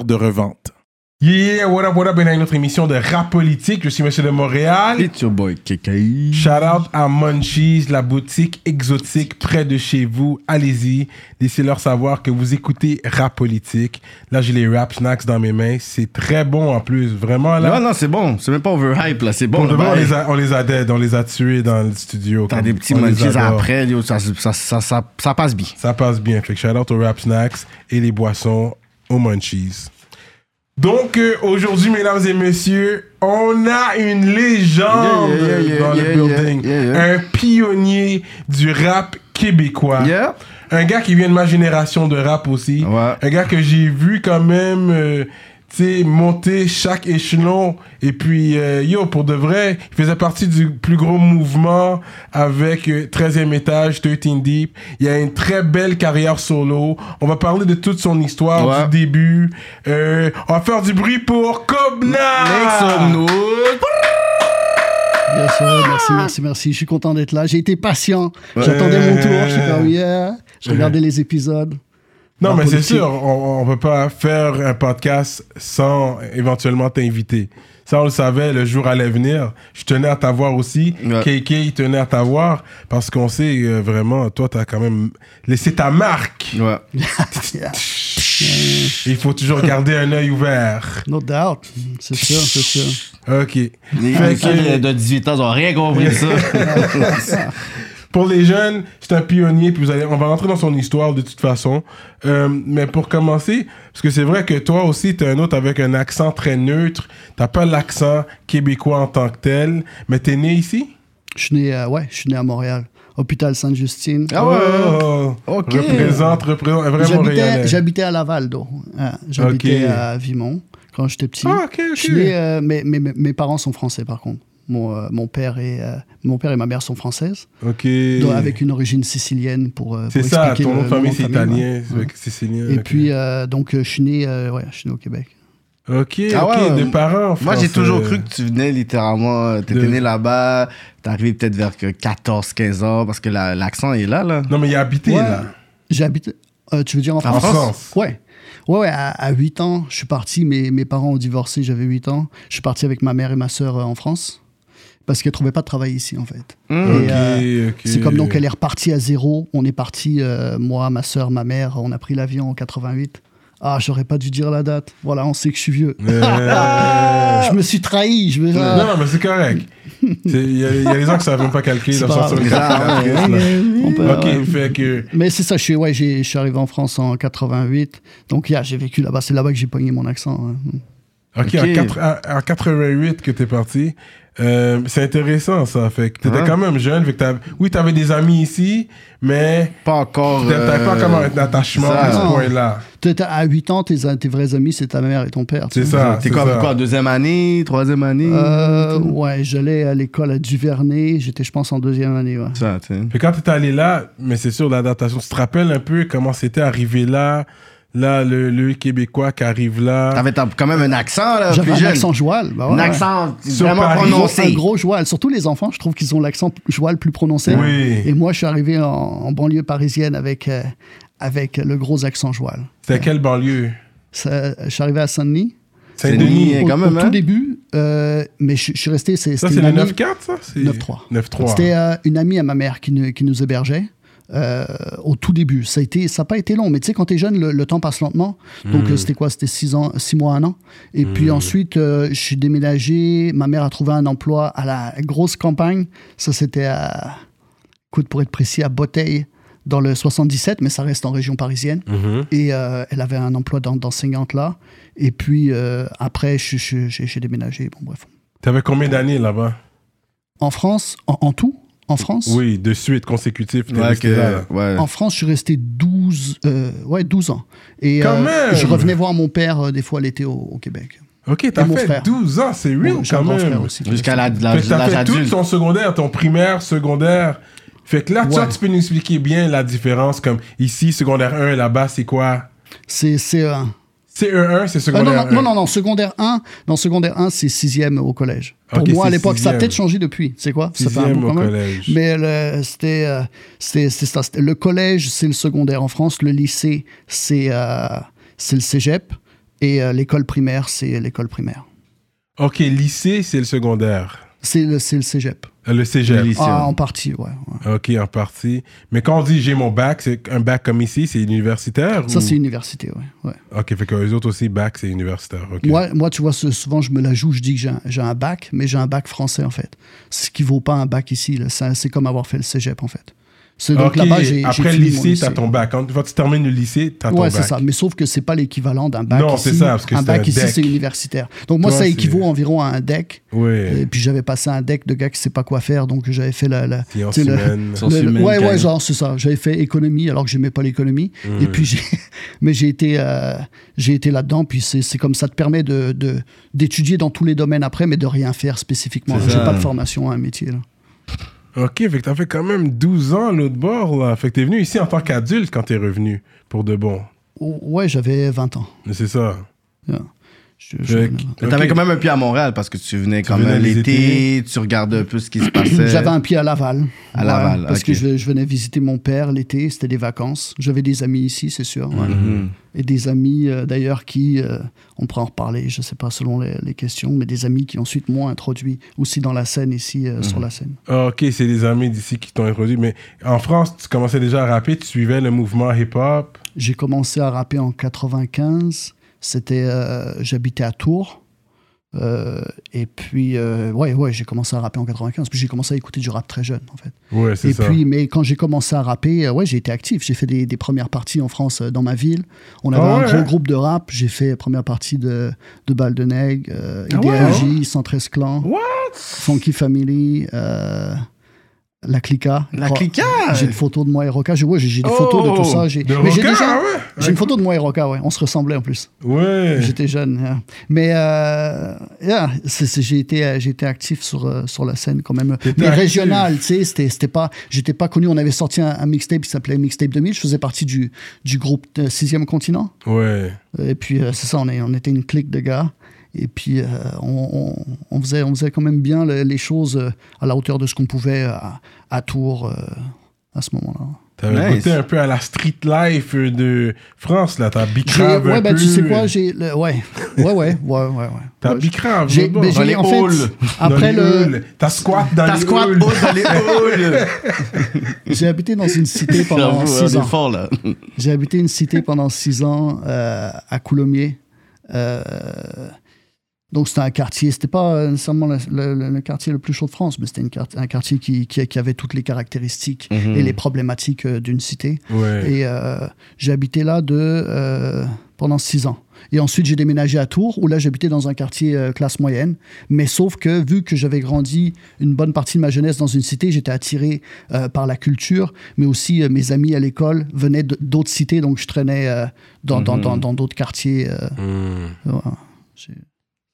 de revente. Yeah, what up, what up, bienvenue à notre émission de rap politique. Je suis Monsieur de Montréal. It's your boy KKI. Shout out à Munchies, la boutique exotique près de chez vous. Allez-y, laissez-leur savoir que vous écoutez rap politique. Là, j'ai les rap snacks dans mes mains. C'est très bon en plus, vraiment là. Non, non, c'est bon. C'est même pas overhype, là. C'est bon. Vrai, on là. les a, on les a dead, on les a tués dans le studio. T'as des petits munchies après, yo, ça, ça, ça, ça passe bien. Ça passe bien. Fait que shout out aux rap snacks et les boissons aux munchies. Donc, euh, aujourd'hui, mesdames et messieurs, on a une légende Yeah, yeah, yeah, dans le building. Un pionnier du rap québécois. Un gars qui vient de ma génération de rap aussi. Ouais. Un gars que j'ai vu quand même, euh, sais, monter chaque échelon. Et puis, euh, yo, pour de vrai, il faisait partie du plus gros mouvement avec euh, 13e étage, 13 Deep. Il a une très belle carrière solo. On va parler de toute son histoire Ouais. du début. Euh, on va faire du bruit pour noise. Bien sûr, merci, merci, merci. Je suis content d'être là. J'ai été patient. J'attendais mon tour. Je suis comme, yeah. Je regardais les épisodes. Non, mais c'est sûr, on, on peut pas faire un podcast sans éventuellement t'inviter. Ça, on le savait, le jour allait venir. Je tenais à t'avoir aussi. Ouais. KK, il tenait à t'avoir parce qu'on sait euh, vraiment, toi, t'as quand même laissé ta marque. Ouais. Il faut toujours garder un œil ouvert. No doubt. C'est sûr, c'est sûr. OK. Les Fait que- de 18 ans, ils ont rien compris de ça. Pour les jeunes, c'est un pionnier, puis vous allez, on va rentrer dans son histoire de toute façon. Euh, mais pour commencer, parce que c'est vrai que toi aussi, t'es un autre avec un accent très neutre. T'as pas l'accent québécois en tant que tel, mais t'es né ici? Je suis né, euh, ouais, je suis né à Montréal. Hôpital Sainte-Justine. Ah ouais. Oh, Ok. Représente, représente, un vrai J'habitais, Montréalais. j'habitais à Laval, donc. Ah, j'habitais à Vimont quand j'étais petit. Ah, ok, ok. Je suis né, euh, mais, mais- mais- mes parents sont français, par contre. Mon, euh, mon, père et, euh, mon père et ma mère sont françaises, Ok. donc avec une origine sicilienne pour, euh, C'est ça, expliquer ton nom de le famille, c'est italien, ouais. c'est avec sicilien. Et ok. puis, euh, donc, je suis né, euh, ouais, je suis né au Québec. Ok, Ah ok, ouais, des parents Moi, j'ai toujours cru que tu venais littéralement. T'étais De- né là-bas. T'es arrivé peut-être vers 14-15 ans parce que la- l'accent est là, là. Non, mais il a habité, Ouais. là. J'ai habité, euh, tu veux dire en En France? France. Ouais. Ouais, ouais, à, à 8 ans, je suis parti, mes, mes parents ont divorcé, j'avais 8 ans. Je suis parti avec ma mère et ma sœur euh, en France parce qu'elles ne trouvaient pas de travail ici, en fait. Mmh. Euh. C'est comme donc elle est repartie à zéro. On est parti, euh, moi, ma sœur, ma mère, on a pris l'avion en 88. Ah, j'aurais pas dû dire la date. Voilà, on sait que je suis vieux. Euh, Je me suis trahi. Je me... Non, non, mais c'est correct. Il y, a- il y a des gens qui savent même pas calculer, pas une grave. peut- ouais. fait que. Mais c'est ça, je suis, ouais, j'ai- je suis arrivé en France en 88. Donc, yeah, j'ai vécu là-bas. C'est là-bas que j'ai pogné mon accent. hein. Ok, en 88 que t'es parti. Euh, c'est intéressant ça. Fait que t'étais Ouais. quand même jeune. Fait que t'avais- oui, t'avais des amis ici, mais Pas encore. t'avais t'avais pas euh, comme un attachement ça. à ce point-là. À 8 ans, tes, tes vrais amis, c'est ta mère et ton père. C'est ça. T'es quoi, quoi, deuxième année, troisième année? Euh, ouais, j'allais à l'école à Duvernay. J'étais, je pense, en deuxième année. Ouais. Ça, tu sais. Puis quand t'étais allé là, mais c'est sûr, l'adaptation, tu te rappelles un peu comment c'était arrivé là, là, le, le Québécois qui arrive là. T'avais quand même un accent, là, J'avais plus un jeune. accent joual. bah ouais, Un accent Sur vraiment Paris. Prononcé. un gros joual. Surtout les enfants, je trouve qu'ils ont l'accent joual plus prononcé. Oui. Et moi, je suis arrivé en, en banlieue parisienne avec, euh, avec le gros accent joual. C'était quelle banlieue? Ça- je suis arrivé à Saint-Denis. Saint-Denis. Quand même, au hein. tout début, euh, mais je, je suis resté. c'est- Ça, c'est une le amie- 9-4, ça? C'est- 9-3. 9-3. C'était euh, une amie à ma mère qui, nous- qui nous hébergeait. Euh, au tout début. Ça n'a pas été long, mais tu sais, quand tu es jeune, le, le temps passe lentement. Donc, Hmm. euh, c'était quoi? C'était six, ans, six mois, un an. Et puis ensuite, euh, je suis déménagé. Ma mère a trouvé un emploi à la grosse campagne. Ça, c'était à, écoute, pour être précis, à Botteille, dans le 77, mais ça reste en région parisienne. Mhm. Et euh, elle avait un emploi d'en- d'enseignante là. Et puis, euh, après, j'ai j'ai déménagé. Bon, bref. T'avais combien d'années là-bas? En France, en, en tout En France? Oui, de suite, consécutif. Ouais, que- ouais. En France, je suis resté 12, euh, ouais, 12 ans. Et Quand même je revenais voir mon père euh, des fois l'été au, au Québec. Ok, t'as fait frère. 12 ans, c'est real un quand même. Jusqu'à l'âge t'as l'âge fait tout adulte. ton secondaire, ton primaire, secondaire. Fait que là, toi, tu peux nous expliquer bien la différence, comme ici, secondaire 1, là-bas, c'est quoi? C'est CE1. CE1, c'est Euh, secondaire non, non, 1. non, non, non, secondaire 1, dans secondaire 1, c'est sixième au collège. Pour moi, à c'est l'époque, ça a sixième. peut-être changé depuis. C'est quoi? Ça fait un Sixième bout au collège. Mais le- c'était euh, c'était- c'est ça. C'était- Le collège, c'est le secondaire en France. Le lycée, c'est euh, c'est le cégep. Et euh, l'école primaire, c'est l'école primaire. Ok, lycée, c'est le secondaire. C'est le, c'est le cégep. Euh, Le cégep. Ah, en partie, ouais. ouais. Ok, en partie. Mais quand on dit j'ai mon bac, c'est un bac comme ici, c'est universitaire Ça, ou- c'est université, ouais. ouais. Ok, fait que les autres aussi, bac, c'est universitaire. ok. Moi, moi, tu vois, souvent, je me la joue, je dis que j'ai un, j'ai un bac, mais j'ai un bac français, en fait. Ce qui vaut pas un bac ici. là. C'est comme avoir fait le cégep, en fait. C'est donc là-bas, j'ai Après le lycée, t'as ton bac. Quand tu termines le lycée, t'as ton Ouais, bac. c'est ça. Mais sauf que c'est pas l'équivalent d'un bac. Non, c'est ça, parce que un c'est bac un ici, deck. c'est universitaire. Donc moi, Toi, ça équivaut environ à un deck. Ouais. Et puis j'avais passé un deck de gars qui sait pas quoi faire, donc j'avais fait la. la Sciences tu sais, le- humaines. Sciences le- le- humaines, ouais, ouais, genre, c'est ça. J'avais fait économie alors que j'aimais pas l'économie. Hmm. Et puis j'ai. Mais j'ai été, euh, j'ai été là-dedans, puis c'est c'est comme ça te permet de de- d'étudier dans tous les domaines après, mais de rien faire spécifiquement. J'ai pas de formation à un métier. Là. Ok, fait que t'as fait quand même 12 ans à l'autre bord, là. Fait que t'es venu ici en tant qu'adulte quand t'es revenu, pour de bon. Ouais, j'avais 20 ans. C'est ça. Yeah. Je- Mais t'avais quand même un pied à Montréal parce que tu venais quand venais même l'été, tu regardais un peu ce qui se passait. J'avais un pied à Laval. À Laval, Parce que je, je venais visiter mon père l'été, c'était des vacances. J'avais des amis ici, c'est sûr. Mhm. Et des amis euh, d'ailleurs qui, euh, on pourra en reparler, je sais pas selon les, les questions, mais des amis qui ensuite m'ont introduit aussi dans la scène ici, euh, sur la scène. Ah, ok, c'est les amis d'ici qui t'ont introduit. Mais en France, tu commençais déjà à rapper, tu suivais le mouvement hip-hop? J'ai commencé à rapper en 95. C'était, euh, j'habitais à Tours. Euh, et puis, euh, ouais, ouais, j'ai commencé à rapper en 95. Puis j'ai commencé à écouter du rap très jeune, en fait. Ouais, c'est Et ça. puis, mais quand j'ai commencé à rapper, euh, ouais, j'ai été actif. J'ai fait des, des premières parties en France euh, dans ma ville. On avait Ah un gros groupe de rap. J'ai fait la première partie de, de Balle de Nègre, euh, Ah ouais? IDLJ, 113 Clans, What? Funky Family, La Clica. La Oh, Clica? J'ai une photo de moi et Roca. J'ai ouais, des Oh! photos de tout ça. J'ai déjà ouais? j'ai une photo de moi et Roca. Ouais, on se ressemblait en plus. Ouais. J'étais jeune. yeah. Mais euh, yeah, j'ai été, j'ai été actif sur, euh, sur la scène quand même. Mais actif. régional, tu sais, c'était c'était pas, j'étais pas connu. On avait sorti un, un mixtape qui s'appelait Mixtape 2000. Je faisais partie du, du groupe Sixième Continent. Ouais. Et puis, euh, c'est ça, on, est, on était une clique de gars. Et puis, euh, on, on- on faisait, on faisait quand même bien le- les choses euh, à la hauteur de ce qu'on pouvait à, à Tours euh, à ce moment-là. T'avais Nice. goûté un peu à la street life de France, là. T'as J'ai- bicrave Ouais, un bah, peu. tu sais quoi, j'ai. le- Ouais, ouais, ouais, ouais, ouais. ouais. T'as bicrave. J'ai, là-bas. mais Dans les en fait, halls. après le. T'as squat dans T'as les squat halls. dans les halls. j'ai habité dans une cité pendant J'avoue, six ans. fort, là. J'ai habité une cité pendant six ans euh, à Coulommiers. Euh, donc c'était un quartier, c'était pas nécessairement le, le- le quartier le plus chaud de France, mais c'était un quartier qui, qui, qui avait toutes les caractéristiques Mhm. et les problématiques euh, d'une cité. Ouais. Et euh, j'ai habité là de, euh, pendant six ans. Et ensuite, j'ai déménagé à Tours, où là, j'habitais dans un quartier euh, classe moyenne. Mais sauf que, vu que j'avais grandi une bonne partie de ma jeunesse dans une cité, j'étais attiré euh, par la culture, mais aussi euh, mes amis à l'école venaient d'autres cités, donc je traînais euh, dans Mhm. dans dans d'autres quartiers. euh, Hmm.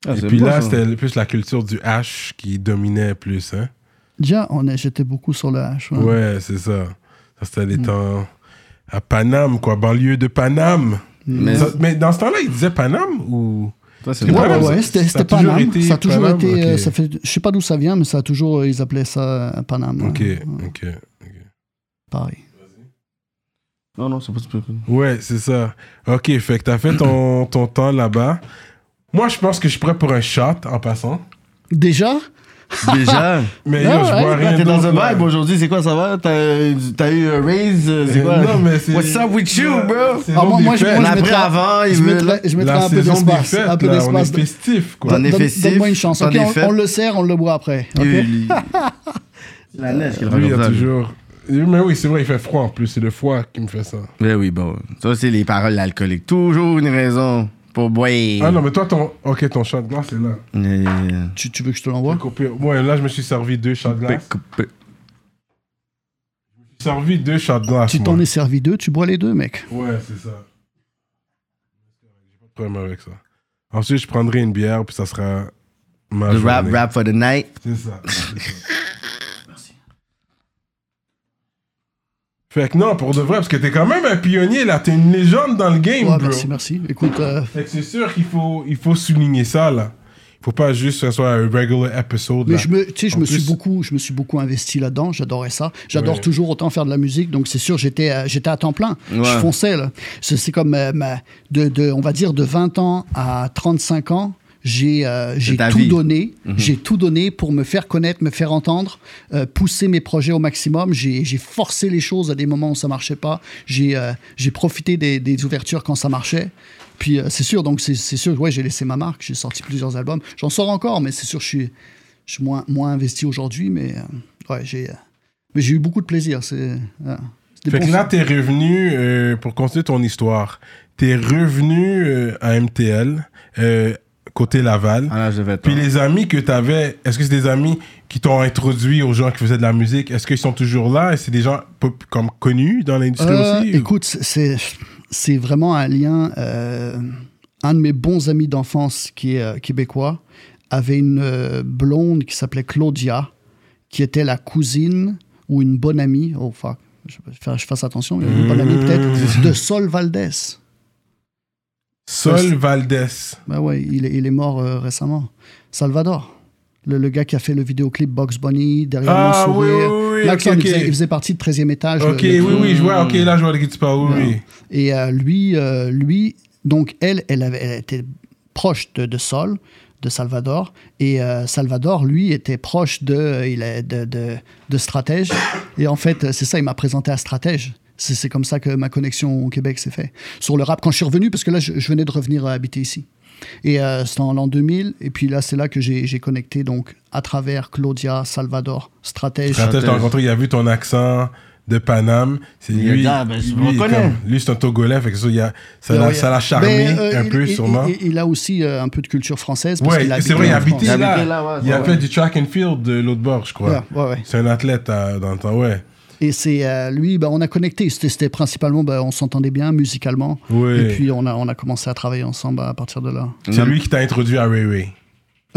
Ah, Et puis beau, là, c'était plus la culture du H qui dominait plus, hein. Déjà, on j'étais beaucoup sur le H. ouais. Ouais, c'est ça. Ça, c'était Mm. les temps à Paname, quoi, banlieue de Paname. Mais- Ça- mais dans ce temps-là, ils disaient Paname ou. Ouais, Ouais, ouais, c'était Paname. été ça a toujours Paname, été. euh, ok. ça fait, je sais pas d'où ça vient, mais ça a toujours. euh, Ils appelaient ça euh, Paname. Ok, ouais. ok. Pareil. Non, non, c'est pas super. Ouais, c'est ça. Ok, fait que t'as fait ton, ton temps là-bas. Moi, je pense que je suis prêt pour un shot en passant. Déjà? Déjà? Mais yo, je bois rien T'es dans un vibe aujourd'hui, c'est quoi ça va? T'as eu un raise? euh, C'est quoi? Non, mais c'est- What's up with you, bro? Ah, moi- moi, je- mettrais- avant, il je veut. mettrais, je mettrais La un peu d'espace. Un peu là, on est d'espace. festif, quoi. On est festif, Donne-moi une chance. on le sert, on le boit après. la neige Lui, il y a toujours... Mais oui, c'est vrai, il fait froid en plus. C'est le froid qui me fait ça. Ben oui, bon. Ça, c'est les paroles alcooliques. Toujours une raison Pour boy. Ah non, mais toi, ton. Ok, ton shot de glace est là. Euh, Tu, tu veux que je te l'envoie? Coupé. Ouais, là, je me suis servi deux shots de glace. coupé. Je me suis servi deux shots de glace. Tu t'en es servi deux, tu bois les deux, mec. Ouais, c'est ça. J'ai pas de problème avec ça. Ensuite, je prendrai une bière, puis ça sera ma The rap, rap for the night. C'est ça. c'est ça. Fait que non, pour de vrai, parce que t'es quand même un pionnier, là. T'es une légende dans le game, Ouais, bro. merci, merci. Écoute, euh, Fait que c'est sûr qu'il faut, il faut souligner ça, là. Faut pas juste que ce soit un regular episode, mais là. je me, tu sais, je me suis beaucoup, je me suis beaucoup investi là-dedans. J'adorais ça. J'adore Ouais. toujours autant faire de la musique. Donc c'est sûr, j'étais, euh, j'étais à temps plein. Ouais. Je fonçais là. C'est comme euh, de, de, on va dire de 20 ans à 35 ans. J'ai euh, tout vie. donné, j'ai tout donné pour me faire connaître, me faire entendre, euh, pousser mes projets au maximum. J'ai j'ai forcé les choses à des moments où ça marchait pas. J'ai euh, j'ai profité des, des ouvertures quand ça marchait. Puis euh, c'est sûr, donc c'est sûr, ouais, j'ai laissé ma marque. J'ai sorti plusieurs albums. J'en sors encore, mais c'est sûr, je suis je suis moins, moins investi aujourd'hui, mais euh, ouais, j'ai, euh, mais j'ai eu beaucoup de plaisir. C'est, euh, Fait que là, t'es revenu, euh, pour continuer ton histoire, t'es revenu euh, à MTL, euh, côté Laval. Ah là, je vais Puis les amis que t'avais, est-ce que c'est des amis qui t'ont introduit aux gens qui faisaient de la musique? Est-ce qu'ils sont toujours là? Et c'est des gens comme connus dans l'industrie Euh, aussi ou- écoute, c'est, c'est vraiment un lien. euh, un de mes bons amis d'enfance qui est euh, québécois avait une euh, blonde qui s'appelait Claudia, qui était la cousine ou une bonne amie. Oh fuck, je, fasse attention, une bonne amie peut-être de Sol Valdez. Sol Valdez. Bah ouais, il est, il est mort euh, récemment. Salvador. Le, le gars qui a fait le vidéoclip Box Bunny, derrière Ah, mon oui, sourire. oui, oui, L'accent, ok, il, faisait, ok. il faisait partie de 13e étage. Ok, le- le- oui, oui, je vois. Ok, là, je vois de qui tu parles. Oui, oui. Et euh, lui, euh, lui, donc elle, elle, avait, elle était proche de, de Sol, de Salvador. Et euh, Salvador, lui, était proche de, il est de, de, de Stratège. Et en fait, c'est ça, il m'a présenté à Stratège. C'est c'est comme ça que ma connexion au Québec s'est faite. Sur le rap, quand je suis revenu, parce que là, je, je venais de revenir habiter ici. Et euh, c'était en l'an 2000. Et puis là, c'est là que j'ai j'ai connecté donc à travers Claudia, Salvador, Stratège. Quand t'as rencontré, il a vu ton accent de Paname. C'est Il a lui. ah, ben, je lui, comme- lui, c'est un Togolais. Fait que ça, il a- ça l'a Ouais, ça l'a charmé Ben, euh, un il- peu, il- sûrement. Il, il a aussi euh, un peu de culture française. parce Ouais, c'est vrai, il a là. habité là, ouais, il a ouais, fait ouais. du track and field de l'autre bord, je crois. Ouais, ouais, ouais. C'est un athlète euh, dans le temps, ouais. Et c'est euh, lui, ben, on a connecté. C'était c'était principalement, ben, on s'entendait bien musicalement. Et puis on a, on a commencé à travailler ensemble à partir de là. C'est lui qui t'a introduit à Ray Ray.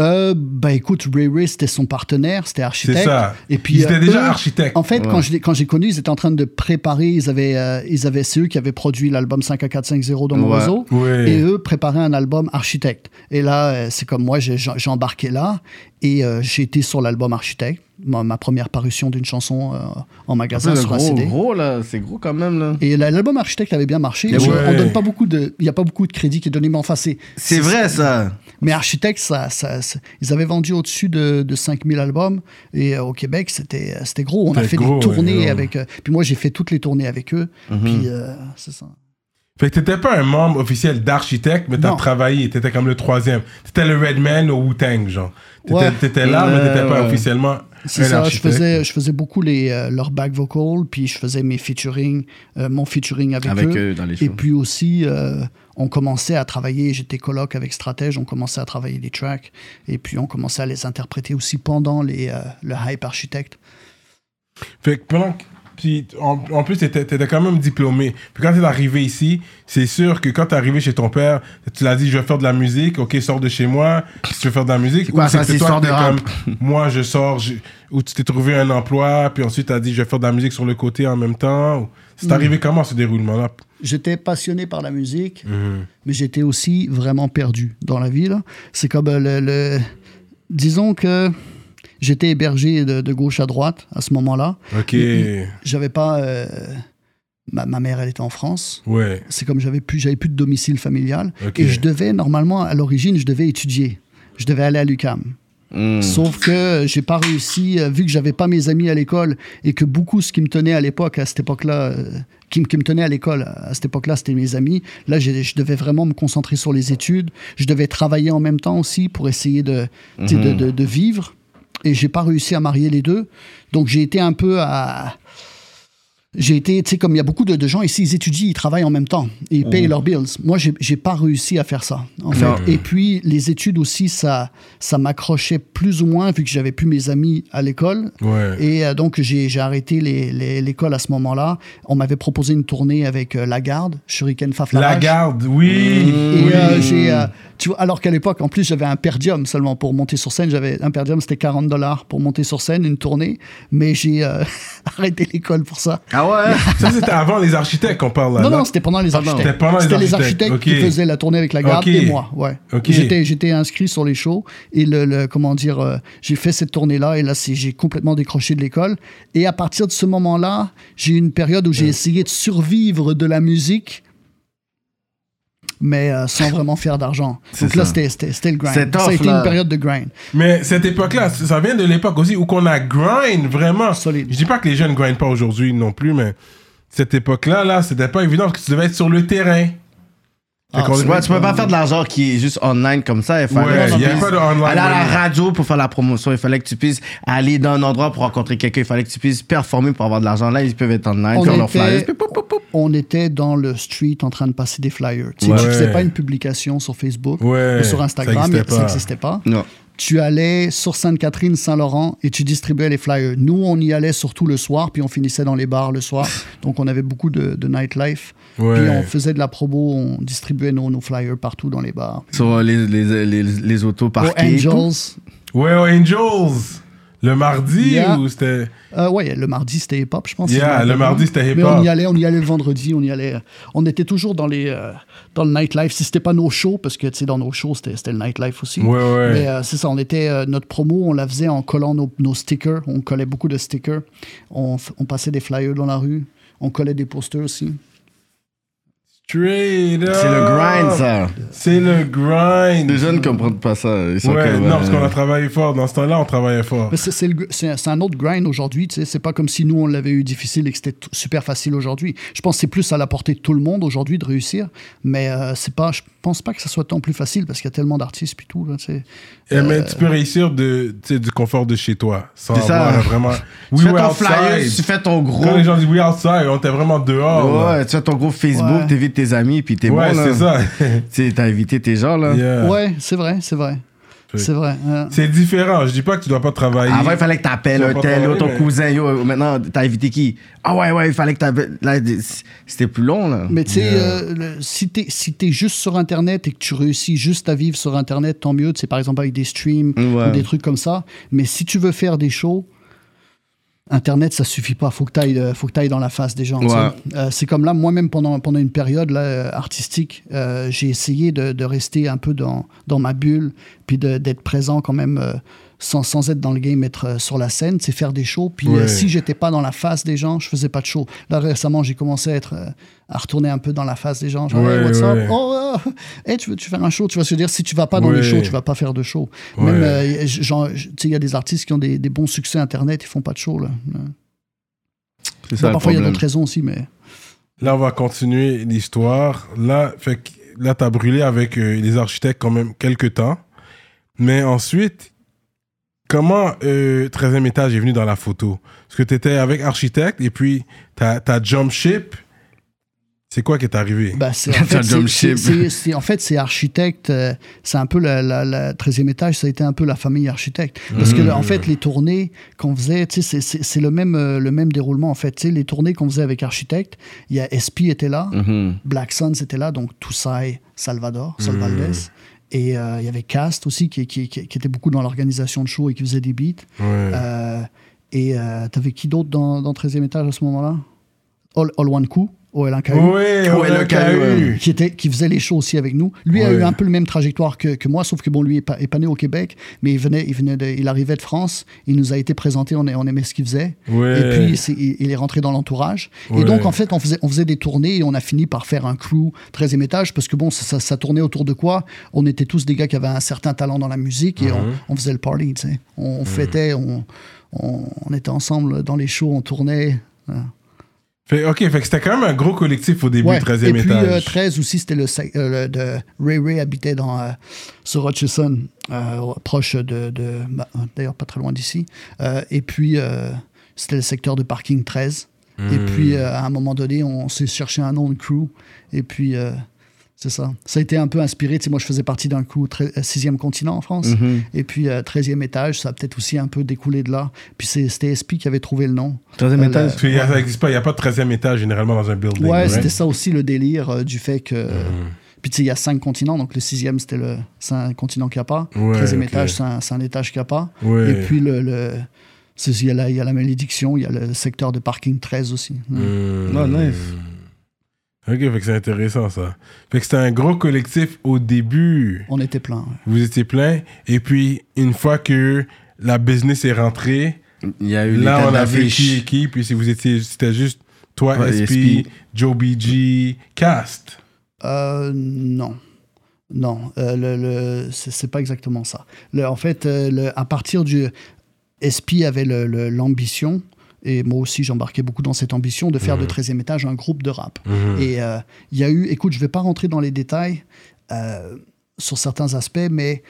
Euh, ben écoute, Ray Ray, c'était son partenaire, c'était architecte. C'est ça. Et puis, Ils étaient euh, déjà eux, architectes. En fait, Ouais. quand je l'ai- quand j'ai connu, ils étaient en train de préparer. Ils avaient, euh, ils avaient, c'est eux qui avaient produit l'album 5A450 dans mon Ouais. réseau. Ouais. Et eux préparaient un album architecte. Et là, euh, c'est comme moi, j'ai j'ai embarqué là et euh, j'ai été sur l'album architecte, ma, ma première parution d'une chanson euh, en magasin C'est sur un gros, CD. gros, là. C'est gros quand même, là. Et la- l'album architecte avait bien marché. Ouais. Je- on donne pas beaucoup de, il y a pas beaucoup de crédit qui est donné, mais enfin c'est. C'est vrai, ça. Mais architecte, ça, ça, ça- ils avaient vendu au-dessus de, de 5000 albums et euh, au Québec c'était, c'était gros. On a fait gros, des tournées ouais, avec. euh, puis moi j'ai fait toutes les tournées avec eux. Mhm. Puis euh, c'est ça. Fait que t'étais pas un membre officiel d'architecte, mais t'as Non. travaillé. T'étais comme le troisième. T'étais le Redman au Wu-Tang, genre. T'étais Ouais. t'étais là, mais t'étais pas Ouais, officiellement C'est un ça, je architecte. faisais, je faisais beaucoup les, euh, leurs back vocals, puis je faisais mes featuring, euh, mon featuring avec, Avec eux. eux dans les Et shows. puis aussi, euh, on commençait à travailler, j'étais coloc avec Stratège, on commençait à travailler les tracks, et puis on commençait à les interpréter aussi pendant les, euh, le hype architecte. Fait que pendant que- Puis en, en plus, t'étais étais quand même diplômé. Puis quand t'es arrivé ici, c'est sûr que quand t'es arrivé chez ton père, tu l'as dit, je vais faire de la musique, ok, sors de chez moi, si tu veux faire de la musique. Quoi, ou ça, c'est toi, de rap? comme, moi, je sors, je- ou tu t'es trouvé un emploi, puis ensuite t'as dit, je vais faire de la musique sur le côté en même temps. ou- C'est Mm. arrivé comment ce déroulement-là? J'étais passionné par la musique, Mhm. mais j'étais aussi vraiment perdu dans la vie. là. C'est comme euh, le, le- Disons que j'étais hébergé de, de gauche à droite à ce moment-là. Ok, J'avais pas... euh, Ma, ma mère, elle était en France. ouais, C'est comme j'avais plus, j'avais plus de domicile familial. Ok. Et je devais, normalement, à l'origine, je devais étudier. Je devais aller à l'UCAM. Hmm. Sauf que j'ai pas réussi, euh, vu que j'avais pas mes amis à l'école et que beaucoup ce qui me tenait à l'époque, à cette époque-là, euh, qui, me- qui me tenait à l'école à cette époque-là, c'était mes amis. Là, j'ai- je devais vraiment me concentrer sur les études. Je devais travailler en même temps aussi pour essayer de, de, de- de vivre. Et j'ai pas réussi à marier les deux. Donc j'ai été un peu à. J'ai été, tu sais, comme il y a beaucoup de, de gens ici, ils étudient, ils travaillent en même temps, et ils payent leurs bills. Moi, j'ai pas réussi à faire ça, en fait. Et puis, les études aussi, ça, ça m'accrochait plus ou moins, vu que j'avais plus mes amis à l'école. Ouais. Et euh, donc, j'ai arrêté les- les- l'école à ce moment-là. On m'avait proposé une tournée avec euh, Lagarde, Shuriken Faflarage. La garde, oui. Et oui. euh, j'ai, tu vois, alors qu'à l'époque, en plus, j'avais un per diem seulement pour monter sur scène. J'avais un per diem, c'était 40 dollars pour monter sur scène, une tournée. Mais j'ai arrêté l'école pour ça. Ah ouais? Ça, c'était avant les architectes qu'on parle là. Non, non, c'était pendant les Pardon. architectes. C'était pendant les architectes, qui faisaient la tournée avec la garde Ok. et moi, ouais. J'étais, j'étais inscrit sur les shows et le, le- comment dire, euh, j'ai fait cette tournée-là et là, j'ai complètement décroché de l'école. Et à partir de ce moment-là, j'ai eu une période où j'ai essayé de survivre de la musique, mais euh, sans vraiment faire d'argent. C'est Donc là, ça. c'était, c'était, c'était le grind. C'est ça a tough, été là. une période de grind. Mais cette époque-là, ça vient de l'époque aussi où qu'on a grind vraiment. Solide. Je dis pas que les jeunes grindent pas aujourd'hui non plus, mais cette époque-là, là, c'était pas évident parce que tu devais être sur le terrain. Ah, c'est Ouais, tu peux pas faire de l'argent qui est juste online comme ça. Il fallait Ouais, que tu y a puisses pas de online aller à la radio pour faire la promotion. Il fallait que tu puisses aller dans un endroit pour rencontrer quelqu'un. Il fallait que tu puisses performer pour avoir de l'argent. Là, ils peuvent être online, On était- On était dans le street en train de passer des flyers. Tu sais, Ouais. tu faisais pas une publication sur Facebook Ouais, ou sur Instagram, ça pas. n'existait pas. Non. tu allais sur Sainte-Catherine, Saint-Laurent et tu distribuais les flyers. Nous, on y allait surtout le soir, puis on finissait dans les bars le soir. Donc, on avait beaucoup de, de nightlife. Ouais. Puis, on faisait de la promo, on distribuait nos, nos flyers partout dans les bars. Sur euh, les, les, les, les autos Au parquées. Angels. Ouais, Angels. Le mardi Yeah. ou c'était. Euh, ouais, le mardi, c'était hip-hop, je pense. Yeah, le mardi, c'était hip-hop. on y allait, on y allait le vendredi, on y allait. euh, On était toujours dans les, euh, dans le nightlife. Si c'était pas nos shows, parce que tu sais, dans nos shows, c'était c'était le nightlife aussi. Ouais, ouais. Mais euh, c'est ça, on était notre promo, on la faisait en collant nos, nos stickers. On collait beaucoup de stickers. On, on passait des flyers dans la rue. On collait des posters aussi. Straight up. C'est le grind, ça. C'est le grind. Les jeunes comprennent pas ça. Ils sont Ouais, comme, non, euh, parce qu'on a travaillé fort. Dans ce temps-là, on travaillait fort. C'est- un- autre grind aujourd'hui. C'est pas comme si nous, on l'avait eu difficile et que c'était super facile aujourd'hui. Je pense que c'est plus à la portée de tout le monde aujourd'hui de réussir. Mais euh, c'est pas, je pense pas que ça soit tant plus facile parce qu'il y a tellement d'artistes puis tout. là. Eh, mais tu peux réussir de, du confort de chez toi. Sans C'est ça. vraiment. Tu fais ton flyer, outside. tu fais ton gros. Quand les gens disent we outside, on était vraiment dehors. là. Ouais, tu fais ton gros Facebook, Ouais. t'évites tes amis, puis t'es Ouais, bon, là. c'est ça. Tu sais, t'as évité tes gens, là. Yeah. Ouais, c'est vrai, c'est vrai. C'est vrai. euh, C'est différent. Je dis pas que tu dois pas travailler. Avant, il fallait que t'appelles un tel, ton mais- cousin, yo, maintenant, t'as évité qui? Ah ouais, ouais, il fallait que t'appelles. Là, c'était plus long, là. Mais tu sais, Yeah. euh, si t'es si t'es juste sur Internet et que tu réussis juste à vivre sur Internet, tant mieux. Tu sais, par exemple avec des streams Ouais. ou des trucs comme ça. Mais si tu veux faire des shows, Internet, ça suffit pas. Faut que t'ailles, euh, faut que t'ailles dans la face des gens. Ouais. Euh, c'est comme là, moi-même pendant pendant une période là euh, artistique, euh, j'ai essayé de, de rester un peu dans dans ma bulle, puis d'être présent quand même. Sans, sans être dans le game, être euh, sur la scène, c'est faire des shows. Puis Ouais. euh, si j'étais pas dans la face des gens, je faisais pas de show. Là récemment, j'ai commencé à être euh, à retourner un peu dans la face des gens. Genre, Ouais, hey, what's ouais. Oh, hey, tu veux tu faire un show? Tu vas se dire, si tu vas pas dans les Ouais. shows, tu vas pas faire de show. Ouais. Même, euh, genre, tu sais, il y a des artistes qui ont des, des bons succès internet, ils font pas de show là. C'est Bon, le parfois il y a d'autres raisons aussi, mais Là, on va continuer l'histoire. Là, fait là, t'as brûlé avec euh, les architectes quand même quelques temps. Mais ensuite, comment euh, 13e étage est venu dans la photo? Parce que t'étais avec architecte et puis t'as t'as jump ship. C'est quoi qui est arrivé? Bah, c'est en fait, c'est- en fait, architecte. euh, c'est un peu la, la, la 13e étage, ça a été un peu la famille architecte. Parce que, Mmh. en fait, les tournées qu'on faisait, tu c'est- le même, euh, le même déroulement. En fait, tu les tournées qu'on faisait avec architecte, il y a SP était là, Mhm. Black Sun c'était là, donc Toussai, Salvador, Mmh. Et euh, il y avait Cast aussi, qui, qui, qui- qui était beaucoup dans l'organisation de show et qui faisait des beats. Ouais. Euh, et euh, t'avais qui d'autre dans, dans 13e étage à ce moment-là? All, All One Coup, OLNKU, Ouais, Ouais, le KU, qui, était, qui faisait les shows aussi avec nous. Lui a eu un peu le même trajectoire que, que moi, sauf que bon, lui est pas, est pas né au Québec, mais il, venait, il, venait de- il arrivait de France, il nous a été présenté, on, aimait ce qu'il faisait. Et puis, il, il est rentré dans l'entourage. Et donc, en fait, on faisait, on faisait des tournées et on a fini par faire un crew 13e étage parce que, bon, ça, ça, ça tournait autour de quoi? On était tous des gars qui avaient un certain talent dans la musique et on, Mhm. on faisait le party, tu sais. On, on fêtait, on, on, on était ensemble dans les shows, on tournait. voilà. Fait, ok, fait que c'était quand même un gros collectif au début, Ouais. 13e Et puis, étage. euh, 13 aussi, c'était le, euh, le- de Ray Ray habitait dans, euh, sur Hutchison, euh, proche de. bah, D'ailleurs, pas très loin d'ici. Euh, et puis, euh, c'était le secteur de parking 13. Et puis, euh, à un moment donné, on s'est cherché un nom de crew. Et puis, euh, c'est ça. Ça a été un peu inspiré. Tu sais, moi, je faisais partie d'un euh, sixième continent en France. Mhm. Et puis, euh, 13e étage, ça a peut-être aussi un peu découlé de là. Puis, c'est- c'était SP qui avait trouvé le nom. Troisième Euh, étage? Parce qu'il il n'y a pas de 13e étage généralement dans un building. Ouais, right? c'était ça aussi le délire euh, du fait que. Mhm. Puis tu sais, il y a cinq continents, donc le sixième, c'était le, c'est un continent qu'il n'y a pas. Ouais, Treizième ok. étage, c'est un, c'est un étage qu'il n'y a pas. Ouais. Et puis, le, le- c'est- il, y a la, il y a la malédiction, il y a le secteur de parking 13 aussi. Oh, nice. Ok, fait que c'est intéressant ça. Fait que c'était un gros collectif au début. On était plein. ouais. Vous étiez plein. Et puis, une fois que la business est rentrée, Il y a eu là, on a fait d'affiche. qui et qui. Puis si vous étiez, c'était juste toi, Ouais, SP, SP. Joe BG, Cast. Euh, non. Non, euh, le, le- c'est c'est pas exactement ça. Le- en fait, euh, le- à partir du. SP avait le- le- l'ambition, et moi aussi j'embarquais beaucoup dans cette ambition, de faire de 13e étage un groupe de rap. Et euh, il y a eu, écoute, je vais pas rentrer dans les détails euh, sur certains aspects, mais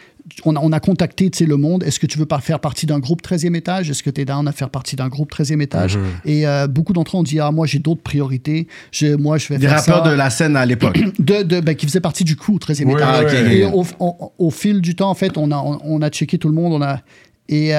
on a, on a contacté tu sais, le monde. Est-ce que tu veux pas faire partie d'un groupe 13e étage? Est-ce que tu es down à faire partie d'un groupe 13e étage? Et euh, beaucoup d'entre eux ont dit Ah, moi j'ai d'autres priorités. Je, moi je vais Des faire rappeurs ça. de la scène à l'époque. de, de- ben, qui faisait partie du crew 13e Ouais, étage. Et au, fil du temps, en fait, on a, on, on a checké tout le monde. On a, et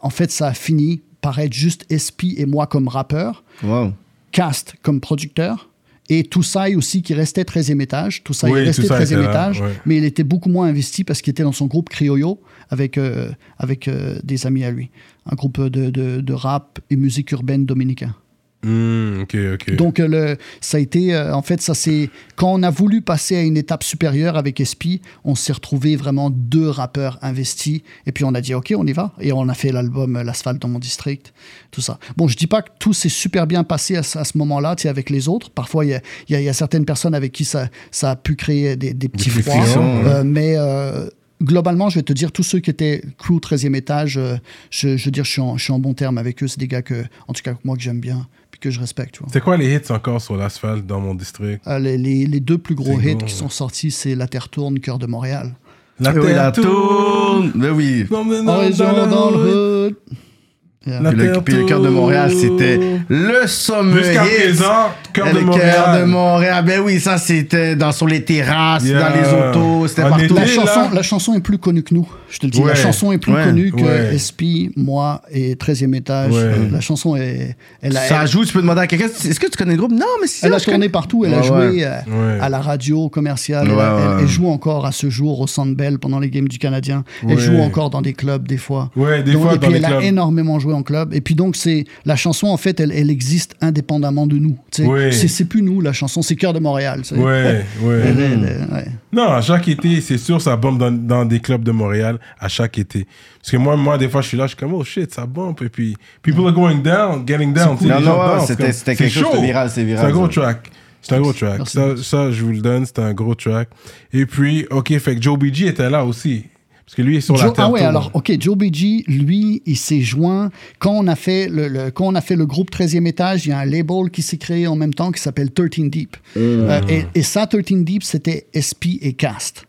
en fait, ça a fini par être juste SP et moi comme rappeur, Wow. Cast comme producteur. Et Toussaint aussi qui restait 13e étage. Toussaint Oui, est resté Toussaint 13e était là, étage, ouais. mais il était beaucoup moins investi parce qu'il était dans son groupe Criollo avec, euh, avec euh, des amis à lui. Un groupe de, de, de rap et musique urbaine dominicain. Hmm, ok, ok. Donc, euh, le, ça a été, euh, en fait, ça c'est quand on a voulu passer à une étape supérieure avec Espi, on s'est retrouvé vraiment deux rappeurs investis. Et puis on a dit, OK, on y va. Et on a fait l'album euh, L'asphalte dans mon district, tout ça. Bon, je dis pas que tout s'est super bien passé à, ce- à ce moment-là, tu sais, avec les autres. Parfois, il y a, y y certaines personnes avec qui ça, ça a pu créer des, des petits Des froids. Euh, mais euh, globalement, je vais te dire, tous ceux qui étaient crew 13e étage, je, je veux dire, je suis, en, je suis en bon terme avec eux. C'est des gars que, en tout cas, moi, que j'aime bien, que je respecte. C'est quoi les hits encore sur l'asphalte dans mon district? Euh, les, les- les deux plus gros hits gros, qui ouais. sont sortis, c'est La Terre tourne, Cœur de Montréal. La Eh oui, la terre tourne. Oui. Non, mais non, région dans le hood. Yeah. La Puis le, puis le cœur de Montréal, c'était le sommet. Jusqu'à présent, cœur de le Montréal. cœur de Montréal. Ben oui, ça c'était dans sur les terrasses, Yeah. dans les autos, c'était partout. été, La chanson, la chanson est plus connue que nous, je te le dis. Ouais. La chanson est plus Ouais. connue que Ouais. SP, moi et 13e étage. Ouais. La chanson est. Elle a, Ça elle, joue, tu peux demander à quelqu'un, est-ce que tu connais le groupe? Non, mais si. elle a tourné partout. Elle a joué ouais. euh, à la radio commerciale. Ouais, elle, a- elle- elle joue encore à ce jour au Centre Bell pendant les games du Canadien. Elle joue encore dans des clubs des fois. Ouais, des Donc, fois et dans puis les elle clubs. a énormément joué en club. Et puis donc, c'est la chanson, en fait, elle, elle existe indépendamment de nous. C'est, c'est plus nous, la chanson, c'est Cœur de Montréal. est- ouais. Non, à chaque été, c'est sûr, ça bombe dans, dans des clubs de Montréal à chaque été. Parce que moi, moi, des fois, je suis là, je suis comme, oh shit, ça bombe. Et puis, people are going down, getting down. Non, non, ouais, c'était- c'était quelque chose de viral, c'est viral, C'est un gros ça. track. C'est un gros track. Merci. Ça, ça, je vous le donne, c'est un gros track. Et puis, OK, fait que Joe BG était là aussi. Parce que lui est sur la Joe- terre. ah ouais, alors, OK, Joe BG, lui, il s'est joint. Quand on, a fait le, le- quand on a fait le groupe 13e étage, il y a un label qui s'est créé en même temps qui s'appelle 13 Deep. Euh, et, et ça, 13 Deep, c'était SP et Cast.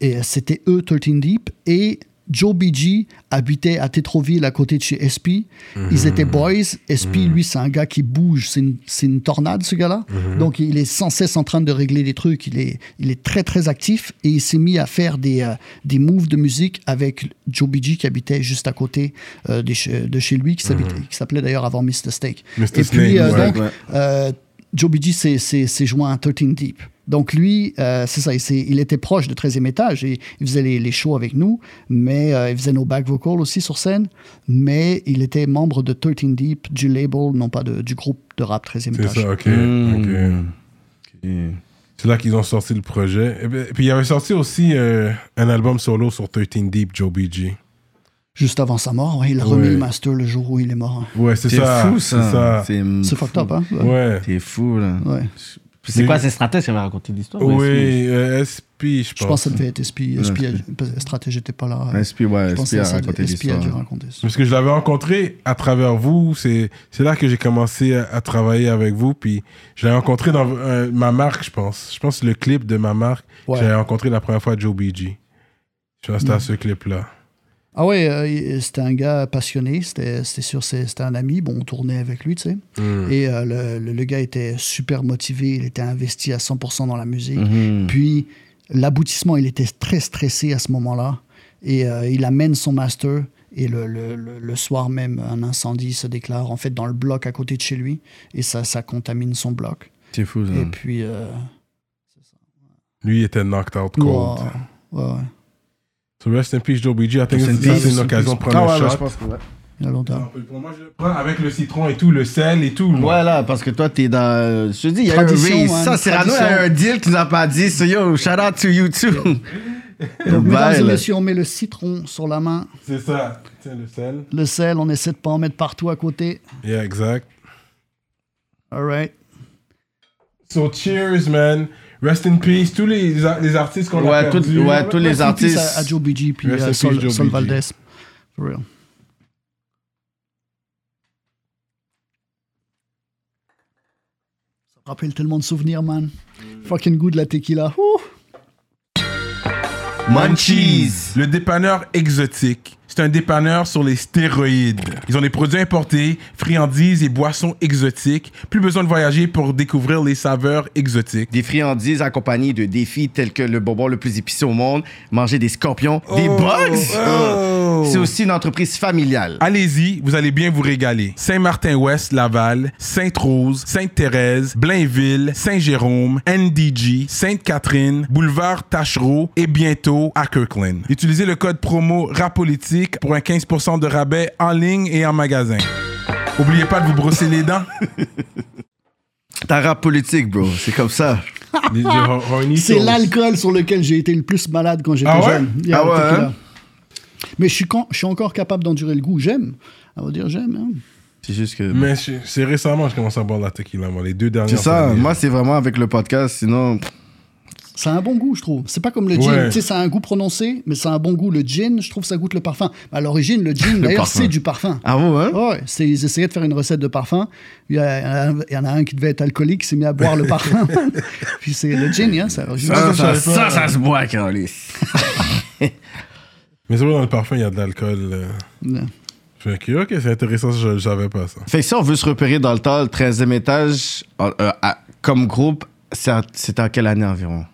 Et euh, c'était eux, 13 Deep. Et Joe BG habitait à Tétroville, à côté de chez SP. Ils étaient boys. SP, lui, c'est un gars qui bouge. C'est une, une tornade, ce gars-là. Donc, il est sans cesse en train de régler des trucs. Il est, il est très, très actif. Et il s'est mis à faire des, euh, des moves de musique avec Joe BG qui habitait juste à côté euh, de chez lui, qui s'appelait d'ailleurs avant Mr. Steak. Mr. Et puis, euh, ouais, donc, ouais. euh, Joe BG s'est joint à 13 Deep. Donc lui, euh, c'est ça, il, était proche de 13e étage et il faisait les, les shows avec nous, mais euh, il faisait nos back vocals aussi sur scène, mais il était membre de 13 Deep, du label, non pas de- du groupe de rap 13e C'est étage. ça, OK. Mm. ok. Ok. C'est là qu'ils ont sorti le projet. Et puis, puis il y avait sorti aussi euh, un album solo sur 13 Deep, Joe BG. Juste avant sa mort, ouais, il a remis le master le jour où il est mort. Ouais, c'est C'est ça. fou, C'est ça. ça. C'est C'est fucked up, hein? Ouais. C'est fou, là. Ouais. C'est quoi ces stratèges qui avaient raconté l'histoire? Oui, euh, SP, je pense. Je pense que ça devait être SP. SP a- Stratège n'était pas là. SP, ouais, Je pense SP a raconté SP a dû l'histoire. raconter ça. Parce que je l'avais rencontré à travers vous. C'est c'est là que j'ai commencé à, à travailler avec vous. Puis je l'ai rencontré dans euh, ma marque, je pense. Je pense que le clip de ma marque, Ouais. j'avais rencontré la première fois Joe BG. Je pense que c'était à Mm. ce clip-là. Ah ouais, euh, c'était un gars passionné, c'était sûr, c'était un ami, bon, on tournait avec lui, tu sais. Mm. Et euh, le, le- le gars était super motivé, il était investi à 100% dans la musique. Mhm. Puis l'aboutissement, il était très stressé à ce moment-là. Et euh, il amène son master. Et le, le- le- le soir même, un incendie se déclare en fait dans le bloc à côté de chez lui. Et ça, ça contamine son bloc. C'est fou, ça. Et puis. euh, Lui, il était knocked out cold. ouais, ouais, ouais. So rest in peace, Joe BG. I think c'est une occasion de prendre Ah ouais, je pense que ouais. Il y a longtemps. Pour moi, je le prends avec le citron et tout, le sel et tout. moi. Ouais, là, parce que toi, t'es dans. euh, Je te dis, il y a Tradition, un race. man, Ça, Cyrano, il y a un deal qu'il nous a pas dit. So, yo, shout out to you too. Donc, mesdames et messieurs, on met le citron sur la main, C'est ça. Tiens, le sel. le sel, on essaie de pas en mettre partout à côté. Yeah, exact. All right. So cheers, man. Rest in peace. Tous les, les artistes qu'on a tout- perdus. ouais, tous les Rest in peace artistes. À, à Joe BG puis Rest peace, Sol, Joe Sol BG. Valdez. For real. Ça me rappelle tellement de souvenirs, man. Fucking good la tequila. Ouh. Munchies. Le dépanneur exotique. C'est un dépanneur sur les stéroïdes. Ils ont des produits importés, friandises et boissons exotiques. Plus besoin de voyager pour découvrir les saveurs exotiques. Des friandises accompagnées de défis tels que le bonbon le plus épicé au monde, manger des scorpions, des Oh, bugs. oh. C'est aussi une entreprise familiale. Allez-y, vous allez bien vous régaler. Saint-Martin-Ouest, Laval, Sainte-Rose, Sainte-Thérèse, Blainville, Saint-Jérôme, NDG, Sainte-Catherine, Boulevard Tachereau et bientôt à Kirkland. Utilisez le code promo RAPOLITIQUE pour un 15% de rabais en ligne et en magasin. Oubliez pas de vous brosser les dents. Ta rap politique, bro. C'est comme ça. Les- Ro- Ronnie C'est Toast. l'alcool sur lequel j'ai été le plus malade quand j'étais Ah ouais? jeune. Yeah, Ah ouais, tequila. hein? Mais je suis, con- je suis encore capable d'endurer le goût. J'aime. On va dire j'aime. hein. C'est juste que. Mais c'est c'est récemment que je commence à boire la tequila, moi, les deux dernières C'est ça. années. Moi, c'est vraiment avec le podcast. Sinon, Ça a un bon goût, je trouve. C'est pas comme le gin. Ouais. Tu sais, ça a un goût prononcé, mais ça a un bon goût. Le gin, je trouve ça goûte le parfum. À l'origine, le gin, d'ailleurs, c'est du parfum. ah bon, hein? Ouais, c'est- ils essayaient de faire une recette de parfum. Il y, a un- il y en a un qui devait être alcoolique, il s'est mis à boire le parfum. Puis c'est le gin, hein, ça. Ça, ça, ça, ça, ça se boit, Carolis. Mais c'est vrai, dans le parfum, il y a de l'alcool. euh. Ouais. Fait que, ok, c'est intéressant, je, savais pas ça. Fait que si on veut se repérer dans le temps, le 13e étage, euh, euh, à- comme groupe, c'est à- c'est en quelle année environ?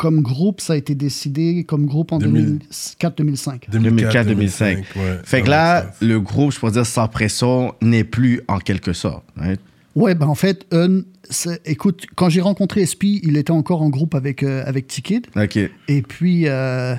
Comme groupe, ça a été décidé comme groupe en 2000. 2004-2005. 2004-2005. ouais. Fait que là, le sens. le groupe, je pourrais dire sans pression, n'est plus en quelque sorte. right? Ouais, ben en fait, Un, c'est- écoute, quand j'ai rencontré SP, il était encore en groupe avec, euh, avec T-Kid. OK. Et puis, euh,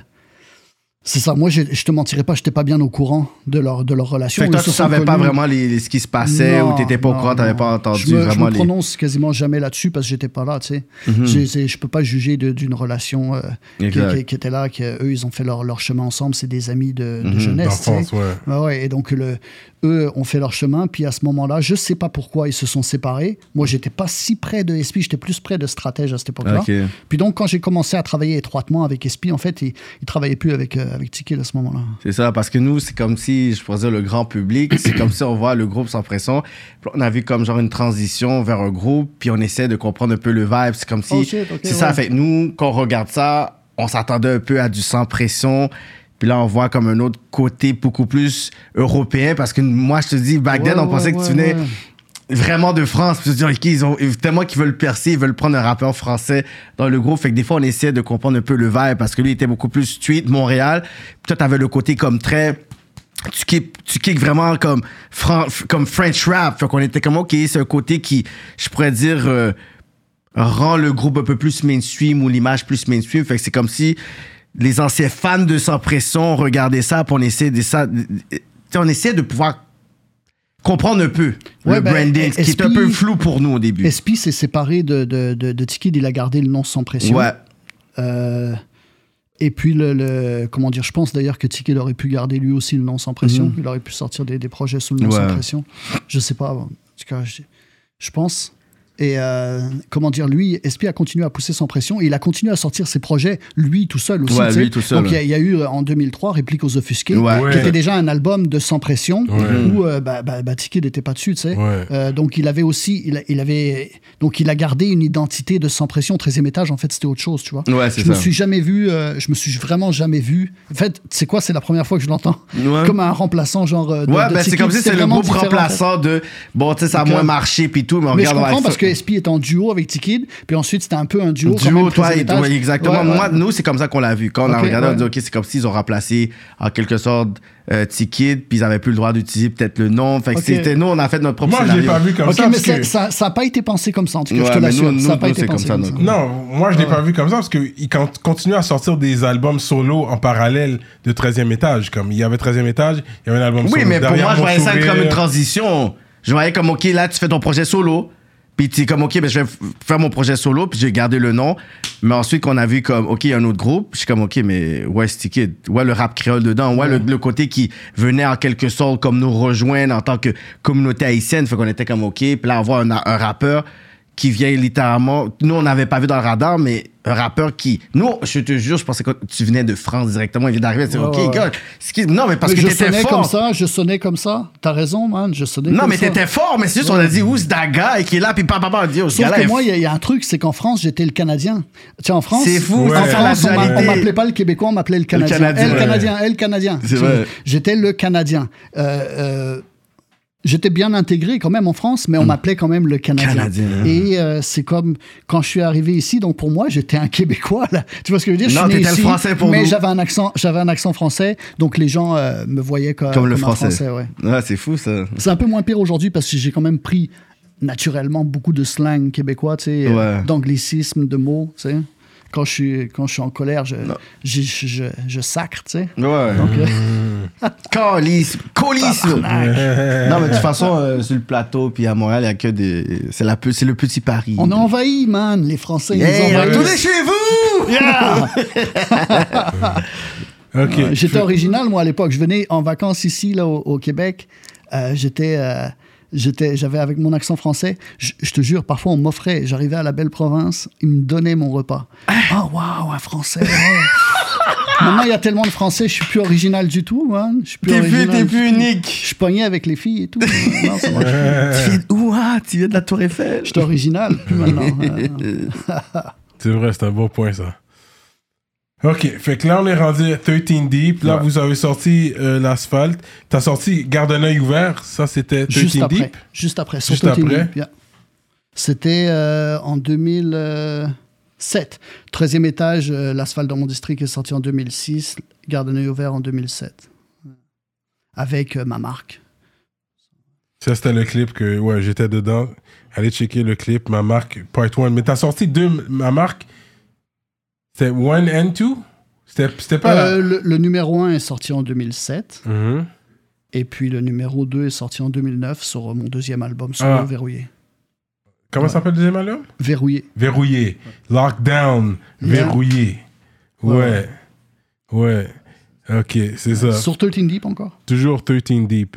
c'est ça. Moi, je, je te mentirais pas, j'étais pas bien au courant de leur, de leur relation. Fait que toi, tu savais pas vraiment les, les- ce qui se passait Non, ou t'étais pas au courant, t'avais pas entendu je me, vraiment je me les... prononce quasiment jamais là-dessus parce que j'étais pas là, tu sais. J'ai- c'est- Je peux pas juger d'une relation euh, qui, Exact. qui- qui était là, qu'eux, ils ont fait leur, leur chemin ensemble. C'est des amis de, de Mhm, jeunesse, tu sais. D'enfance, ouais. Ouais, ouais, et donc, le, eux ont fait leur chemin. Puis à ce moment-là, je sais pas pourquoi ils se sont séparés. Moi, j'étais pas si près de SP, j'étais plus près de stratège à cette époque-là. Puis donc, quand j'ai commencé à travailler étroitement avec SP, en fait, il, il travaillait plus avec, euh, avec Tiki à ce moment-là. C'est ça, parce que nous, c'est comme si, je pourrais dire, le grand public, c'est comme si on voit le groupe sans pression. On a vu comme genre une transition vers un groupe, puis on essaie de comprendre un peu le vibe. C'est comme si. Oh c'est ça, ouais. fait que nous, quand on regarde ça, on s'attendait un peu à du sans pression. Puis là, on voit comme un autre côté beaucoup plus européen, parce que moi, je te dis, back then, Ouais, on pensait ouais, que tu venais ouais. vraiment de France. Puis tu te dis, OK, ils ont tellement qu'ils veulent percer, ils veulent prendre un rappeur français dans le groupe. Fait que des fois, on essaie de comprendre un peu le vibe parce que lui il était beaucoup plus street, Montréal. Puis toi, t'avais le côté comme très. Tu kick, tu kick vraiment comme, Fran- comme French rap. Fait qu'on était comme, OK, c'est un côté qui, je pourrais dire, euh, rend le groupe un peu plus mainstream ou l'image plus mainstream. Fait que c'est comme si les anciens fans de Sans Pression regardaient ça, puis on essaie de ça. On essaie de pouvoir comprendre un peu Ouais, le ben, branding, qui est un peu flou pour nous au début. SP s'est séparé de, de, de, de Tiki, il a gardé le nom sans pression? Ouais. Euh, et puis, le, le- comment dire, je pense d'ailleurs que Tiki aurait pu garder lui aussi le nom sans pression. Mhm. Il aurait pu sortir des, des projets sous le nom Ouais. sans pression. Je sais pas. En tout cas, je, je pense. Et euh, comment dire, lui, SP a continué à pousser sans pression et il a continué à sortir ses projets, lui tout seul aussi. Ouais, lui tout seul, Donc il y, a- ouais. il y a eu euh, en 2003 Réplique aux Offusqués, Ouais. qui Ouais. était déjà un album de sans pression Ouais. où euh, bah, bah, bah, Tiki n'était pas dessus, tu sais. Ouais. Euh, donc il avait aussi, il, avait, donc il a gardé une identité de sans pression. 13e étage, en fait, c'était autre chose, tu vois. Je me ça. suis jamais vu, euh, je me suis vraiment jamais vu. En fait, c'est quoi C'est la première fois que je l'entends? Ouais. Comme un remplaçant, genre. de- Ouais, ben c'est comme si c'est le vraiment groupe différent, en fait. remplaçant de. Bon, tu sais, ça a Donc, moins marché puis tout, mais on Mais je regarde. comprends ouais, parce que SP était en duo avec T-Kid, puis ensuite c'était un peu un duo. Duo, toi, 13e et ouais, exactement. Ouais, ouais. Moi, nous, c'est comme ça qu'on l'a vu. Quand on a Ok, regardé, on ouais. dit, OK, c'est comme s'ils ont remplacé, en quelque sorte, euh, T-Kid, puis ils avaient plus le droit d'utiliser peut-être le nom. Fait que c'était nous, on a fait notre propre Moi, je l'ai scénario. pas vu comme ça. mais que- ça- ça n'a pas été pensé comme ça, en tout cas, Ouais, je te l'assure. nous- Ça n'a pas nous, été pensé comme comme ça, Non, moi je l'ai pas vu comme ça parce qu'il continue à sortir des albums solo en parallèle de 13e étage. Comme il y avait 13e étage, il y avait un album Oui, solo. mais pour moi, je voyais ça comme une transition. Je voyais comme, OK, là, tu fais ton projet solo. Puis tu es comme, OK, ben, je vais faire mon projet solo, puis j'ai gardé le nom. Mais ensuite, qu'on a vu comme, OK, il y a un autre groupe, je suis comme, OK, mais ouais, Kid. Ouais, le rap créole dedans. Ouais, le, le côté qui venait en quelque sorte comme nous rejoindre en tant que communauté haïtienne. Fait qu'on était comme, OK. Puis là, avoir un, un rappeur qui vient littéralement. Nous, on n'avait pas vu dans le radar, mais un rappeur qui. Nous, je te jure, je pensais que tu venais de France directement. Il vient d'arriver. C'est Ouais, OK, ouais, ouais. gars. ce qui- Non, mais parce Mais que je t'étais sonnais fort. comme ça, je sonnais comme ça. T'as raison, man, je sonnais Non, comme mais ça. t'étais fort, mais c'est juste, on a dit, où c'est Daga et qui est là, puis papa, papa, on dit, oh, ce Sauf que moi, il y, y a un truc, c'est qu'en France, j'étais le Canadien. Tu sais, en France, C'est fou, en c'est ça, France, on m'appelait pas le Québécois, on m'appelait le Canadien. Canadien, Elle, ouais. Canadien, elle, Canadien. C'est Tu- vrai. J'étais le Canadien. Euh, euh, J'étais bien intégré quand même en France, mais on m'appelait quand même le Canadien. Canadien, hein. Et euh, c'est comme quand je suis arrivé ici, donc pour moi, j'étais un Québécois. Là. Tu vois ce que je veux dire? Non, t'étais le français pour mais j'avais un accent, j'avais un accent français, donc les gens euh, me voyaient comme, Comme le un français. ouais. Ouais, c'est fou, ça. C'est un peu moins pire aujourd'hui parce que j'ai quand même pris naturellement beaucoup de slang québécois, tu sais, Ouais. d'anglicisme, de mots, tu sais. Quand je suis, quand je suis en colère, je, je, je, je- je sacre, tu sais. Ouais. Donc, euh, Colis, colis. non, mais de toute façon, euh, sur le plateau, puis à Montréal, il y a que des. C'est la c'est le petit Paris. on a envahi, man. Les Français, ils Hey, nous ont retournez chez vous! Ok. Ouais, J'étais original, moi, à l'époque. Je venais en vacances ici, là, au, au Québec. Euh, j'étais, euh, j'étais, j'avais avec mon accent français. Je, je te jure, parfois, on m'offrait. J'arrivais à la belle province, ils me donnaient mon repas. Oh, waouh, un français. ouais. Maintenant, il y a tellement de français, je suis plus original du tout, hein. Je suis plus T'es plus, original t'es plus tout. unique. Je pognais avec les filles et tout. non, ça marche. Tu viens d'où, ah? Tu viens de la Tour Eiffel? J'étais original, plus maintenant. C'est vrai, c'est un bon point, ça. Ok, fait que là, on est rendu à 13 Deep. Là, Ouais. vous avez sorti euh, l'asphalte. T'as sorti Garde un œil ouvert. Ça, c'était 13 juste après. Deep. Juste après. Juste 13 après. Deep, yeah. C'était euh, en 2007. 13e étage, euh, l'asphalte dans mon district est sorti en 2006. Garde un œil ouvert en 2007. Avec ma marque. Ça, c'était le clip que, ouais, j'étais dedans. Allez checker le clip, ma marque, part 1. Mais t'as sorti deux, ma marque. C'était 1 and 2 C'était pas Euh, le, le numéro 1 est sorti en 2007. Mhm. Et puis le numéro 2 est sorti en 2009 sur euh, mon deuxième album solo, Ah. Verrouillé. Comment ça s'appelle le deuxième album? Verrouillé. Verrouillé. Lockdown. Yeah. Verrouillé. Ouais. Ouais. Ok, c'est ça. Sur 13 Deep encore? Toujours 13 Deep.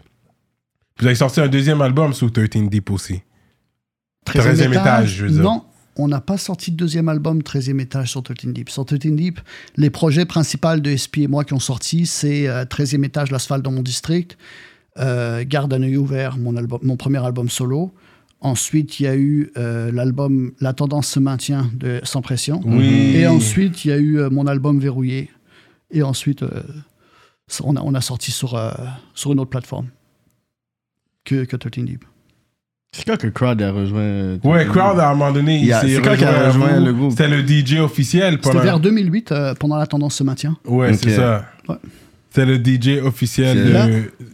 Vous avez sorti un deuxième album sous 13 Deep aussi. 13e étage, je veux dire. Non, on n'a pas sorti de deuxième album 13e étage sur 13 Deep. Sur 13 Deep, les projets principaux de SP et moi qui ont sorti, c'est euh, 13e étage, l'asphalte dans mon district, euh, Garde un œil ouvert, mon, album, mon premier album solo. Ensuite, il y a eu euh, l'album La tendance se maintient de Sans pression. Oui. Et ensuite, il y a eu euh, mon album Verrouillé. Et ensuite, on, a, on a sorti sur, sur une autre plateforme que, que 13 Deep. C'est quand que Crowd a rejoint. euh, Ouais, Crowd, à un moment donné, Il s'est qu'il a rejoint le groupe? C'était le DJ officiel C'était pendant... vers 2008, euh, pendant La tendance se maintient. Ouais, c'est ça. Ouais. C'était le DJ officiel de,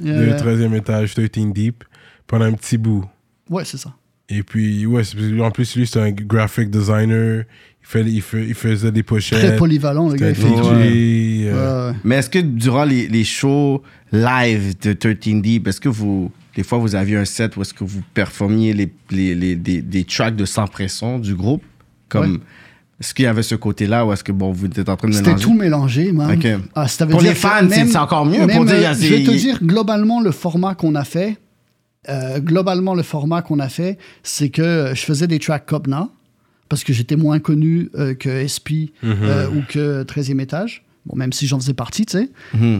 yeah, yeah. 13e étage, 13 Deep, pendant un petit bout. Ouais, c'est ça. Et puis, ouais, en plus, lui, c'est un graphic designer. Il, fait, il, fait- il faisait des pochettes. Très polyvalent, le gars. C'était DJ. euh, Ouais, ouais. Mais est-ce que durant les, les shows live de 13 Deep, est-ce que vous, des fois, vous aviez un set où est-ce que vous performiez les, les, les- des, des tracks de sans pression du groupe? Comme, Ouais. Est-ce qu'il y avait ce côté-là ou est-ce que, bon, vous êtes en train de C'était mélanger? tout mélangé, man. Ah, ça veut Pour dire les fans, c'est- encore mieux. même, Pour dire, euh, je vais te dire, globalement, le format qu'on a fait, Euh, globalement, le format qu'on a fait, c'est que je faisais des tracks Cobna, parce que j'étais moins connu euh, que SP euh, ou que 13e étage, bon, même si j'en faisais partie, tu sais.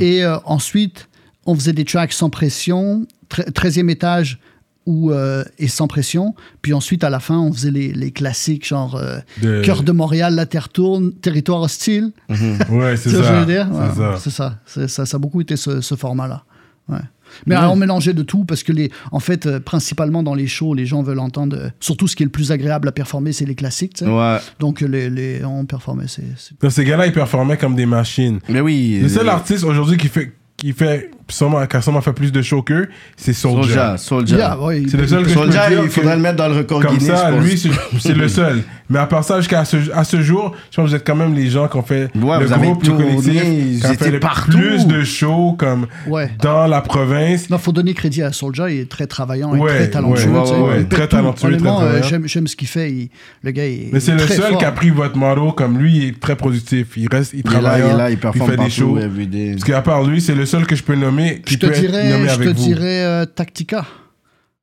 Et euh, ensuite, on faisait des tracks sans pression, tre- 13e étage ou, euh, et sans pression. Puis ensuite, à la fin, on faisait les, les classiques, genre euh, De- Cœur de Montréal, La Terre tourne, Territoire hostile. Ouais, c'est ça. dire? Ouais, C'est ça. C'est ça. C'est- ça. Ça a beaucoup été ce, ce format-là. Ouais. Mais alors, on mélangeait de tout parce que, les, en fait, euh, principalement dans les shows, les gens veulent entendre. euh, surtout, ce qui est le plus agréable à performer, c'est les classiques. tu sais. Ouais. Donc, les, les, on performait. C'est, c'est- Donc, ces gars-là, ils performaient comme des machines. Mais oui. Le seul artiste aujourd'hui qui fait, qui fait sûrement, qui a sûrement fait plus de shows qu'eux, c'est. Yeah, ouais, C'est le seul que je peux dire il faudrait que- le mettre dans le record Comme Guinness. ça, lui, c'est le seul. Mais à part ça, jusqu'à ce, à ce jour, je pense que vous êtes quand même les gens qui ont fait Ouais, le vous avez groupe, le collectif, qui étiez fait le partout. plus de shows comme Ouais. dans la province. Non, faut donner crédit à Soulja, il est très travaillant et Ouais, très talentueux. ouais, tu sais. ouais, ouais, Il peut très talentueux, très euh, travaillant. j'aime, j'aime ce qu'il fait. il- le gars, il Mais c'est est le seul fort. qui a pris votre motto, comme lui, il est très productif. Il reste, il Il est là, travaille, il est là, il performe fait des partout, shows. Parce qu'à part lui, c'est le seul que je peux nommer qui Je te dirais, je te dirais euh, Tactica.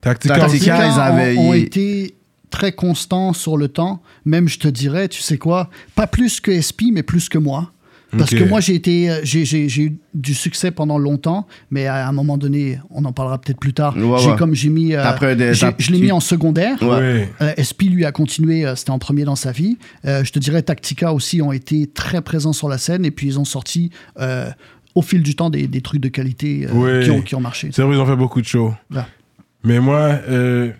Tactica, ils ont- avaient- ont, été très constants sur le temps. Même, je te dirais, tu sais quoi, pas plus que SP, mais plus que moi. Parce que moi, j'ai été, euh, j'ai, eu du succès pendant longtemps, mais à un moment donné, on en parlera peut-être plus tard. Ouais, j'ai ouais. comme j'ai mis, euh, des- je l'ai mis en secondaire. Ouais. Ouais. Euh, SP lui a continué, euh, c'était en premier dans sa vie. Euh, je te dirais, Tactica aussi ont été très présents sur la scène et puis ils ont sorti euh, au fil du temps des, des trucs de qualité euh, qui, ont, qui ont marché. C'est vrai, ils ont fait beaucoup de shows. Là. Mais moi, euh,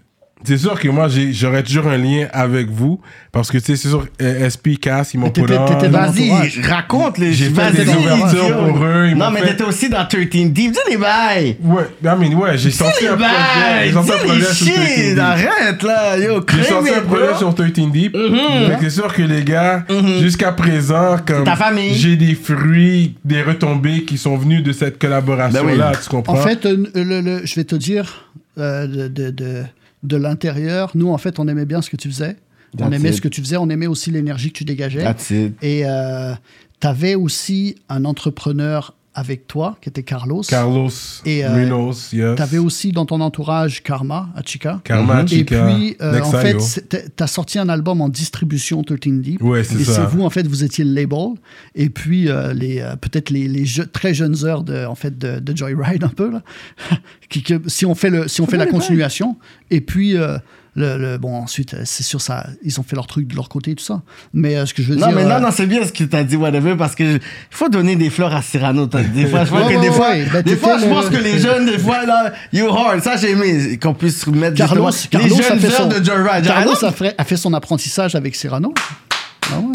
c'est sûr que moi, j'ai- j'aurais toujours un lien avec vous. Parce que, tu sais, c'est sûr, euh, SP, Cass, ils m'ont T'étais- t'étais dans Vas-y, raconte les J'ai fait vas-y, des ouvertures yo. pour eux, ils Non, m'ont mais fait- t'étais aussi dans 13 Deep. Dis les bails. Ouais, I mean, ouais, j'ai sorti Dis un les projet. bails. J'ai sorti un Dis les projet sur 13 shit. Deep. Arrête, là. Yo, J'ai sorti crème, un projet sur 13 Deep. Fait que c'est sûr que les gars, jusqu'à présent, comme Ta famille. j'ai des fruits, des retombées qui sont venus de cette collaboration-là, Ben tu comprends? En fait, euh, le- le- je vais te dire, euh, de, de, de, de l'intérieur, nous, en fait, on aimait bien ce que tu faisais. on aimait it. ce que tu faisais, on aimait aussi l'énergie que tu dégageais. That's it. Et tu avais aussi un entrepreneur avec toi, qui était Carlos. Carlos, Et, euh, yes. Tu avais aussi dans ton entourage Karma, à Chica. Karma, Et Chica, puis, euh, en fait, tu as sorti un album en distribution 13 Deep. Ouais, c'est Et ça. c'est vous, en fait, vous étiez le label. Et puis, euh, les, euh, peut-être les, les je- très jeunes heures de, en fait, de, de Joyride, un peu, là. qui, que- si on fait, le, si on fait la continuation. Et puis, le, le- bon, ensuite, euh, c'est sûr, ça, ils ont fait leur truc de leur côté et tout ça. Mais euh, ce que je veux Non, dire. mais euh, non, non, c'est bien ce que t'as dit, whatever, parce que il faut donner des fleurs à Cyrano. Des fois, je pense Ouais, que ouais, des ouais, fois, ouais. Ben, des fois, je le- pense que les jeunes, des fois, là, you hard. Ça, j'ai aimé qu'on puisse mettre Carlos, les a jeunes fait heures son, de Joyride. Carlos a fait, a fait son apprentissage avec Cyrano. Ah ouais, non.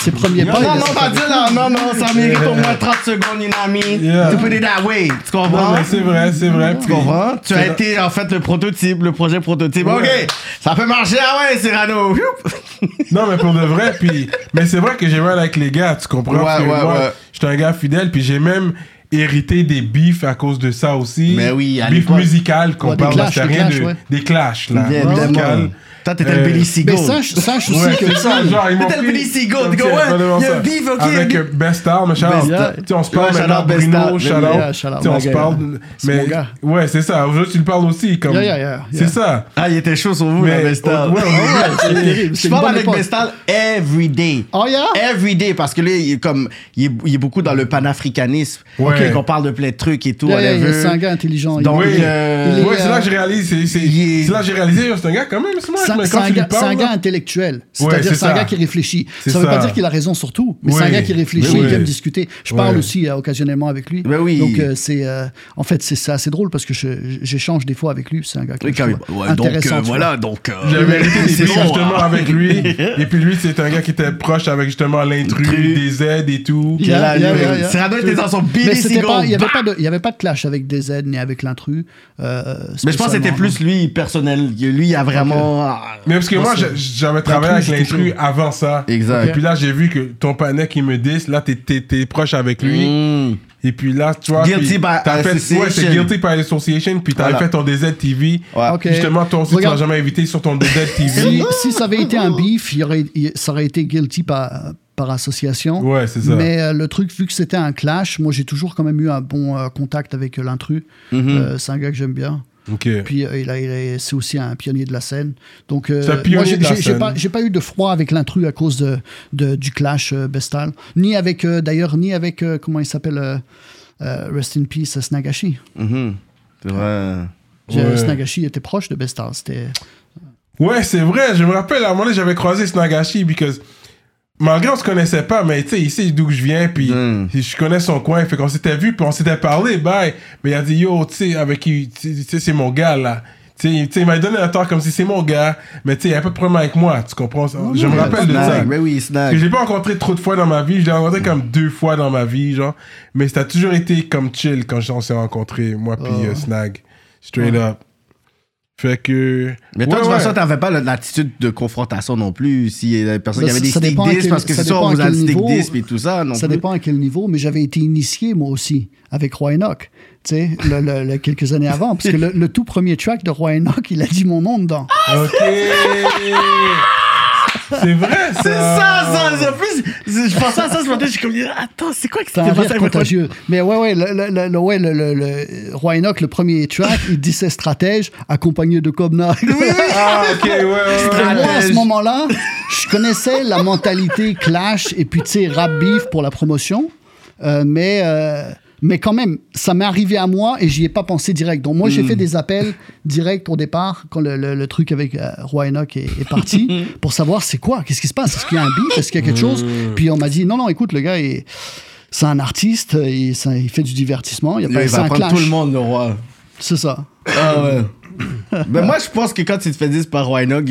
Ses premiers Non, pas. non, non, pas dire là. Non, non, ça mérite au moins 30 secondes, I mean? Yeah. To put it that way. Tu comprends? c'est vrai, c'est vrai. Tu comprends? Tu as été, en fait, le prototype, le projet prototype. Ouais. OK, ça peut marcher, ah ouais, Cyrano. Non, mais pour de vrai, puis... Mais c'est vrai que j'ai mal avec les gars, tu comprends? Ouais, Parce ouais, moi, ouais. j'étais un gars fidèle, puis j'ai même hérité des beefs à cause de ça aussi. Mais oui, à Beef musical qu'on Ouais, parle, c'est rien de... ouais. Des clashs, là. Musical. Toi, t'étais le Euh, Billy Seagull. Mais sache, sache aussi Ouais, que. c'est ça, genre, ils m'ont T'étais le pris- Billy Seagull, comme tu go, ouais, il y a ça. beef, ok, Avec beef. euh, Best Star, mais shout out. Best- Tu sais, on se parle Ouais, shout maintenant, Bruno, Star. shout shout Tu sais, on se parle, mais ouais, c'est ça. Aujourd'hui, tu le parles aussi, comme. Yeah, yeah, yeah, C'est ça. Ah, il était chaud sur vous, Mais- la Bestal. ouais, ouais, ouais. Je parle avec. Bestal every day. Oh, yeah? Every day, parce que là, il est, comme, il est, beaucoup dans le panafricanisme. Ouais. Ok, qu'on parle de plein de trucs et tout. C'est un gars intelligent. Donc, euh, ouais, c'est là euh, que j'ai réalisé. C'est là que j'ai réalisé, c'est un gars quand même c'est mais c'est quand un, tu gars- c'est un parles. gars intellectuel. C'est-à-dire c'est c'est un gars qui réfléchit. C'est Ça veut pas dire qu'il a raison sur tout, mais c'est un gars qui réfléchit, Oui, qui oui. aime discuter. Je parle aussi euh, occasionnellement avec lui. Oui. Donc euh, c'est euh, en fait c'est c'est assez drôle parce que j'échange des fois avec lui. C'est un gars qui Ouais, donc, intéressant. vois. voilà, donc. J'avais des c'est justement avec lui. Et puis lui, c'est un gars qui était proche avec justement l'intrus, Intrus. des aides et tout. Yeah. Cyrano était dans son pas, il n'y avait, pas de- il y avait pas de clash avec DZ ni avec l'intrus. Mais je pense que c'était plus lui, personnel. Lui, il a vraiment. Mais parce que moi, j'avais travaillé avec L'intrus, avant ça. Exact. Et puis là, j'ai vu que ton panel qui me dit, là, t'es- proche avec lui. Mm. Et puis là, tu vois. Guilty puis by t'as fait, Ouais, c'est. Guilty by Association. Puis t'avais Voilà. fait ton DZ TV. Ouais. Justement, toi aussi, tu m'as jamais invité sur ton DZ TV. Si, si ça avait été un beef, il y aurait, il- ça aurait été guilty par, par association. Ouais, c'est ça. Mais euh, le truc, vu que c'était un clash, moi j'ai toujours quand même eu un bon euh, contact avec euh, l'intrus. Mhm. Euh, c'est un gars que j'aime bien. Ok. Puis euh, il a, il a- c'est aussi un pionnier de la scène. Donc euh, moi, j'ai- pas, eu de froid avec l'intrus à cause de, de- du clash euh, Bestal, ni avec euh, d'ailleurs ni avec euh, comment il s'appelle euh, euh, Rest in Peace Snagashi. Mhm. C'est vrai. Ouais. Snagashi était proche de Bestal. C'était Ouais, c'est vrai. Je me rappelle, à un moment donné, j'avais croisé Snagashi because malgré on se connaissait pas, mais tu sais, il sait d'où je viens, puis Mm. je connais son coin, fait qu'on s'était vu, puis on s'était parlé, bye. Mais il a dit, yo, tu sais, avec qui, tu sais, c'est mon gars, là. Tu sais, il m'a donné un temps comme si c'est mon gars, mais tu sais, il n'y a pas de problème avec moi, tu comprends? ça? je me Ouais, rappelle de ça. Mais oui, Snag. je l'ai pas rencontré trop de fois dans ma vie, je l'ai rencontré comme deux fois dans ma vie, genre. Mais ça a toujours été comme chill quand on s'est rencontrés, moi puis Ah. euh, Snag. Straight up. Fait que. Mais toi, Ouais, de toute ouais. façon, t'avais pas l'attitude de confrontation non plus. S'il y a des personnes Ça- qui avaient des ça stick dépend à discs, quel- parce que ça c'est sûr, dépend on vous a niveau. discs et tout ça. Non ça plus. dépend à quel niveau, mais j'avais été initié moi aussi avec Roy Enoch, tu sais, le- le- le- quelques années avant, parce que le, le tout premier track de Roy Enoch, il a dit mon nom dedans. Ok. C'est vrai, ça. C'est ça, ça. ça. En plus, je pensais à ça ce matin, je suis comme, attends, c'est quoi que c'était passé avec contagieux. Mais ouais, ouais, le, le, ouais, le, le, le- Roy Enoch, le premier track, il dit ses stratèges, accompagné de Cobna. Ah, ok, ouais, ouais, moi, à ce moment-là, je connaissais la mentalité clash et puis, tu sais, rap beef pour la promotion. Euh, mais, euh, mais quand même, ça m'est arrivé à moi et j'y ai pas pensé direct. Donc, moi, j'ai fait des appels directs au départ quand le, le- le truc avec euh, Roy Enoch est, est parti pour savoir c'est quoi, qu'est-ce qui se passe, est-ce qu'il y a un beef, est-ce qu'il y a quelque chose? Puis on m'a dit non, non, écoute, le gars, c'est un artiste, il, ça- il fait du divertissement, il y a Il pas va un prendre clash. tout le monde, le roi. C'est ça. Ah ouais. Mais moi, je pense que quand tu te fais dire par Roy Nog,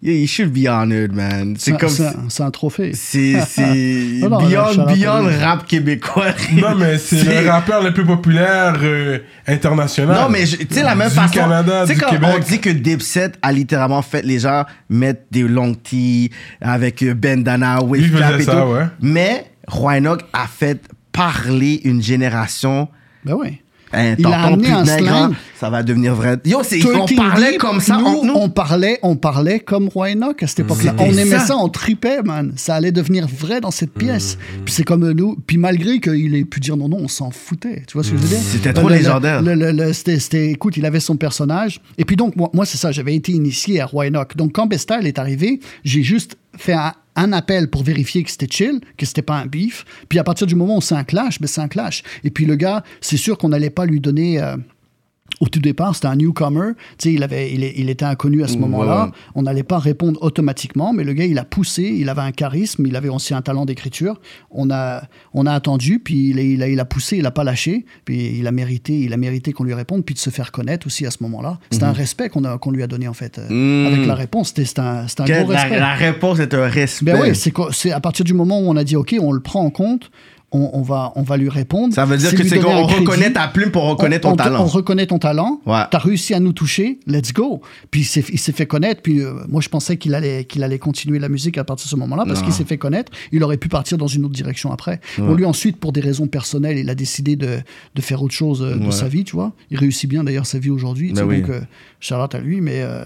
yo, you, yo, you should be honored, man. C'est comme. c'est un, c'est un trophée. C'est beyond, beyond rap québécois. Non, mais c'est le rappeur le plus populaire euh, international. Non, mais tu sais, la même Du façon. Canada, tu sais, du quand Québec. on dit que Dipset a littéralement fait les gens mettre des long tees avec euh, bandana, wave cap et ça, tout. ouais. Mais Roy a fait parler une génération. Ben oui. Il a amené un nègre, slang. hein, ça va devenir vrai. Yo, c'est, on 13 parlait Deep, comme ça nous, entre nous. On parlait, on parlait comme Roy Enoch à cette époque-là. C'était On aimait ça. ça. on tripait, man. Ça allait devenir vrai dans cette pièce. Puis c'est comme nous. Puis malgré qu'il ait pu dire non, non, on s'en foutait. Tu vois ce que je veux dire? C'était trop Le- le- légendaire. le- le- le- c'était, c'était- écoute, il avait son personnage. Et puis donc, moi, moi, c'est ça, j'avais été initié à Roy Enoch. Donc quand Bestal est arrivé, j'ai juste fait un, un appel pour vérifier que c'était chill, que c'était pas un beef. Puis à partir du moment où c'est un clash, ben c'est un clash. Et puis le gars, c'est sûr qu'on n'allait pas lui donner. euh, au tout départ, c'était un newcomer. Tu sais, il, avait, il, il était inconnu à ce Ouais, moment-là. ouais. On n'allait pas répondre automatiquement, mais le gars, il a poussé, il avait un charisme, il avait aussi un talent d'écriture. On a, on a attendu, puis il, a- il a, il a poussé, il n'a pas lâché, puis il a mérité, il a mérité qu'on lui réponde, puis de se faire connaître aussi à ce moment-là. C'était un respect qu'on lui a donné, en fait, euh, Mhm. avec la réponse. C'était un, un gros la, respect. la réponse est un respect. Ben oui, c'est à partir du moment où on a dit, OK, on le prend en compte, on, on va, on va lui répondre. Ça veut dire que c'est qu'on reconnaît ta plume pour reconnaître on, ton on talent. On reconnaît ton talent. Ouais. T'as réussi à nous toucher. Let's go. Puis il s'est, il s'est fait connaître. Puis euh, moi, je pensais qu'il allait, qu'il allait continuer la musique à partir de ce moment-là parce qu'il s'est fait connaître. Il aurait pu partir dans une autre direction après. Bon, lui, ensuite, pour des raisons personnelles, il a décidé de, de faire autre chose euh, de Ouais. sa vie, tu vois. Il réussit bien d'ailleurs sa vie aujourd'hui. tu Ben oui. Donc, euh, Charlotte à lui. Mais, euh,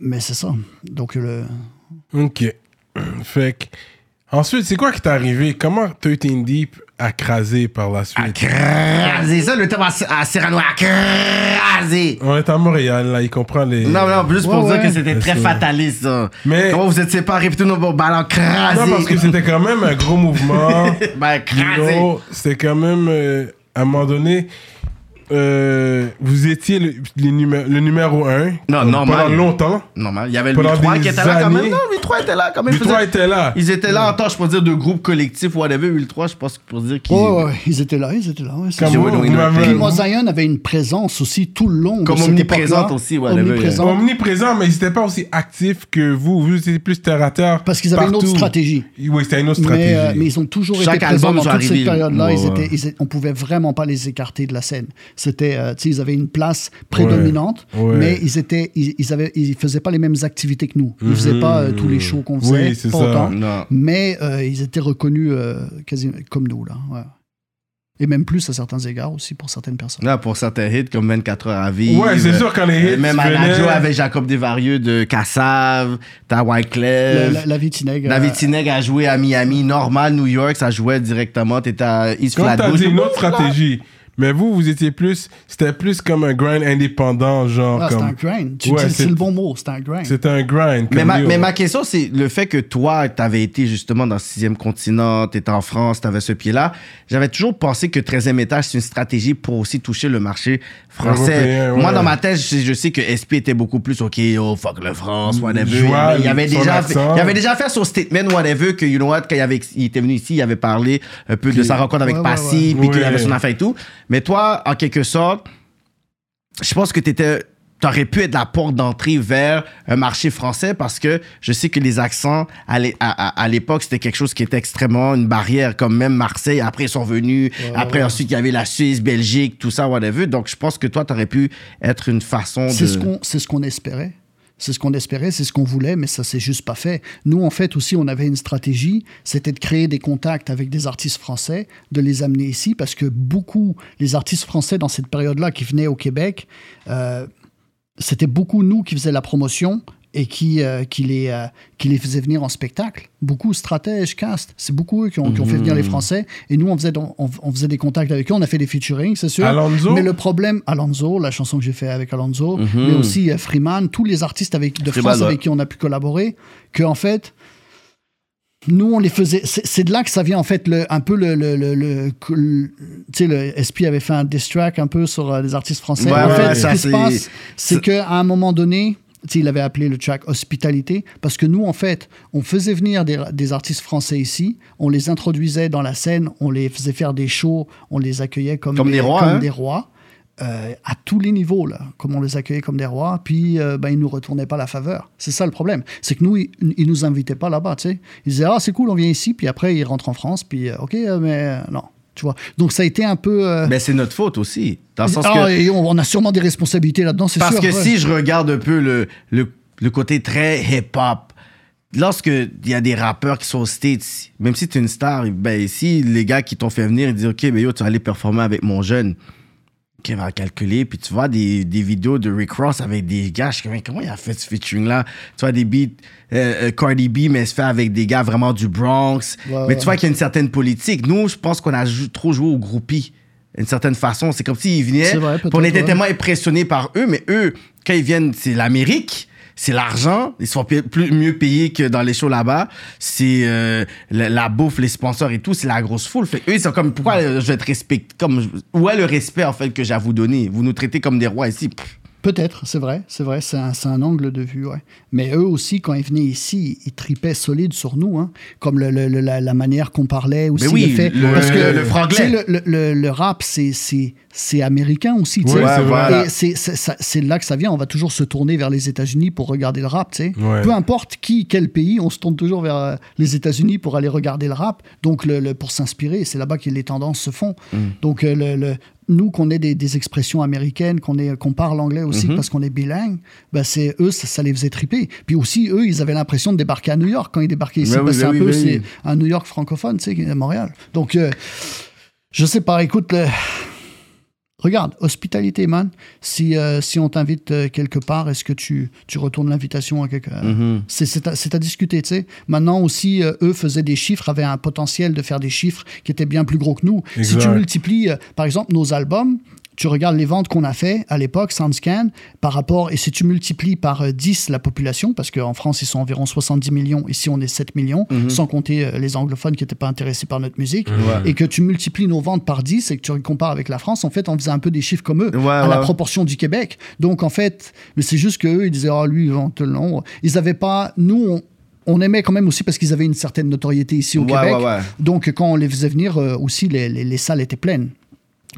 mais c'est ça. Donc, le. Ok. Fait que. Ensuite, c'est quoi qui t'est arrivé? Comment 13 Deep a crasé par la suite? Crasé, ça, le terme à, à Cyrano, à crasé. On est à Montréal, là, il comprend les. Non, non, juste pour Ouais, dire ouais. que c'était très ça. fataliste, ça. Mais- Comment vous êtes séparés, puis tout nos ballons crasés. Non, parce que c'était quand même un gros mouvement. Ben, crasé. Yo, C'était quand même, euh, à un moment donné, euh, vous étiez le, les numé- le numéro 1. Non, normal. Pendant longtemps. Normal. Il y avait le Pendant 8-3 des qui était là quand même. Non, le 8-3 était là quand même. Faisait- trois étaient là. Ils étaient là en tant, je peux dire, de groupe collectif, whatever. 8-3, je pense, pour dire qu'ils. Ouais, ils étaient là, ils étaient là. ouais, c'est Comme vous, donc, vous Puis Mosaïon avait une présence aussi tout le long. Comme omniprésente aussi, whatever. Omniprésente. omniprésent, mais ils n'étaient pas aussi actifs que vous. Vous étiez plus terre à terre. Parce qu'ils avaient une autre stratégie. Oui, c'était une autre stratégie. Mais, euh, mais ils ont toujours Chaque été présents album, dans toute cette période-là. On pouvait vraiment pas les écarter de la scène. C'était, euh, ils avaient une place prédominante, Ouais. mais ils étaient, ils, ils avaient, ils faisaient pas les mêmes activités que nous. Ils faisaient pas euh, tous les shows qu'on faisait, Mhm. Oui, c'est pas ça. autant. Mais euh, ils étaient reconnus euh, quasi comme nous là. ouais. Et même plus à certains égards aussi pour certaines personnes. Là, pour certains hits comme 24 heures à vie. Ouais, c'est sûr, quand les hits Même radio avec Jacob Desvarieux de Cassav, t'as La, Wyclef. la, la vie de Tineg, euh, David Tineg a joué à Miami, normal, New York, ça jouait directement. T'étais à East Comme t'as dit, une autre stratégie. Mais vous, vous étiez plus. C'était plus comme un grind indépendant, genre. Ah, c'est comme... un grind. Tu Ouais, dis- c'est- c'est le bon mot, c'est un grind. C'était un grind. Mais ma, mais ma question, c'est le fait que toi, tu avais été justement dans le sixième continent, tu étais en France, tu avais ce pied-là. J'avais toujours pensé que 13e étage, c'est une stratégie pour aussi toucher le marché français. Européen, ouais. Moi, dans ma tête, je, je sais que SP était beaucoup plus, OK, oh, fuck le France, whatever. Joie, il, avait son déjà fait, il avait déjà fait son statement, whatever, que, you know what, quand il, avait, il était venu ici, il avait parlé un peu de sa rencontre avec Ouais, Passy, ouais. puis qu'il avait son affaire et tout. Mais toi, en quelque sorte, je pense que tu étais T'aurais pu être la porte d'entrée vers un marché français parce que je sais que les accents, à l'é- à à- à l'époque, c'était quelque chose qui était extrêmement une barrière, comme même Marseille. Après, ils sont venus. après, ensuite, il y avait la Suisse, Belgique, tout ça, whatever. Donc, je pense que toi, t'aurais pu être une façon de... C'est ce qu'on c'est ce qu'on espérait. C'est ce qu'on espérait, c'est ce qu'on voulait, mais ça s'est juste pas fait. Nous, en fait, aussi, on avait une stratégie, c'était de créer des contacts avec des artistes français, de les amener ici, parce que beaucoup, les artistes français dans cette période-là qui venaient au Québec, euh, c'était beaucoup nous qui faisaient la promotion et qui, euh, qui, les, euh, qui les faisaient venir en spectacle. Beaucoup stratèges, cast, c'est beaucoup eux qui ont, qui ont fait venir les Français. Et nous, on faisait, on, on faisait des contacts avec eux, on a fait des featuring, c'est sûr. Alonso? Mais le problème, Alonso, la chanson que j'ai fait avec Alonso, mais aussi euh, Freeman, tous les artistes avec, de France avec qui on a pu collaborer, que en fait, nous, on les faisait. C'est de là que ça vient, en fait, le, un peu le. le, le, le- le- tu sais, le SP avait fait un diss track un peu sur les artistes français. Ouais, en ouais, fait, ce qui se passe, c'est qu'à un moment donné, il avait appelé le track Hospitalité, parce que nous, en fait, on faisait venir des, des artistes français ici, on les introduisait dans la scène, on les faisait faire des shows, on les accueillait comme, Comme des rois, hein. des rois. euh, à tous les niveaux, là, comme on les accueillait comme des rois, puis euh, ben, ils nous retournaient pas la faveur. C'est ça le problème. C'est que nous, ils, ils nous invitaient pas là-bas, tu sais. Ils disaient, ah, c'est cool, on vient ici, puis après, ils rentrent en France, puis euh, ok, mais non, tu vois. Donc, ça a été un peu. euh, Mais c'est notre faute aussi. Dans le sens ah, que... et on, on a sûrement des responsabilités là-dedans, c'est sûr. Parce que ouais. si je regarde un peu le, le, le côté très hip-hop, lorsque il y a des rappeurs qui sont aux States, même si tu es une star, ben ici, les gars qui t'ont fait venir, ils disent OK, ben yo, tu vas aller performer avec mon jeune. Qui va calculer, puis tu vois des, des vidéos de Rick Ross avec des gars, je suis comment il a fait ce featuring-là? Tu vois des beats, euh, euh, Cardi B, mais se fait avec des gars vraiment du Bronx. Ouais, mais tu vois qu'il y a une certaine politique. Nous, je pense qu'on a jou- trop joué au groupie, d'une certaine façon. C'est comme s'ils venaient, vrai, on était ouais. tellement impressionnés par eux, mais eux, quand ils viennent, c'est l'Amérique, c'est l'argent, ils sont plus, mieux payés que dans les shows là-bas, c'est euh, la, la bouffe, les sponsors et tout, c'est la grosse foule. Fait eux, ils sont comme, pourquoi je te respecter comme, Où est le respect, en fait, que j'ai à vous donner? Vous nous traitez comme des rois ici. Peut-être, c'est vrai, c'est vrai, c'est un, un angle de vue, ouais. Mais eux aussi, quand ils venaient ici, ils tripaient solide sur nous, hein. Comme le, le- le- la, la manière qu'on parlait aussi. Mais oui, le fait, le- parce que le franglais. Le, le- le- le rap, c'est, américain aussi, Ouais, sais. c'est là que ça vient. On va toujours se tourner vers les États-Unis pour regarder le rap, tu sais. Ouais. Peu importe qui, quel pays, on se tourne toujours vers euh, les États-Unis pour aller regarder le rap. Donc, le, le- pour s'inspirer, c'est là-bas que les tendances se font. Mm. Donc, euh, le, le- nous, qu'on ait des, des expressions américaines, qu'on qu'on parle anglais aussi Mm-hmm. parce qu'on est bilingue, ben c'est eux, ça, ça les faisait triper. Puis aussi, eux, ils avaient l'impression de débarquer à New York quand ils débarquaient ici. Ben oui, parce que ben c'est oui, un peu ben oui. un New York francophone, tu sais, à Montréal. Donc, euh, je sais pas, écoute, le- regarde, hospitalité, man. Si, euh, si on t'invite euh, quelque part, est-ce que tu, tu retournes l'invitation à quelqu'un? Mm-hmm. C'est c'est à, à discuter, tu sais. Maintenant aussi, euh, eux faisaient des chiffres, avaient un potentiel de faire des chiffres qui étaient bien plus gros que nous. Si tu multiplies, euh, par exemple, nos albums, tu regardes les ventes qu'on a fait à l'époque, SoundScan, par rapport, et si tu multiplies par euh, 10 la population, parce qu'en France, ils sont environ 70 millions, ici, on est 7 millions, Mhm. sans compter euh, les anglophones qui n'étaient pas intéressés par notre musique, et que tu multiplies nos ventes par 10 et que tu compares avec la France, en fait, on faisait un peu des chiffres comme eux, Ouais, à la proportion du Québec. Donc, en fait, mais c'est juste qu'eux, ils disaient, ah, lui, il vend le nom. Ils n'avaient pas, nous, on, on aimait quand même aussi parce qu'ils avaient une certaine notoriété ici au Ouais, Québec. ouais, ouais. Donc, quand on les faisait venir, euh, aussi, les, les- les salles étaient pleines.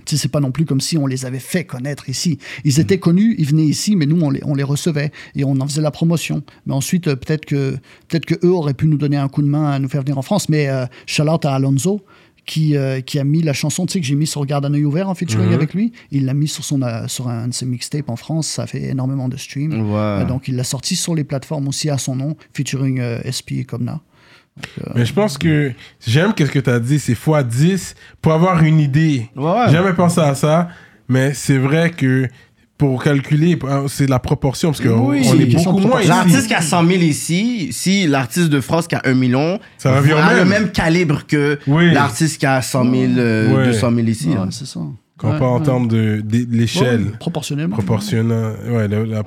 Tu sais, c'est pas non plus comme si on les avait fait connaître ici. Ils étaient Mm. connus, ils venaient ici, mais nous, on les, on les recevait et on en faisait la promotion. Mais ensuite, euh, peut-être que, peut-être que eux auraient pu nous donner un coup de main à nous faire venir en France. Mais euh, shout out à Alonso, qui, euh, qui a mis la chanson, tu sais, que j'ai mis sur Garde un œil ouvert en featuring Mm-hmm. avec lui. Il l'a mis sur, son, euh, sur un de ses mixtapes en France. Ça fait énormément de streams. Euh, donc, il l'a sorti sur les plateformes aussi à son nom, featuring SP et Comna. Mais je pense que j'aime qu'est-ce que tu as dit, c'est x10 pour avoir une idée. Ouais, ouais. J'ai jamais pensé à ça, mais c'est vrai que pour calculer, euh, c'est la proportion, parce qu'on Oui. on est beaucoup moins L'artiste ici. qui a 100 000 ici, si l'artiste de France qui a 1 million, Ça revient au a le même. même calibre que Oui. l'artiste qui a 100 000, euh, Ouais. 200 000 ici. Ouais, hein. c'est ça. Quand Ouais, pas en ouais. termes de, de- de l'échelle. Ouais, proportionnellement. proportionnant. Ouais, la- la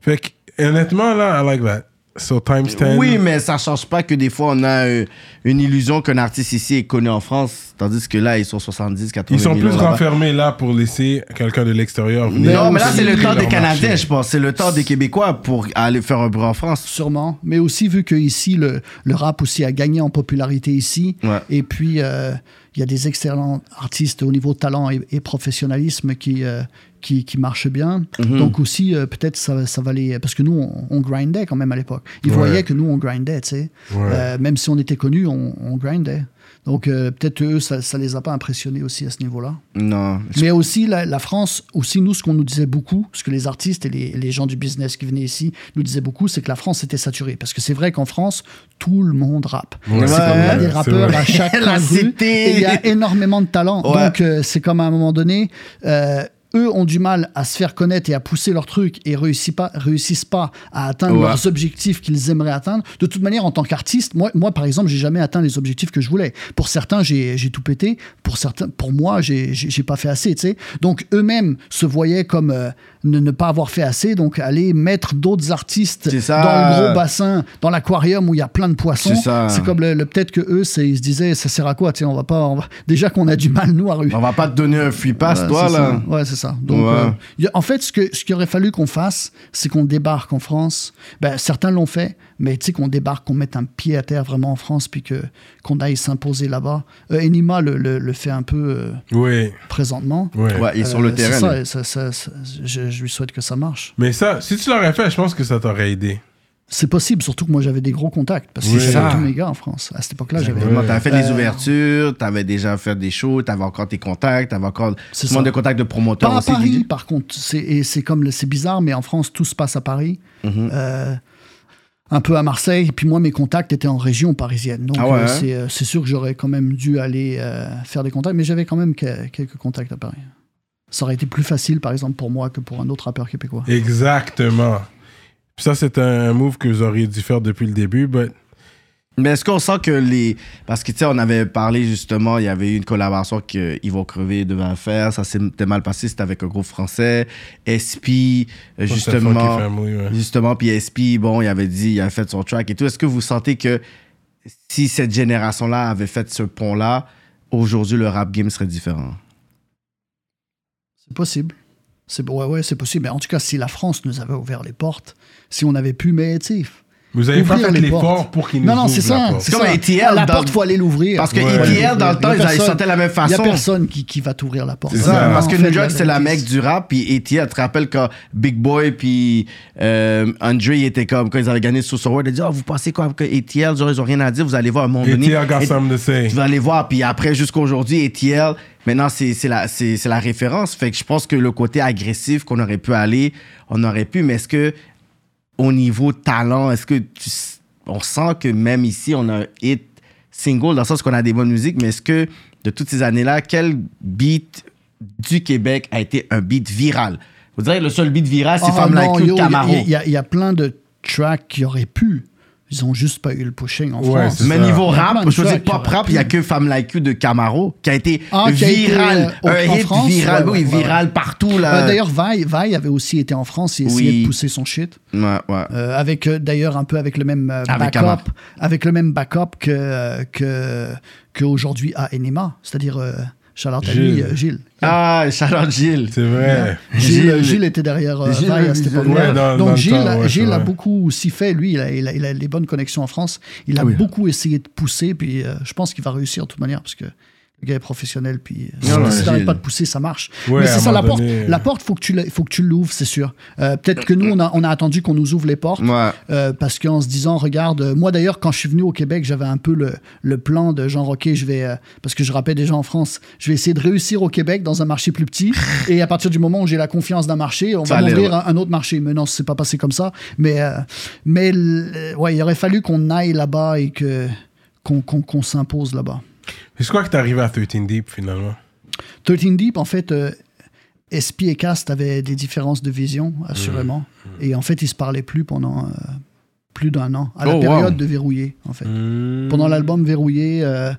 fait que, honnêtement, là, I like that. So, times 10. Oui, mais ça change pas que des fois, on a euh, une illusion qu'un artiste ici est connu en France, tandis que là, ils sont 70, 80 Ils sont plus renfermés là pour laisser quelqu'un de l'extérieur venir. Non, mais là, c'est le temps des Canadiens, marché. je pense. C'est le temps des Québécois pour aller faire un bruit en France. Sûrement. Mais aussi, vu que ici, le, le rap aussi a gagné en popularité ici. Ouais. Et puis, euh, il y a des excellents artistes au niveau talent et, et professionnalisme qui, euh, qui, qui marchent bien. Mhm. Donc aussi, euh, peut-être ça, ça va les... Parce que nous, on, on grindait quand même à l'époque. Ils Ouais. voyaient que nous, on grindait, tu sais. Ouais. Euh, même si on était connus, on, on grindait. Donc euh, peut-être eux, ça, ça les a pas impressionnés aussi à ce niveau-là. Non. Mais aussi la, la France, aussi nous, ce qu'on nous disait beaucoup, ce que les artistes et les, les gens du business qui venaient ici nous disaient beaucoup, c'est que la France était saturée. Parce que c'est vrai qu'en France, tout le monde rappe. Ouais, c'est c'est comme il y a des rappeurs à chaque La rue, et il y a énormément de talent. Ouais. Donc euh, c'est comme à un moment donné. euh, eux ont du mal à se faire connaître et à pousser leurs trucs et réussissent pas, réussissent pas à atteindre Ouais. leurs objectifs qu'ils aimeraient atteindre. De toute manière, en tant qu'artiste, moi, moi, par exemple, j'ai jamais atteint les objectifs que je voulais. Pour certains, j'ai tout pété. Pour certains, pour moi, j'ai pas fait assez. Tu sais. Donc eux-mêmes se voyaient comme euh, ne, ne pas avoir fait assez. Donc aller mettre d'autres artistes ça. dans le gros bassin, dans l'aquarium où il y a plein de poissons. C'est comme le, le- peut-être que eux, ils se disaient, ça sert à quoi on va pas. on va- Déjà qu'on a du mal nous à On va pas te donner un free pass, Ouais, toi, là. ça. Ouais, c'est ça. Donc, Ouais. euh, y a- en fait, ce que ce qu'il aurait fallu qu'on fasse, c'est qu'on débarque en France. Ben, certains l'ont fait, mais tu sais qu'on débarque, qu'on mette un pied à terre vraiment en France, puis que qu'on aille s'imposer là-bas. Euh, Enima le, le, le fait un peu euh, Oui, présentement. ouais. Est sur Euh, le c'est terrain. ça, lui. et ça- ça- ça- je, je lui souhaite que ça marche. Mais ça, si tu l'aurais fait, je pense que ça t'aurait aidé. C'est possible, surtout que moi j'avais des gros contacts parce que Oui. j'avais Ça. tous mes gars en France. À cette époque-là, j'avais. Exactement. T'avais fait des Euh, ouvertures, t'avais déjà fait des shows, t'avais encore tes contacts, t'avais encore C'est ça. de contacts de promoteurs Pas à aussi. Paris, Didi. par contre. C'est, et c'est comme c'est bizarre, mais en France, tout se passe à Paris. Mhm. Euh, un peu à Marseille. Et puis moi, mes contacts étaient en région parisienne. Donc Ah ouais, euh, hein? c'est, euh, c'est sûr que j'aurais quand même dû aller euh, faire des contacts. Mais j'avais quand même que- quelques contacts à Paris. Ça aurait été plus facile, par exemple, pour moi que pour un autre rappeur québécois. Exactement. Puis ça, c'est un move que vous auriez dû faire depuis le début, but Mais est-ce qu'on sent que les. Parce que, tu sais, on avait parlé justement, il y avait eu une collaboration que Ils vont crever devait faire. Ça s'était mal passé, c'était avec un groupe français. SP, euh, justement. Family, ouais. Justement, puis SP, bon, il avait dit, il avait fait son track et tout. Est-ce que vous sentez que si cette génération-là avait fait ce pont-là, aujourd'hui, le rap game serait différent? C'est possible. C'est, ouais, ouais, c'est possible. Mais en tout cas, si la France nous avait ouvert les portes, si on avait pu, mais tu sais, Vous avez pas fait les l'effort portes. pour qu'ils nous Non, non, c'est ouvrent la ça. porte. C'est comme ça. ATL La dans- porte, faut aller l'ouvrir. Parce que Ouais. ETL, dans le temps, Il y ils, a ils personne- sortaient de la même Il n'y a façon. personne qui, qui va t'ouvrir la porte. C'est ça, ça. parce que New York, c'était la mecque du rap, puis ATL, tu te rappelles quand Big Boy puis euh, Andre étaient comme, quand ils avaient gagné sur World, ils disaient, oh, vous pensez quoi que ATL, genre, ils ont rien à dire, vous allez voir à un moment donné. ATL got Et- something to say. Tu vas aller voir, puis après, jusqu'à aujourd'hui, ATL, maintenant, c'est c'est la, c'est c'est la référence. Fait que je pense que le côté agressif qu'on aurait pu aller, on aurait pu, mais est-ce que, au niveau talent, est-ce que tu, on sent que même ici, on a un hit single, dans le sens qu'on a des bonnes musiques, mais est-ce que, de toutes ces années-là, quel beat du Québec a été un beat viral? Vous direz le seul beat viral, c'est Ah, Femme Like You il y Camaro. Il y, il y a plein de tracks qui auraient pu. Ils ont juste pas eu le pushing en Ouais, France. Mais ça. niveau rap, je veux dire pop rap, il y a que Femme Like You de Camaro qui a été Ah, qui a été, viral, euh, un en hit France, viral, ouais, oui, ouais, ouais. viral partout là. Euh, D'ailleurs, Vaille, Vaille avait aussi été en France et essayé de pousser son shit. ouais, ouais. Euh, avec d'ailleurs un peu avec le même euh, Avec backup, avec le même backup que que qu'aujourd'hui à Enema, c'est-à-dire euh, Charlotte Gilles. Ali, euh, Gilles. Ah, Charlotte Gilles. C'est vrai. Gilles, Gilles- Gilles était derrière euh, Gilles, Vaille à cette ouais, dans- Donc dans Gilles, temps, ouais, Gilles a beaucoup aussi fait, lui, il a, il a, il a les bonnes connexions en France. Il a Ah oui. beaucoup essayé de pousser, puis euh, je pense qu'il va réussir de toute manière, parce que le gars est professionnel, puis euh, Non, si t'arrêtes pas de pousser, ça marche. Ouais, Mais c'est ça, la porte, donné, la euh. porte, faut que tu la- faut que tu l'ouvres, c'est sûr. Euh, Peut-être que nous, on a, on a attendu qu'on nous ouvre les portes. Ouais. Euh, parce qu'en se disant, regarde, euh, moi d'ailleurs, quand je suis venu au Québec, j'avais un peu le, le plan de genre, ok, je vais, parce que je rappelle déjà en France, je vais essayer de réussir au Québec dans un marché plus petit. et à partir du moment où j'ai la confiance d'un marché, on Ça va m'ouvrir ouais. un, un autre marché. Mais non, c'est pas passé comme ça. Mais, mais ouais, il aurait fallu qu'on aille là-bas et que qu'on qu'on s'impose là-bas. C'est quoi que t'es arrivé à 13 Deep finalement? 13 Deep, en fait, euh, SP et Cast avaient des différences de vision, assurément. Et en fait, ils se parlaient plus pendant euh, plus d'un an, à la Oh, période wow. de Verrouillé, en fait. Hmm. Pendant l'album Verrouillé, euh,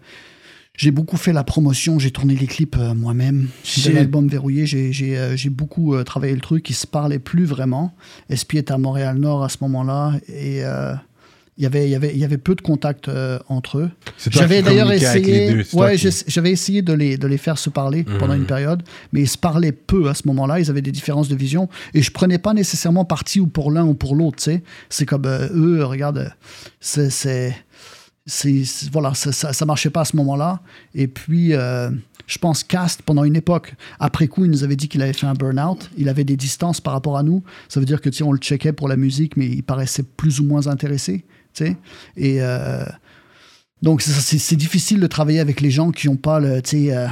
J'ai beaucoup fait la promotion, j'ai tourné les clips euh, moi-même. De l'album Verrouillé, j'ai, beaucoup travaillé le truc. Ils se parlaient plus vraiment. SP était à Montréal-Nord à ce moment-là et il y avait, il y avait, il y avait peu de contact euh, entre eux. J'avais d'ailleurs essayé, ouais, j'avais essayé de les, de les faire se parler pendant une période, mais ils se parlaient peu à ce moment-là. Ils avaient des différences de vision et je prenais pas nécessairement parti ou pour l'un ou pour l'autre. tu sais. C'est comme euh, eux, euh, regarde, c'est, voilà, ça, ça, marchait pas à ce moment-là. Et puis, euh, je pense Cast pendant une époque, après coup, il nous avait dit qu'il avait fait un burn-out. Il avait des distances par rapport à nous. Ça veut dire que sais, on le checkait pour la musique, mais il paraissait plus ou moins intéressé. Sais. Et euh, donc, c'est- difficile de travailler avec les gens qui n'ont pas le. tu sais, euh,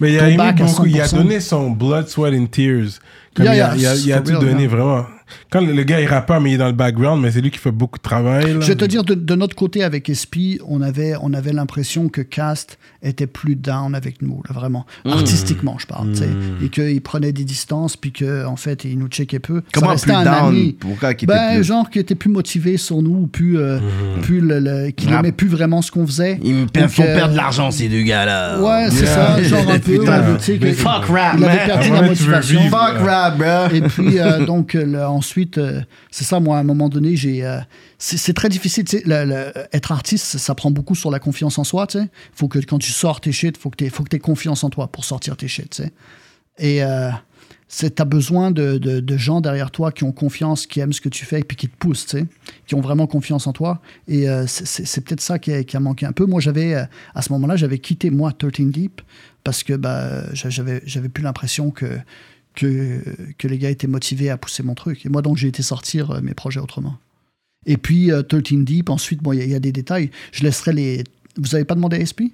Mais il a Ton aimé back à beaucoup. Il a 100%. donné son blood, sweat and tears. Comme Yeah, il a, yeah, il a, il a tout real, donné yeah. vraiment. Quand le, le gars il rappe pas, mais il est dans le background, mais c'est lui qui fait beaucoup de travail. là. Je vais te dire, de, de notre côté avec SP, on avait, on avait l'impression que Cast était plus down avec nous, là, vraiment. Hmm. Artistiquement, je parle. sais. Et qu'il prenait des distances, puis qu'en en fait, il nous checkait peu. Ça Comment restait plus un down? ami. Pourquoi qu'il était Ben, plus- genre qui était plus motivé sur nous, ou plus, euh, plus le, le- qu'il Rap. aimait plus vraiment ce qu'on faisait. Ils me font euh, perdre de l'argent, ces deux gars-là. Ouais, c'est Yeah. ça, genre un peu. Putain. ouais, que- Fuck rap, il avait man. perdu la motivation. Fuck rap, bro. Et puis, euh, donc, euh, ensuite, euh, c'est ça, moi, à un moment donné, j'ai. euh, c'est très difficile, tu sais, être artiste, ça prend beaucoup sur la confiance en soi, tu sais. Faut que quand tu sors tes shit, faut que tu aies confiance en toi pour sortir tes shit, tu sais. Et euh, tu as besoin de, de- gens derrière toi qui ont confiance, qui aiment ce que tu fais et puis qui te poussent, tu sais, qui ont vraiment confiance en toi. Et euh, c'est- peut-être ça qui a, manqué un peu. Moi, j'avais, à ce moment-là, j'avais quitté, moi, 13 Deep parce que bah, j'a- j'avais j'avais plus l'impression que, que, que les gars étaient motivés à pousser mon truc. Et moi, donc, j'ai été sortir euh, mes projets autrement. Et puis, euh, 13 Deep, ensuite, bon, il y, a- il y a des détails. Je laisserai les. Vous avez pas demandé à SP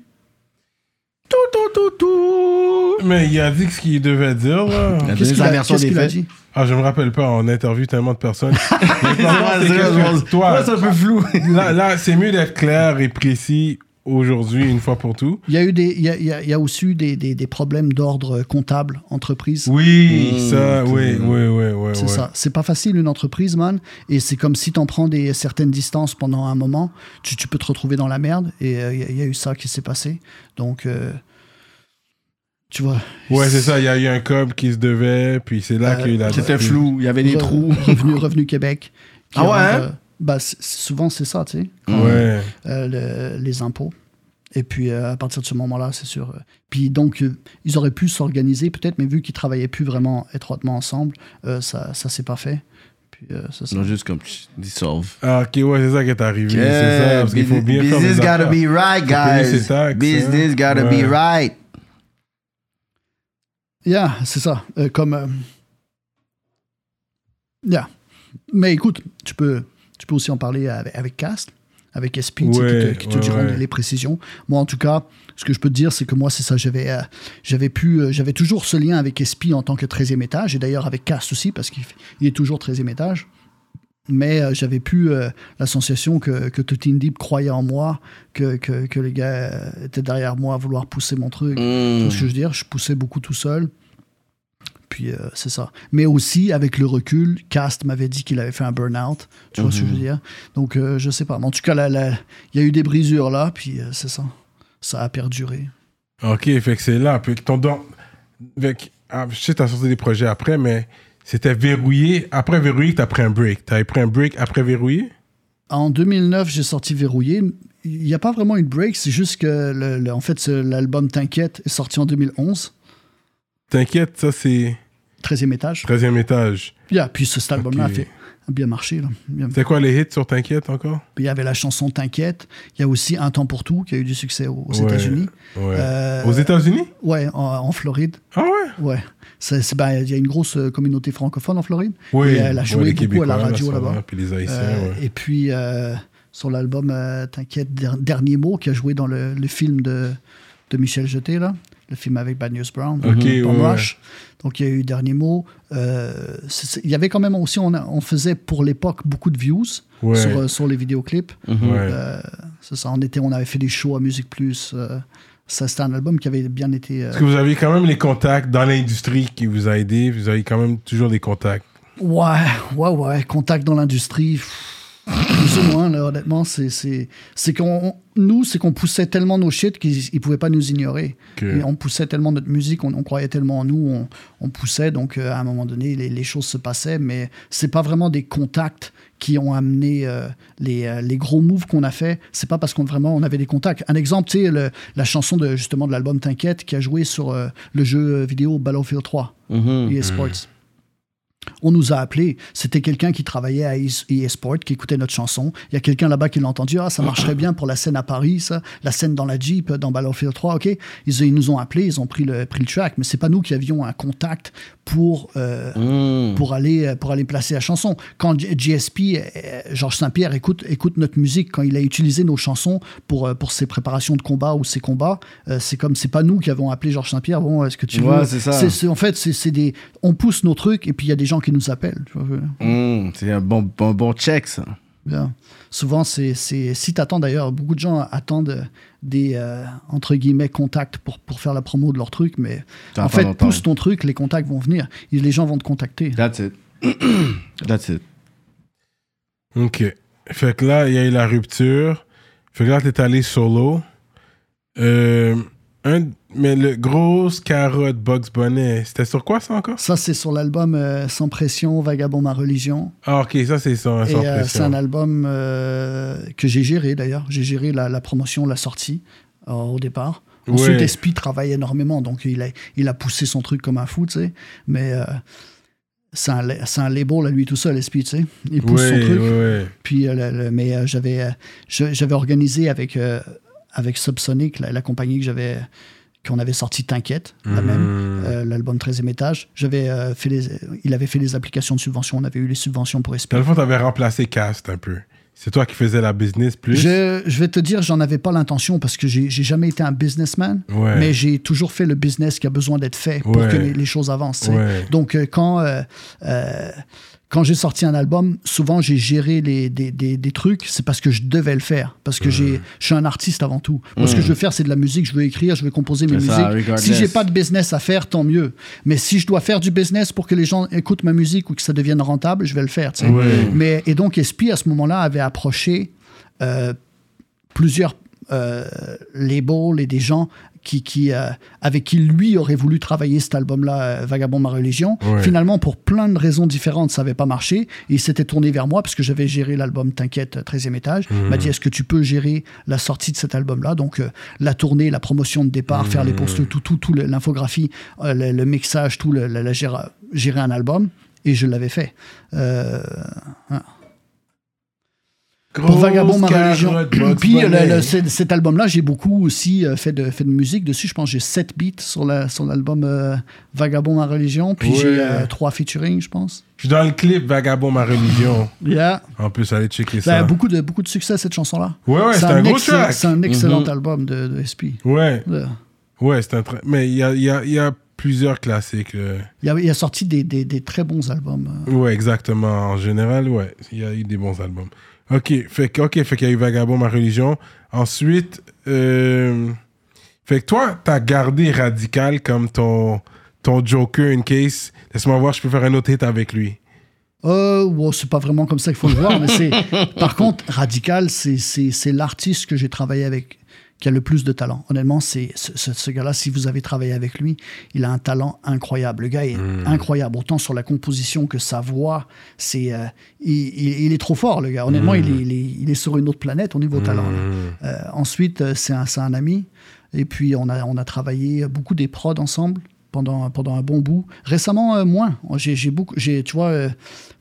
Tout, tout, tout, tout. Mais il a dit ce qu'il devait dire. là. Il a Qu'est-ce donné qu'il sa a, version qu'est-ce des qu'il a faits. dit? Ah, je me rappelle pas, on interviewe tellement de personnes. C'est toi, Ouais, c'est un peu flou. là, là c'est mieux d'être clair et précis aujourd'hui, une fois pour tout. Il y a, eu des, il y a, il y a- aussi eu des, des- des problèmes d'ordre comptable, entreprise. Oui, Mmh, ça, c'est- oui, oui, oui, oui. C'est ouais. ça. C'est pas facile une entreprise, man. Et c'est comme si t'en prends des certaines distances pendant un moment, tu, tu peux te retrouver dans la merde. Et euh, il y, a- il y a eu ça qui s'est passé. Donc, euh, tu vois. Ouais, c'est ça, il y a eu un cob qui se devait, puis c'est là Euh, qu'il a. C'était flou, il y avait des Re- trous. Revenu, Revenu Québec. Ah ouais, rentre, hein? euh, bah, souvent, c'est ça, tu sais. Ouais. euh, le- les impôts. Et puis, euh, à partir de ce moment-là, c'est sûr. euh, Puis donc, euh, ils auraient pu s'organiser peut-être, mais vu qu'ils travaillaient plus vraiment étroitement ensemble, euh, ça ça s'est pas fait. Puis, euh, c'est ça. Non, juste comme dissolve. Ah, ok, ouais, c'est ça qui est arrivé. c'est ça, parce qu'il faut bien business gotta be right, guys. taxes, Business hein. gotta Ouais. be right. Yeah, c'est ça. Euh, comme. euh, Yeah. Mais écoute, tu peux, tu peux aussi en parler avec, avec Cast, avec SP, tu sais, Ouais, qui te, qui te ouais, diront ouais. les précisions. Moi, en tout cas, ce que je peux te dire, c'est que moi, c'est ça. J'avais, euh, j'avais pu, euh, j'avais toujours ce lien avec SP en tant que 13e étage, et d'ailleurs avec Cast aussi, parce qu'il est toujours 13e étage. Mais euh, j'avais pu euh, la sensation que, que Totin Deep croyait en moi, que, que, que les gars euh, étaient derrière moi à vouloir pousser mon truc. Tu vois ce que je veux dire? Je poussais beaucoup tout seul. Puis euh, c'est ça. Mais aussi, avec le recul, Cast m'avait dit qu'il avait fait un burn-out. Tu vois ce que je veux dire? Donc, euh, je sais pas. Mais en tout cas, il y a eu des brisures là, puis euh, c'est ça. Ça a perduré. Ok, fait que c'est là. Puis que ton don. Que, ah, je sais, t'as sorti des projets après, mais c'était verrouillé. Après verrouillé, t'as pris un break. T'avais pris un break après verrouillé? En 2009, j'ai sorti Verrouillé. Il n'y a pas vraiment une break, c'est juste que, le- le- en fait, l'album T'inquiète est sorti en 2011, T'inquiète, ça c'est 13e étage. 13e étage. Yeah, puis ce, cet album-là a, fait, a bien marché. Bien- C'est quoi les hits sur T'inquiète encore? Il y avait la chanson T'inquiète. Il y a aussi Un temps pour tout qui a eu du succès aux, aux Ouais. États-Unis. Ouais. Euh, Aux États-Unis? Ouais, en, en Floride. Ah ouais? Ouais. Ben, Il y a une grosse euh, communauté francophone en Floride. Oui. Et elle a joué beaucoup à la radio là-bas. va, Puis les Haïtiens, Euh, ouais. Et puis, euh, sur l'album euh, T'inquiète, Der- Dernier mot, qui a joué dans le, le film de, de Michel Jeté, là, le film avec Bad News Brown, Ok, Tom ouais, Rush. Donc, il y a eu Dernier mot. Euh, il y avait quand même aussi, on, a- on faisait pour l'époque beaucoup de views Ouais. sur, euh, sur les vidéoclips. Ouais. Euh, c'est ça, on, était, on avait fait des shows à Musique Plus. euh, ça, c'était un album qui avait bien été. Parce que vous avez quand même les contacts dans l'industrie qui vous a aidé? Vous avez quand même toujours des contacts? Ouais, ouais, ouais. Contact dans l'industrie. Plus ou moins, là, honnêtement, c'est, c'est, c'est qu'on, nous, c'est qu'on poussait tellement nos shit qu'ils ne pouvaient pas nous ignorer. Et on poussait tellement notre musique, on, on croyait tellement en nous, on, on poussait, donc euh, à un moment donné, les, les choses se passaient, mais c'est pas vraiment des contacts qui ont amené euh, les, euh, les gros moves qu'on a fait. C'est pas parce qu'on vraiment on avait des contacts. Un exemple, tu sais, la chanson de justement de l'album T'inquiète qui a joué sur euh, le jeu vidéo Battlefield 3. Mhm. EA Sports. On nous a appelés. C'était quelqu'un qui travaillait à EA Sports, qui écoutait notre chanson. Il y a quelqu'un là-bas qui l'a entendu. Ah, ça marcherait bien pour la scène à Paris, ça. La scène dans la Jeep, dans Battlefield 3. OK. Ils, ils nous ont appelés, ils ont pris le, pris le track. Mais c'est pas nous qui avions un contact pour, euh, Mhm. pour, aller, pour aller placer la chanson. Quand GSP, euh, Georges Saint-Pierre, écoute, écoute notre musique, quand il a utilisé nos chansons pour, euh, pour ses préparations de combat ou ses combats, euh, c'est comme, c'est pas nous qui avons appelé Georges Saint-Pierre. Bon, est-ce que tu Ouais, veux? c'est ça. en fait, c'est des. On pousse nos trucs et puis il y a des gens qui nous appellent. tu vois. Mhm. C'est un bon, bon, bon check, ça. Bien. Souvent, c'est, c'est, si tu attends d'ailleurs, beaucoup de gens attendent des, euh, entre guillemets, contacts pour, pour faire la promo de leur truc, mais en fait, longtemps. pousse ton truc, les contacts vont venir. Et les gens vont te contacter. That's it. That's it. Ok. Fait que là, il y a eu la rupture. Fait que là, t'es allé solo. Euh, un, mais le gros carotte Bugs Bunny, c'était sur quoi ça encore? Ça, c'est sur l'album euh, Sans pression, Vagabond ma religion. Ah, ok, ça c'est ça, Et sans euh, c'est pression. un album euh, que j'ai géré d'ailleurs. J'ai géré la, la promotion, la sortie au départ. Ensuite, Ouais. Espi travaille énormément, donc il a, il a poussé son truc comme un fou, tu sais. Mais c'est un, c'est un label à lui tout seul, Espi, tu sais. Il pousse Ouais, son truc. ouais. Puis, le- le- mais j'avais, j'avais organisé avec, avec Subsonic, la, la compagnie que j'avais, qu'on avait sorti T'inquiète, la même, euh, l'album 13e étage. J'avais euh, fait les, il avait fait les applications de subvention, on avait eu les subventions pour Espi. Dans le fond, t'avais remplacé Cast un peu. C'est toi qui faisais la business plus? Je, je vais te dire, j'en avais pas l'intention parce que j'ai j'ai jamais été un businessman, Ouais. mais j'ai toujours fait le business qui a besoin d'être fait pour Ouais. que les, les choses avancent. Ouais. Donc, euh, quand, euh, quand j'ai sorti un album, souvent j'ai géré les, des, des, des trucs, c'est parce que je devais le faire, parce que j'ai je suis un artiste avant tout. Moi, ce que je veux faire, c'est de la musique, je veux écrire, je veux composer mes ça, musiques. regardless. si j'ai pas de business à faire, tant mieux. Mais si je dois faire du business pour que les gens écoutent ma musique ou que ça devienne rentable, je vais le faire. Mais, et donc, Espi, à ce moment-là, avait approché euh, plusieurs euh, labels et des gens qui, qui, euh, avec qui lui aurait voulu travailler cet album-là, euh, Vagabond ma religion. Ouais. Finalement, pour plein de raisons différentes, ça n'avait pas marché. Et il s'était tourné vers moi parce que j'avais géré l'album T'inquiète, 13e étage. Il m'a dit Est-ce que tu peux gérer la sortie de cet album-là? Donc, euh, la tournée, la promotion de départ, faire les posters, tout, tout, tout le- l'infographie, euh, le, le mixage, tout, le, gérer, gérer un album. Et je l'avais fait. Euh, pour Vagabond ma Grosse religion. Puis euh, le- le- cet album-là, j'ai beaucoup aussi euh, fait, de, fait de musique dessus. Je pense que j'ai 7 beats sur la- sur l'album euh, Vagabond ma religion. Puis Ouais. j'ai 3 featuring, je pense. Je suis dans le clip Vagabond ma religion. Yeah. En plus, allez checker Ça a ça. beaucoup de, beaucoup de succès, cette chanson-là. Ouais, ouais, c'est un, un gros excellent- track. C'est un excellent Mhm. album de, de SP. Ouais, Yeah. ouais, c'est un tra- Mais il y a, y, a, y a plusieurs classiques. euh. Il a, il a sorti des, des- des très bons albums. euh. Ouais, exactement. En général, ouais, il y a eu des bons albums. Ok, fait que, ok, fait qu'il y a eu Vagabond, ma religion. Ensuite, euh, fait que toi, t'as gardé Radical comme ton, ton Joker in case. Laisse-moi voir, je peux faire un autre hit avec lui. Euh, ouais, c'est pas vraiment comme ça qu'il faut le voir, mais c'est. Par contre, Radical, c'est- c'est c'est l'artiste que j'ai travaillé avec qui a le plus de talent. Honnêtement, c'est ce, gars-là, si vous avez travaillé avec lui, il a un talent incroyable. Le gars est incroyable, autant sur la composition que sa voix. C'est, euh, il, il- il est trop fort, le gars. Honnêtement, il, est, il, est, il est sur une autre planète au niveau talent. là. Euh, ensuite, euh, c'est un, un ami. Et puis, on a, on a travaillé beaucoup des prods ensemble pendant, pendant un bon bout. Récemment, euh, moins. J'ai, j'ai beaucoup, j'ai, tu vois, euh,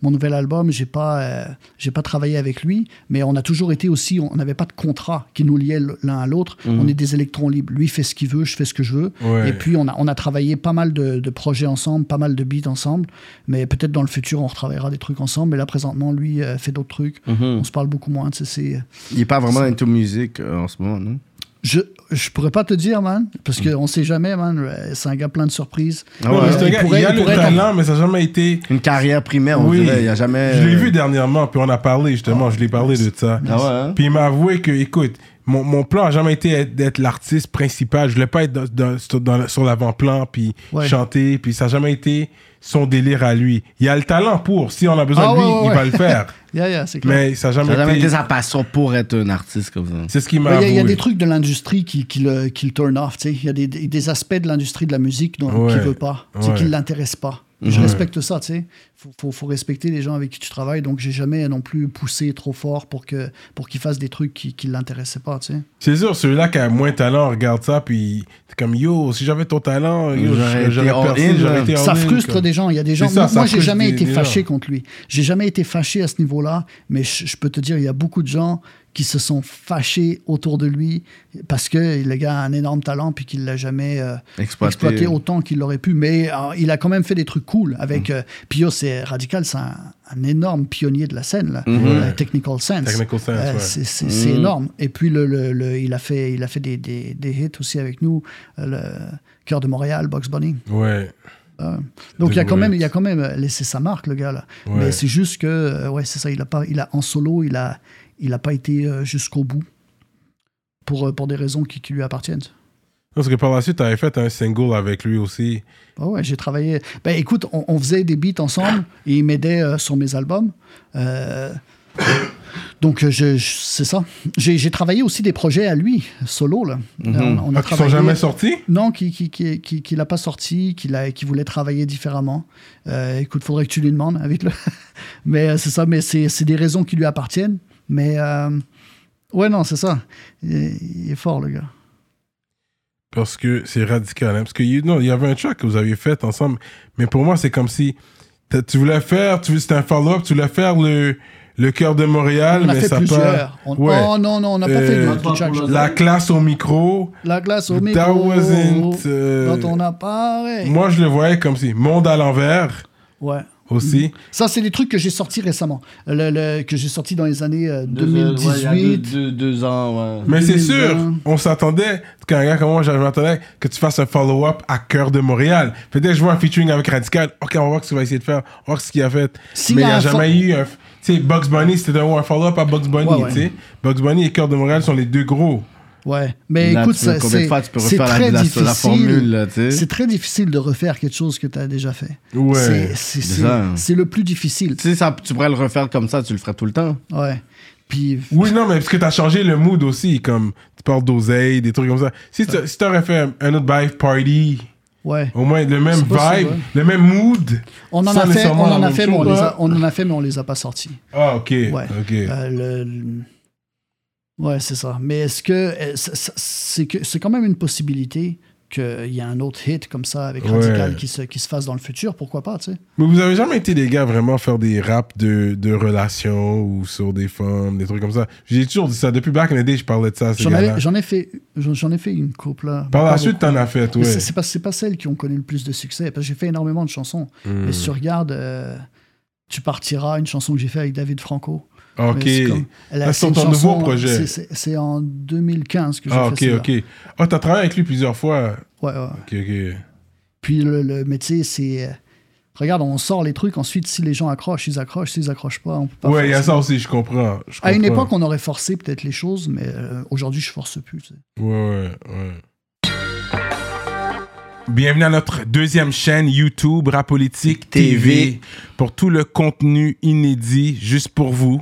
mon nouvel album, j'ai pas, euh, j'ai pas travaillé avec lui, mais on a toujours été aussi, on n'avait pas de contrat qui nous liait l'un à l'autre. On est des électrons libres. Lui fait ce qu'il veut, je fais ce que je veux. Ouais. Et puis, on a, on a travaillé pas mal de, de projets ensemble, pas mal de beats ensemble. Mais peut-être dans le futur, on retravaillera des trucs ensemble. Mais là, présentement, lui fait d'autres trucs. On se parle beaucoup moins. tu sais, c'est- Il est pas vraiment into music euh, en ce moment, non? Je, je pourrais pas te dire, man, parce qu'on sait jamais, man. C'est un gars plein de surprises. Ah Ouais, il gars, pourrait- il a il le être- talent, mais ça n'a jamais été. Une carrière primaire, on Oui. dirait. Il y a jamais. Je l'ai vu dernièrement, puis on a parlé justement, je l'ai parlé de ça. Ah ouais, hein? Puis il m'a avoué que, écoute, mon, mon plan n'a jamais été être- d'être l'artiste principal. Je voulais pas être dans- dans- sur, dans- sur l'avant-plan, puis Ouais. chanter, puis ça n'a jamais été son délire à lui. Il a le talent pour. Si on a besoin Ah de lui, ouais, ouais, il ouais. va le faire. Yeah, yeah, c'est clair. Mais ça n'a jamais, a jamais été. été sa passion pour être un artiste comme ça. C'est ce qui m'a Il y, a- y des trucs de l'industrie qui, qui, le, qui le turn off. tu sais. Il y a des, des, aspects de l'industrie de la musique dont, Ouais. qui ne veut pas, qui ne l'intéresse pas. Je respecte ça, tu sais. Faut, faut, faut respecter les gens avec qui tu travailles. Donc, j'ai jamais non plus poussé trop fort pour que pour qu'ils fassent des trucs qui ne l'intéressaient pas, tu sais. C'est sûr, celui-là qui a moins de talent regarde ça, puis t'es comme yo, si j'avais ton talent, yo, J'aurais j'aurais percé, été ça frustre des gens. Il y a des gens. Ça, moi, moi, j'ai jamais des- été des fâché gens. contre lui. J'ai jamais été fâché à ce niveau-là, mais je, je peux te dire, il y a beaucoup de gens qui se sont fâchés autour de lui parce que le gars a un énorme talent puis qu'il l'a jamais euh, Exploité. exploité autant qu'il l'aurait pu. Mais euh, il a quand même fait des trucs cool avec. Mm. euh, Pio, c'est radical, c'est un, un énorme pionnier de la scène là, Mhm. Euh, Technical Sense. Technical Sense, Euh, ouais. c'est c'est- énorme. Et puis le, le- le- il a fait, il a fait des, des, des hits aussi avec nous. euh, le Cœur de Montréal, Box Bunny. Ouais. Euh, donc il y a quand même, il a quand même laissé sa marque le gars là. Ouais. Mais c'est juste que ouais c'est ça, il a pas, il a en solo, il a, il a pas été euh, jusqu'au bout pour euh, pour des raisons qui, qui lui appartiennent. Parce que par la suite, t'avais fait un single avec lui aussi. Ah ouais, j'ai travaillé. Ben écoute, on, on faisait des beats ensemble et il m'aidait euh, sur mes albums. Euh, donc je, je- c'est ça. J'ai j'ai travaillé aussi des projets à lui solo là. On, on a Ah, qui sont jamais sortis? Non, qui qui qui qui, qui l'a pas sorti, qui l'a qui voulait travailler différemment. Euh, écoute, faudrait que tu lui demandes avec le. mais c'est ça, mais c'est c'est des raisons qui lui appartiennent. Mais euh, ouais non, c'est ça. Il, est- il est fort le gars. Parce que c'est radical. hein. Parce que you know, il y avait un track que vous aviez fait ensemble. Mais pour moi, c'est comme si tu voulais faire, tu c'était un follow-up, tu voulais faire le, le cœur de Montréal, On a mais fait ça plusieurs. pas. On- Ouais. Oh non non, on n'a pas Euh, fait du. La classe au micro. La glace au That micro. wasn't. euh, Dans ton appareil. moi, je le voyais comme si monde à l'envers Ouais. Aussi. Ça, c'est des trucs que j'ai sortis récemment. Le, le- que j'ai sorti dans les années euh, Deux- ouais, il y a 2018. deux, deux- deux ans, ouais. Mais c'est 2020. sûr, on s'attendait, qu'un gars comme moi, je m'attendais que tu fasses un follow-up à Cœur de Montréal. Peut-être que je vois un featuring avec Radical. Ok, on va voir ce qu'il va essayer de faire. On va voir ce qu'il a fait. Mais il y n'y a a un jamais eu un. Tu sais, Bugs Bunny, c'était un un follow-up à Bugs Bunny, Ouais, ouais. tu sais. Bugs Bunny et Cœur de Montréal sont les deux gros. Ouais. Mais Là, écoute, c'est fois tu peux c'est refaire la- très la- la difficile. formule, là, tu sais? C'est très difficile de refaire quelque chose que tu as déjà fait. Ouais. C'est- C'est le plus difficile. Tu sais, ça, tu pourrais le refaire comme ça, tu le ferais tout le temps. Ouais. Puis, Oui, non, mais parce que t'as changé le mood aussi, comme tu parles d'oseille, des trucs comme ça. Si tu si t'aurais fait un, un autre vibe party, ouais. au moins le même possible, vibe, ouais. le même mood. On en a fait, on la en a même fait, mais on hein. a, on en a fait, mais on les a pas sortis. Ah, ok. Ouais. Ok. Euh, le- le- Ouais, c'est ça. Mais est-ce que euh, c'est- que c'est quand même une possibilité qu'il y ait un autre hit comme ça avec Ouais. Radical qui se, qui se fasse dans le futur Pourquoi pas, tu sais? Mais vous avez jamais été des gars vraiment faire des raps de, de relations ou sur des femmes, des trucs comme ça? J'ai toujours dit ça. Depuis back in the day, je parlais de ça J'en ai fait, j'en ai fait une couple là. Par la suite, t'en as fait, Mais ouais. c'est- pas, c'est pas celles qui ont connu le plus de succès parce que j'ai fait énormément de chansons. Hmm. Et si tu regardes, euh, tu partiras, une chanson que j'ai fait avec David Franco. Ok. Mais c'est comme- elle a- Ah, c'est ton nouveau projet. c'est- en 2015 que j'ai Ah, fait ok, celle-là. ok. Oh, t'as travaillé avec lui plusieurs fois. Ouais, ouais. Ok, ok. Puis le, le métier, c'est. euh, Regarde, on sort les trucs, ensuite, si les gens accrochent, ils accrochent. S'ils accrochent pas, on peut pas. ouais, il y a ça aussi, je comprends. Je À une époque, on aurait forcé peut-être les choses, mais euh, aujourd'hui, je force plus. tu sais. Ouais, ouais, ouais. Bienvenue à notre deuxième chaîne YouTube Rapolitique TV TV. pour tout le contenu inédit juste pour vous.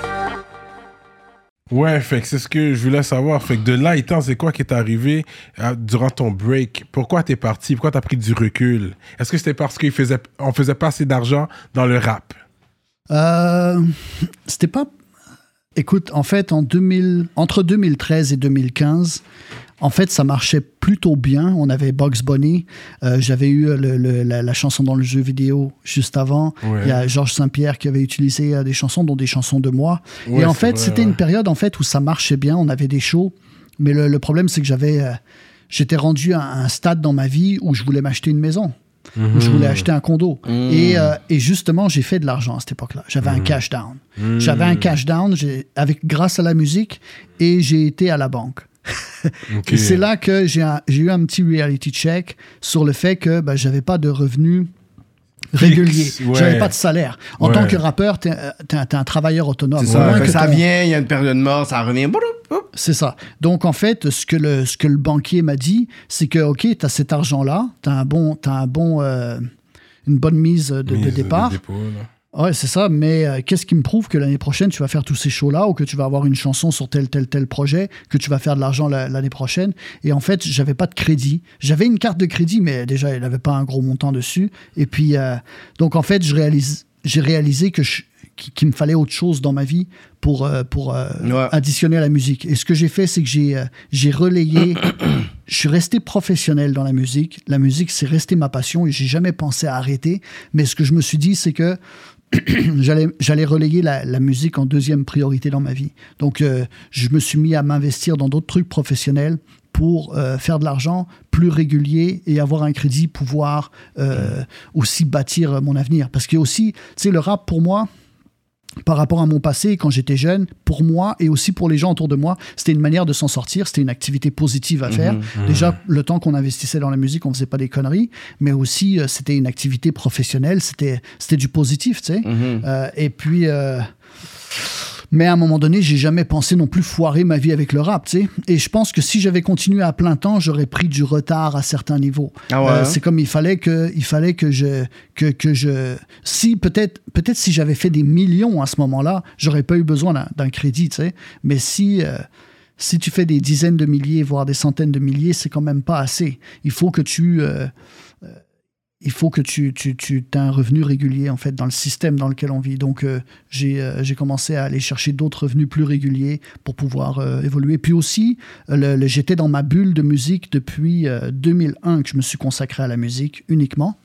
Ouais, fait que c'est ce que je voulais savoir. Fait que de là étant, c'est quoi qui est arrivé euh, durant ton break? Pourquoi t'es parti? Pourquoi t'as pris du recul? Est-ce que c'était parce qu'on faisait, on faisait pas assez d'argent dans le rap? Euh, C'était pas. Écoute, en fait, en 2000, entre 2013 et 2015, en fait, ça marchait plutôt bien. On avait Bugs Bunny. euh, J'avais eu le- le- la, la chanson dans le jeu vidéo juste avant. Ouais. Il y a Georges Saint-Pierre qui avait utilisé euh, des chansons, dont des chansons de moi. Ouais, et en fait, c'était ouais. une période en fait où ça marchait bien. On avait des shows, mais le, le problème c'est que j'avais, euh, j'étais rendu à un stade dans ma vie où je voulais m'acheter une maison. Je voulais acheter un condo. Mhm. Et, euh, et justement, j'ai fait de l'argent à cette époque-là. J'avais un cash down. J'avais un cash down avec, grâce à la musique et j'ai été à la banque. Et c'est là que j'ai eu un petit reality check sur le fait que ben, j'avais pas de revenus réguliers. ouais. J'avais pas de salaire. En Ouais. tant que rappeur, t'es un, t'es un travailleur autonome. Ça. que ça ton- vient, il y a une période mort, ça revient. C'est ça. Donc, en fait, ce que le, ce que le banquier m'a dit, c'est que, OK, tu as cet argent-là, tu as, un bon, t'as un bon, euh, une bonne mise de, de Mise de départ. dépôt. Ouais, c'est ça. Mais euh, qu'est-ce qui me prouve que l'année prochaine, tu vas faire tous ces shows-là ou que tu vas avoir une chanson sur tel, tel, tel projet, que tu vas faire de l'argent la- l'année prochaine? Et en fait, j'avais pas de crédit. J'avais une carte de crédit, mais déjà, il n'avait pas un gros montant dessus. Et puis, euh, donc, en fait, je réalise, j'ai réalisé que je- qu'il me fallait autre chose dans ma vie pour, euh, pour euh, Ouais. additionner à la musique. Et ce que j'ai fait, c'est que j'ai euh, j'ai relayé. je suis resté professionnel dans la musique. La musique, c'est resté ma passion et j'ai jamais pensé à arrêter. Mais ce que je me suis dit, c'est que j'allais relayer la, la musique en deuxième priorité dans ma vie. Donc, euh, je me suis mis à m'investir dans d'autres trucs professionnels pour euh, faire de l'argent plus régulier et avoir un crédit, pouvoir euh, aussi bâtir mon avenir. Parce que aussi, tu sais, le rap, pour moi, par rapport à mon passé, quand j'étais jeune, pour moi et aussi pour les gens autour de moi, c'était une manière de s'en sortir, c'était une activité positive à faire. Déjà, le temps qu'on investissait dans la musique, on faisait pas des conneries, mais aussi euh, c'était une activité professionnelle, c'était c'était du positif, tu sais. Euh, et puis. euh, mais à un moment donné, j'ai jamais pensé non plus foirer ma vie avec le rap, tu sais. Et je pense que si j'avais continué à plein temps, j'aurais pris du retard à certains niveaux. Ah ouais, Euh, hein? c'est comme il fallait que, il fallait que je, que, que je, si peut-être, peut-être si j'avais fait des millions à ce moment-là, j'aurais pas eu besoin d'un- crédit, tu sais. Mais si, euh, si tu fais des dizaines de milliers, voire des centaines de milliers, c'est quand même pas assez. Il faut que tu, euh, il faut que tu, tu, tu aies un revenu régulier en fait dans le système dans lequel on vit. Donc euh, j'ai euh, j'ai commencé à aller chercher d'autres revenus plus réguliers pour pouvoir euh, évoluer. Puis aussi, le- j'étais dans ma bulle de musique depuis euh, 2001 que je me suis consacré à la musique uniquement.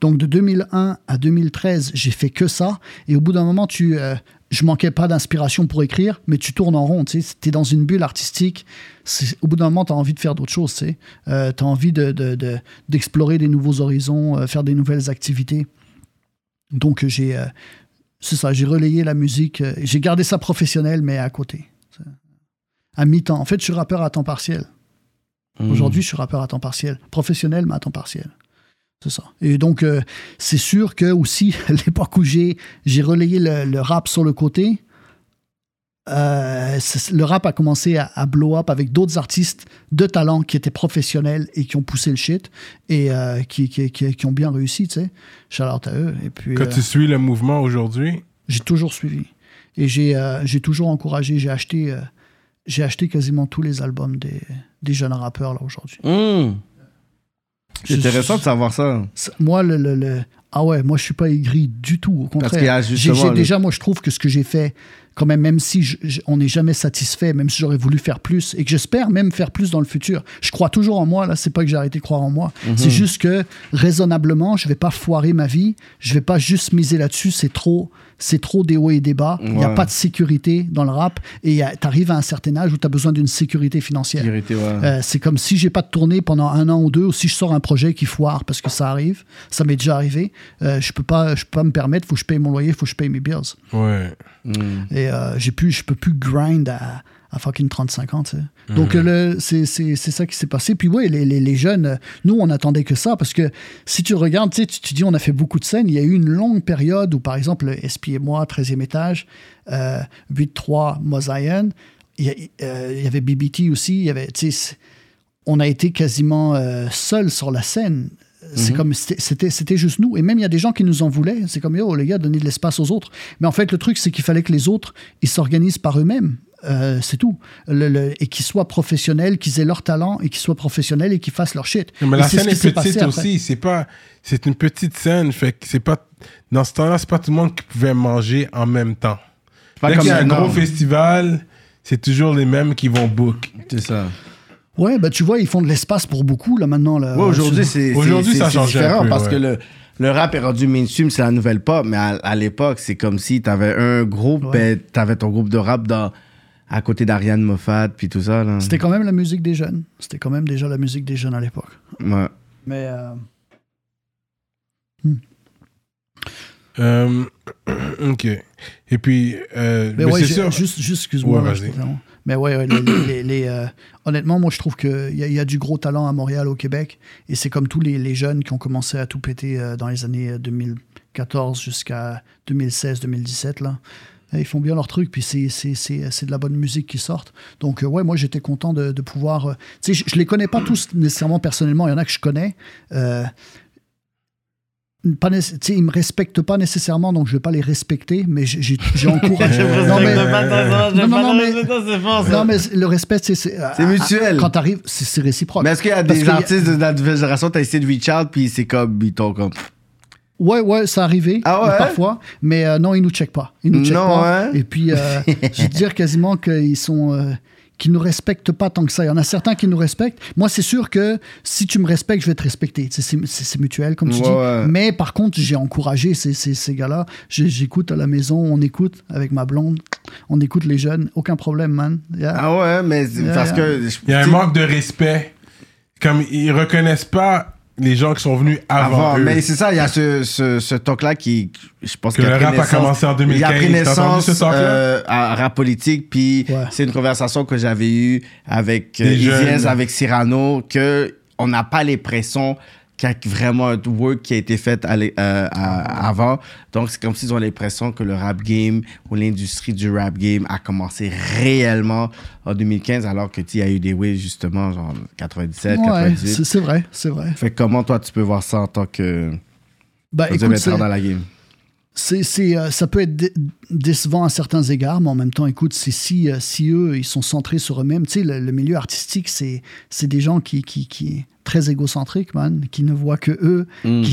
Donc de 2001 à 2013, j'ai fait que ça. Et au bout d'un moment, tu, je manquais pas d'inspiration pour écrire, mais tu tournes en rond. Tu es dans une bulle artistique. Au bout d'un moment, tu as envie de faire d'autres choses. Tu as envie d'explorer de, de, d'explorer des nouveaux horizons, euh, faire des nouvelles activités. Donc euh, j'ai, euh, c'est ça, j'ai relayé la musique. euh, j'ai gardé ça professionnel, mais à côté. À mi-temps. En fait, je suis rappeur à temps partiel. Mm. Aujourd'hui, je suis rappeur à temps partiel. Professionnel, mais à temps partiel. C'est ça. Et donc, euh, c'est sûr que aussi, l'époque où j'ai, j'ai relayé le, le rap sur le côté, euh, le rap a commencé à, à blow up avec d'autres artistes de talent qui étaient professionnels et qui ont poussé le shit et euh, qui, qui, qui- qui ont bien réussi, tu sais. Shout out à eux. Et puis, Quand euh, tu suis le mouvement aujourd'hui, j'ai toujours suivi. Et j'ai euh, j'ai toujours encouragé. J'ai acheté, euh, j'ai acheté quasiment tous les albums des, des jeunes rappeurs là aujourd'hui. Mm. C'est intéressant de savoir ça. Moi, le, le- le- Ah ouais, moi, je suis pas aigri du tout. Au contraire. J'ai- déjà, moi, je trouve que ce que j'ai fait, quand même, même si je- je- on n'est jamais satisfait, même si j'aurais voulu faire plus, et que j'espère même faire plus dans le futur. Je crois toujours en moi, là, c'est pas que j'ai arrêté de croire en moi. Mhm. C'est juste que, raisonnablement, je vais pas foirer ma vie, je vais pas juste miser là-dessus, c'est trop, c'est trop des hauts et des bas. Il n'y a Ouais. pas de sécurité dans le rap, et tu arrives à un certain âge où tu as besoin d'une sécurité financière. Ouais. Euh, c'est comme si j'ai pas de tournée pendant un an ou deux, ou si je sors un projet qui foire, parce que ça arrive, ça m'est déjà arrivé. euh, je peux pas, je peux pas me permettre. Faut que je paye mon loyer, faut que je paye mes bills. ouais. Et euh, j'ai je peux plus grind à, à fucking 35 ans. tu sais. Donc euh, le- c'est c'est c'est ça qui s'est passé. Puis oui, les, les, les jeunes, nous on attendait que ça parce que si tu regardes, tu sais, tu tu dis on a fait beaucoup de scènes. Il y a eu une longue période où par exemple SP et moi, 13e étage, euh, 8-3 Mosaïen, il y, a- euh, il y avait BBT aussi. Il y avait, tu sais, on a été quasiment euh, seuls sur la scène. C'est comme c'était- c'était c'était juste nous et même il y a des gens qui nous en voulaient c'est comme yo les gars donnez de l'espace aux autres mais en fait le truc c'est qu'il fallait que les autres ils s'organisent par eux-mêmes Euh, c'est tout Le- le- et qu'ils soient professionnels qu'ils aient leur talent et qu'ils soient professionnels et qu'ils fassent leur shit Mais Et la scène est petite aussi. C'est pas, c'est une petite scène. Fait que c'est pas, dans ce temps-là, c'est pas tout le monde qui pouvait manger en même temps. Pas Dès qu'il y a un gros festival, c'est toujours les mêmes qui vont book. C'est ça. ouais bah tu vois ils font de l'espace pour beaucoup là maintenant là Ouais, aujourd'hui, c'est Aujourd'hui, ça change un différent peu, parce ouais. que le, le rap est rendu mainstream, c'est la nouvelle pop, mais à, à l'époque, c'est comme si t'avais un groupe, Ouais. ben, t'avais ton groupe de rap dans, à côté d'Ariane Moffat, puis tout ça. Là. c'était quand même la musique des jeunes c'était quand même déjà la musique des jeunes à l'époque Ouais. mais euh, Euh, ok. Et puis, euh, Mais mais ouais, c'est sûr. juste, juste excuse-moi. Ouais, vas-y. interromps. Mais ouais, ouais, les- les- les- les, euh, honnêtement, moi, je trouve qu'il y, y a du gros talent à Montréal, au Québec. Et c'est comme tous les, les jeunes qui ont commencé à tout péter euh, dans les années euh, 2014 jusqu'à 2016-2017. Là. Ils font bien leur truc, puis c'est, c'est, c'est, c'est de la bonne musique qui sort. Donc, euh, ouais, moi, j'étais content de, de pouvoir. euh, tu sais, je, je les connais pas tous nécessairement personnellement. Il y en a que je connais. Euh, pas nécess- tu sais, ils me respectent pas nécessairement, donc je vais pas les respecter, mais j'ai, encouragé. non, mais, non, non, non, mais- non, mais le respect, c'est. C'est C'est mutuel. Quand t'arrives, c'est, c'est réciproque. Mais est-ce qu'il y a Parce des y a- artistes de la nouvelle génération, t'as essayé de reach out, puis c'est comme, ils t'ont comme. Ouais, ouais, ça arrivé Ah ouais? parfois, mais euh, non, ils nous checkent pas. Ils nous checkent Non, pas. hein? Et puis, euh, je te dire quasiment qu'ils sont. euh, qui nous respectent pas tant que ça. Il y en a certains qui nous respectent. Moi, c'est sûr que si tu me respectes, je vais te respecter. C'est c'est- c'est mutuel, comme tu Ouais, dis. ouais. Mais par contre, j'ai encouragé ces, ces, ces gars-là. J'écoute à la maison, on écoute avec ma blonde, on écoute les jeunes. Aucun problème, man. Yeah. Ah ouais, mais c'est Yeah, parce yeah. que. Il y a un manque de respect. Comme ils reconnaissent pas les gens qui sont venus avant, Avant, eux. mais c'est ça, il y a ce, ce, ce talk-là qui, je pense Que qu'il le rap a commencé en 2015. Il a pris naissance euh, à rap politique, puis Ouais. c'est une conversation que j'avais eue avec euh, avec Cyrano, que on n'a pas l'impression qu'il a vraiment un work qui a été fait à euh, à- avant. Donc, c'est comme s'ils ont l'impression que le rap game ou l'industrie du rap game a commencé réellement en 2015, alors que tu y a eu des waves justement, genre 97, Ouais, 98. c'est vrai, c'est vrai. Fait que comment toi tu peux voir ça en tant que Bah, écoute, dans la game? C'est, euh, ça peut être décevant à certains égards, mais en même temps, écoute, c'est si, euh, si eux, ils sont centrés sur eux-mêmes. Tu sais, le, le milieu artistique, c'est, c'est des gens qui, qui, qui très égocentriques, man, qui ne voient que eux. Mm. Qui,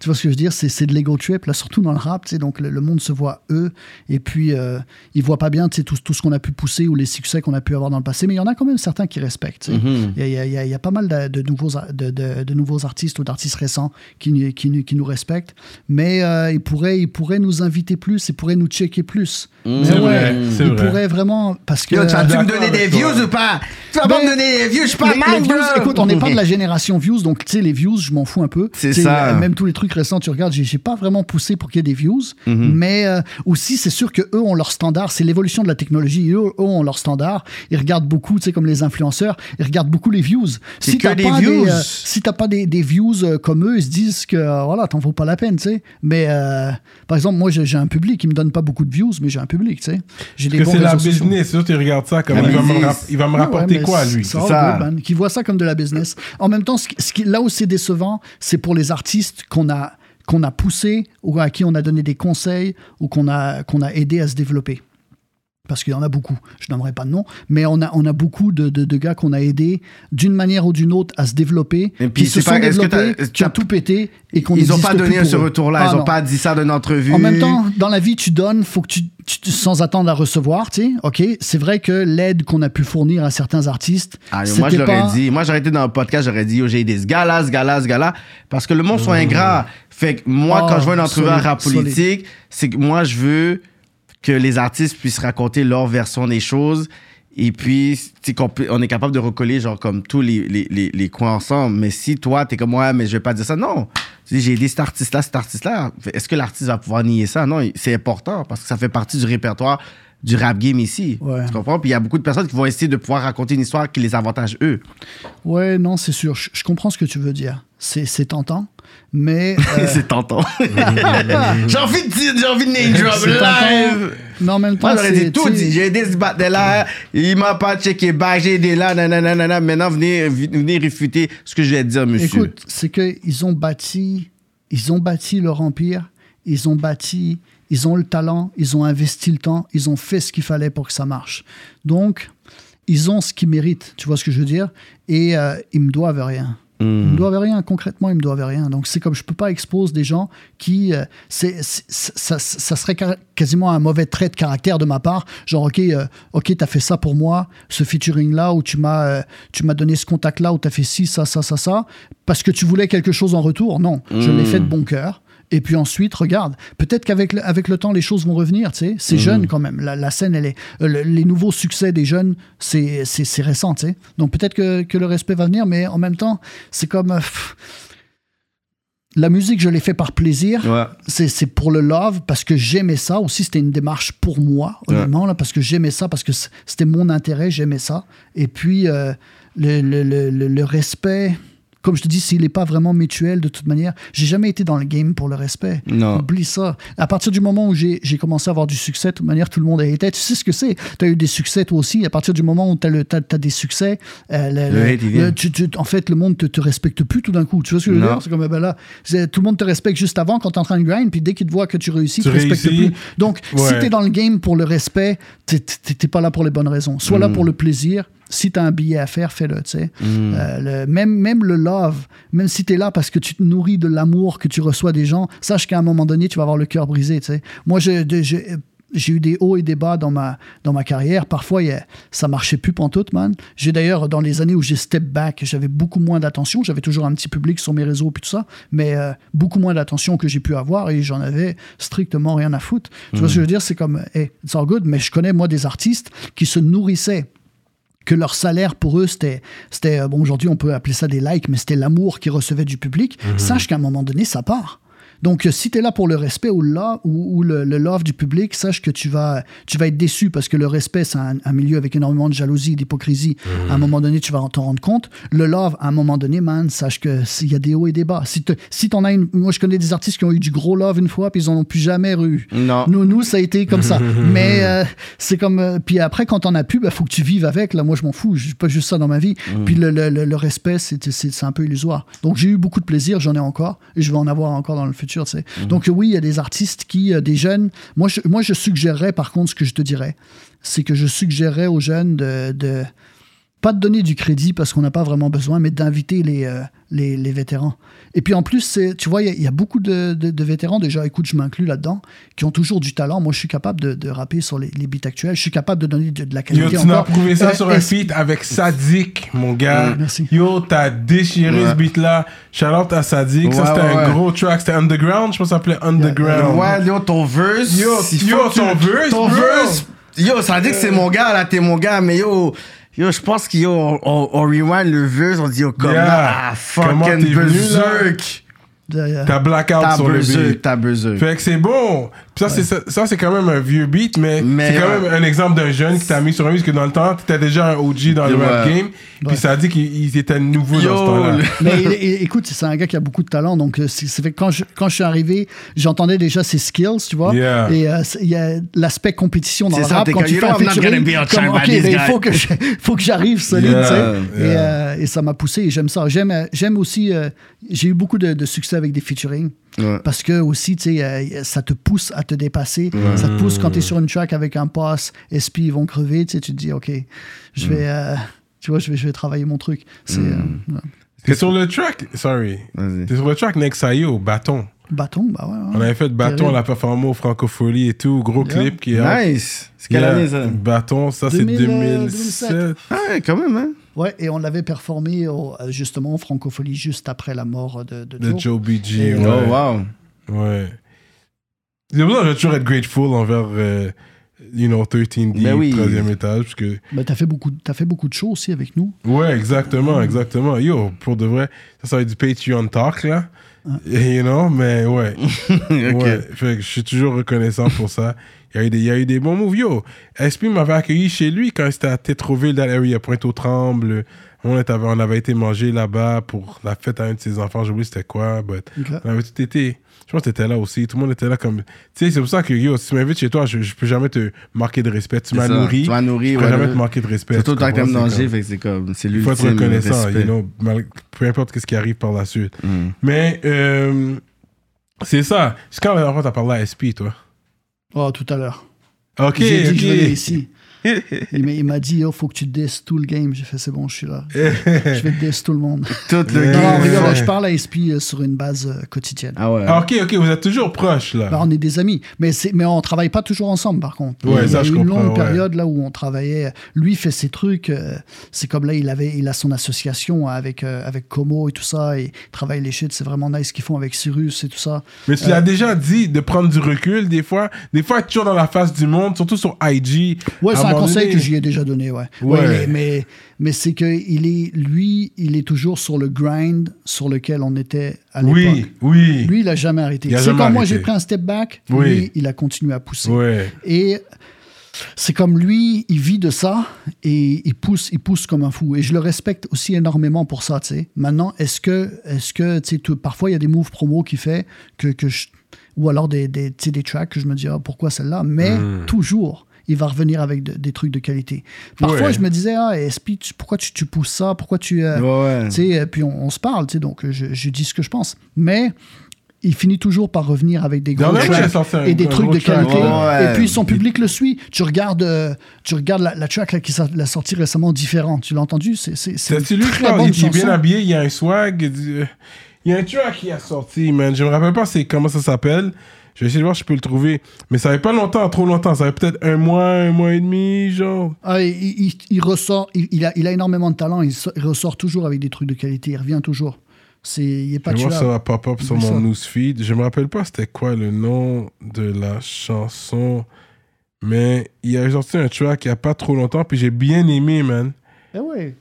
tu vois ce que je veux dire? C'est, c'est de l'ego trip, là, surtout dans le rap, tu sais, donc le, le monde se voit eux, et puis euh, ils voient pas bien, tu sais, tout, tout ce qu'on a pu pousser ou les succès qu'on a pu avoir dans le passé, mais il y en a quand même certains qui respectent. Mhm. Il y, a- il y a- il y a pas mal de, de nouveaux, de, de- de nouveaux artistes ou d'artistes récents qui, qui nous respectent. Mais euh, ils, pourraient, ils pourraient nous inviter plus, ils pourraient nous checker plus. Mais C'est vrai, c'est ils vrai. pourraient vraiment. Parce que. Yo, tu vas-tu me donner des toi. views ou pas? Tu vas pas me donner des views, je les- mal, écoute, on n'est pas de la génération views, donc tu sais, les views, je m'en fous un peu. C'est ça. euh, Même tous les trucs récents, tu regardes, j'ai pas vraiment poussé pour qu'il y ait des views, Mhm. mais euh, aussi, c'est sûr que eux ont leur standard, c'est l'évolution de la technologie, eux, eux ont leur standard. Ils regardent beaucoup, tu sais, comme les influenceurs, ils regardent beaucoup les views. C'est Si t'as pas views. Des, euh, si pas des, des views euh, comme eux, ils se disent que euh, voilà, t'en vaut pas la peine, tu sais. Mais euh, par exemple, moi, j'ai j'ai un public, qui me donne pas beaucoup de views, mais j'ai un public, tu sais. J'ai des Parce que c'est la business. Tu regardes ça comme La il va, me business. rap- il va me Ouais, rapporter quoi, lui? c'est ça. good, man. Qui voit ça comme de la business. En même temps, ce qui, ce qui- là où c'est décevant, c'est pour les artistes qu'on a qu'on a poussé ou à qui on a donné des conseils ou qu'on a qu'on a aidé à se développer. Parce qu'il y en a beaucoup, je n'aimerais pas de nom, mais on a, on a beaucoup de, de, de gars qu'on a aidés d'une manière ou d'une autre à se développer, Et puis, qui se pas- sont que développés, t'as- qui ont tout pété et qu'on Ils ont n'existe pas donné ce retour-là, Ah, ils ont non. pas dit ça d'une entrevue. En même temps, dans la vie, tu donnes, faut que tu, tu- sans attendre à recevoir, tu sais. Ok, c'est vrai que l'aide qu'on a pu fournir à certains artistes, Ah, moi, je c'était l'aurais pas- dit. Moi, j'aurais été dans le podcast, j'aurais dit, yo, j'ai aidé ce gars-là, ce gars-là, ce gars-là. Parce que le monde sont ingrats. Fait que moi, Oh, quand je vois une entrevue à rap politique, c'est que moi, je veux que les artistes puissent raconter leur version des choses. Et puis, qu'on peut- on est capable de recoller, genre, comme tous les, les, les, les coins ensemble. Mais si toi, t'es comme, ouais, mais je vais pas dire ça, non. J'ai aidé cet artiste-là, cet artiste-là. Est-ce que l'artiste va pouvoir nier ça? Non, c'est important parce que ça fait partie du répertoire du rap game ici. Ouais. Tu comprends? Puis il y a beaucoup de personnes qui vont essayer de pouvoir raconter une histoire qui les avantage eux. Ouais, non, c'est sûr. Je, je comprends ce que tu veux dire. C'est tentant, mais. euh, c'est tentant. j'ai envie de dire, j'ai envie de name drop live. mais en même temps, Moi, j'aurais dit tout dit. J'ai aidé ce batteur-là, il m'a pas checké back, j'ai aidé là, nanana, nanana. Maintenant, venez, venez réfuter ce que je vais dire, monsieur. Écoute, c'est qu'ils ont bâti, ils ont bâti leur empire, ils ont bâti, ils ont le talent, ils ont investi le temps, ils ont fait ce qu'il fallait pour que ça marche. Donc, ils ont ce qu'ils méritent, tu vois ce que je veux dire? Et euh, ils me doivent rien. Ils Hmm. me doivent rien, concrètement, ils me doivent rien. Donc, c'est comme je peux pas exposer des gens qui. euh, c'est, ça, ça serait quasiment un mauvais trait de caractère de ma part. Genre, OK, euh, ok, tu as fait ça pour moi, ce featuring-là, où tu m'as, euh, tu m'as donné ce contact-là, où tu as fait ci, ça, ça, ça, ça, parce que tu voulais quelque chose en retour? Non, je l'ai fait de bon cœur. Et puis ensuite, regarde, peut-être qu'avec le, avec le temps, les choses vont revenir, tu sais. C'est jeune quand même. La, la scène, elle est. euh, le- les nouveaux succès des jeunes, c'est, récent, tu sais. Donc peut-être que, que le respect va venir, mais en même temps, c'est comme. euh, pff, la musique, je l'ai fait par plaisir. Ouais. C'est c'est pour le love, parce que j'aimais ça. Aussi, c'était une démarche pour moi, honnêtement, là, parce que j'aimais ça, parce que c'était mon intérêt, j'aimais ça. Et puis, euh, le- le- le- le respect, comme je te dis, s'il n'est pas vraiment mutuel, de toute manière, j'ai jamais été dans le game pour le respect. Non. Oublie ça. À partir du moment où j'ai commencé à avoir du succès, de toute manière, tout le monde a été. Tu sais ce que c'est? Tu as eu des succès toi aussi. À partir du moment où tu as, des succès, euh, le- Le le- hate, il vient. le- tu- tu- en fait, le monde te, te respecte plus tout d'un coup. Tu vois ce que je veux Non. dire? C'est comme, ben là, tout le monde te respecte juste avant quand tu es en train de grind, puis dès qu'il te voit que tu réussis, Tu respectes réussis. plus. Donc, si tu es dans le game pour le respect, tu n'es pas là pour les bonnes raisons. Sois là pour le plaisir. Si tu as un billet à faire, fais-le. sais. Euh, même, même le love, même si tu es là parce que tu te nourris de l'amour que tu reçois des gens, sache qu'à un moment donné, tu vas avoir le cœur brisé. Moi, je- j'ai eu des hauts et des bas dans ma, dans ma carrière. Parfois, il y a- ça marchait plus pantoute, man. J'ai d'ailleurs, dans les années où j'ai step back, j'avais beaucoup moins d'attention. J'avais toujours un petit public sur mes réseaux puis tout ça, mais euh, beaucoup moins d'attention que j'ai pu avoir et j'en avais strictement rien à foutre. Tu vois ce que je veux dire? C'est comme, hey, it's all good, mais je connais, moi, des artistes qui se nourrissaient que leur salaire pour eux, c'était, c'était euh, bon, aujourd'hui on peut appeler ça des likes, mais c'était l'amour qu'ils recevaient du public. Sache qu'à un moment donné, ça part. Donc, euh, si tu es là pour le respect ou, le, lo- ou, ou le, le love du public, sache que tu vas, tu vas être déçu parce que le respect, c'est un, un milieu avec énormément de jalousie, d'hypocrisie. À un moment donné, tu vas t'en rendre compte. Le love, à un moment donné, man, sache que s'il y a des hauts et des bas. Si, te- si t'en as une. Moi, je connais des artistes qui ont eu du gros love une fois, puis ils en ont plus jamais eu. Non. Nous, nous, ça a été comme ça. Mais euh, c'est comme. euh, puis après, quand t'en as plus, il faut que tu vives avec. Là, moi, je m'en fous. J'ai pas juste ça dans ma vie. Puis le, le- le- respect, c'est un peu illusoire. Donc, j'ai eu beaucoup de plaisir. J'en ai encore. Et je vais en avoir encore dans le futur. Tu sais. Donc, oui, il y a des artistes qui, euh, des jeunes. Moi je, moi, je suggérerais, par contre, ce que je te dirais, c'est que je suggérerais aux jeunes de. de pas de donner du crédit parce qu'on n'a pas vraiment besoin, mais d'inviter les, euh, les, les vétérans. Et puis en plus, c'est- tu vois, il y a- il y, a beaucoup de, de- de vétérans, déjà, écoute, je m'inclus là-dedans, qui ont toujours du talent. Moi, je suis capable de, de rapper sur les, les beats actuels. Je suis capable de donner de, de la Yo, qualité tu m'as prouvé ça Euh, sur un feat avec Sadik, mon gars. Ouais, merci. Yo, t'as déchiré Ouais. ce beat-là. Shout out à Sadik. ça, c'était ouais, un ouais. gros track. C'était Underground. Je pense que ça s'appelait Underground. Ouais, yo, ton verse. Yo, yo, ton verse, Ton bro. verse. Yo, que c'est mon gars, là, t'es mon gars, mais yo. Yo, je pense qu'on on, on rewind le verse, on dit, yo, comme Yeah. ah, Comment fucking berserk. T'as blackout sur le beat. berserk, t'as berserk. Fait que c'est bon. Puis ça, c'est ça, ça, c'est quand même un vieux beat, mais, Mais, c'est quand euh, même un exemple d'un jeune qui t'a mis sur un beat, que dans le temps, t'étais déjà un OG dans le Ouais. rap game. Puis Ouais. ça a dit qu'il était nouveau Yo, dans ce temps-là. Mais il- il- écoute, c'est un gars qui a beaucoup de talent. Donc, euh, c'est c'est fait que quand je, quand je suis arrivé, j'entendais déjà ses skills, tu vois. Yeah. Et euh, il y a l'aspect compétition dans C'est le ça, rap. Quand tu you fais un featuring, comme, ok, mais il faut que, je- faut que j'arrive solide, Yeah, tu sais. Et, euh, et ça m'a poussé et j'aime ça. J'aime j'aime aussi, euh, j'ai eu beaucoup de, de succès avec des featuring. Ouais. Parce que aussi, tu sais, euh, ça te pousse à te dépasser. Ça te pousse quand tu es sur une track avec un pass, SP, ils vont crever. Tu sais, tu te dis, OK, je vais, euh, tu vois, je vais, je vais travailler mon truc. C'est euh, ouais. T'es sur le track, sorry. T'es sur le track Nexayo, Bâton. bâton, bah ouais. ouais. On avait fait Bâton, Terrible. la performance au Francophonie et tout. Gros Yeah. clip qui est. Nice. C'est quelle année, ça? Bâton, ça c'est 2000, 2007. Ah, ouais, quand même, hein. Ouais, et on l'avait performé au- justement en francophonie juste après la mort de, de De Joe. Joe BG. Et- ouais. Oh, wow. Ouais. C'est pour ça que je vais toujours être grateful envers, euh, you know, 13D, Ben oui. troisième étage. Parce que, Mais t'as fait beaucoup, t'as fait beaucoup de shows aussi avec nous. ouais, exactement, exactement. Yo, pour de vrai, ça, ça va être du Patreon talk, là. You know, mais ouais. Ok. Ouais, fait que je suis toujours reconnaissant pour ça. Il y a eu des, il y a eu des bons moves. Yo, SP m'avait accueilli chez lui quand c'était à Tétroville, dans l'area Pointe-aux-Trembles. On, était- on avait été manger là-bas pour la fête à un de ses enfants. J'ai oublié c'était quoi. But on avait tout été. Je pense que t'étais là aussi. Tout le monde était là comme. Tu sais, c'est pour ça que, yo, si tu m'invites chez toi, je, je peux jamais te marquer de respect. Tu m'as nourri. Tu m'as nourri, Je peux ouais, jamais ouais. te marquer de respect. Surtout que t'es en danger, fait c'est comme, c'est il faut être l'ultime reconnaissant, you know, mal- peu importe ce qui arrive par la suite. Mm. Mais euh, c'est ça. C'est quand la dernière fois t'as parlé à SP, toi? Oh, tout à l'heure. Ok, J'ai dit ok. que je venais ici. Il m'a- il m'a dit, oh, faut que tu disses tout le game. J'ai fait, c'est bon, je suis là. je vais diss tout le monde. Tout le Yeah. Non, non, game. regarde, je parle à SP euh, sur une base euh, quotidienne. Ah ouais. Ah, ok, ok, vous êtes toujours proches, là. Bah, on est des amis, mais, c'est, mais on travaille pas toujours ensemble par contre. Ouais, il y ça, a je eu une comprends, longue ouais. période là où on travaillait. Lui fait ses trucs. euh, c'est comme là, il avait, il a son association avec euh, avec Como et tout ça. Et il travaille les shit. C'est vraiment nice ce qu'ils font avec Cyrus et tout ça. Mais tu l'as déjà dit de prendre du recul, des fois. Des fois, être toujours dans la face du monde, surtout sur IG. Ouais, c'est un conseil donné. que j'y ai déjà donné, ouais. Ouais. Mais mais c'est que il est, lui, il est toujours sur le grind sur lequel on était à l'époque. Oui, oui. Lui, il a jamais arrêté. C'est quand moi j'ai pris un step back, Oui. lui, il a continué à pousser. Ouais. Et c'est comme lui, il vit de ça et il pousse, il pousse comme un fou. Et je le respecte aussi énormément pour ça, tu sais. Maintenant, est-ce que, est-ce que, tu sais, parfois il y a des moves promo qu'il fait que, que je- ou alors des, des, tu sais, des tracks que je me dis, ah, pourquoi celle-là? Mais Mm. toujours, il va revenir avec de- des trucs de qualité. Parfois, Ouais. je me disais, ah, SP, tu- pourquoi tu, tu pousses ça? Pourquoi tu. euh, Ouais, euh, puis on, on se parle, donc euh, je, je dis ce que je pense. Mais il finit toujours par revenir avec des gros tracks et des trucs de qualité. Ouais. Et puis son public le suit. Tu regardes, euh, tu regardes la, la track là, qui l'a sortie récemment différente. Tu l'as entendu? C'est c'est lui, très bonne Il il est bien habillé, il y a un swag. Il il y a un track qui a sorti, man. Je me rappelle pas c'est comment ça s'appelle. Je vais essayer de voir si je peux le trouver. Mais ça fait pas longtemps, trop longtemps. Ça fait peut-être un mois, un mois et demi, genre. Ah, il, il- il ressort, il, il a, il a énormément de talent. Il, so- il ressort toujours avec des trucs de qualité. Il revient toujours. C'est, il est pas si ça va pop-up sur Oublie mon newsfeed. Je me rappelle pas c'était quoi le nom de la chanson. Mais il a sorti un track il y a pas trop longtemps, puis j'ai bien aimé, man. Eh ouais.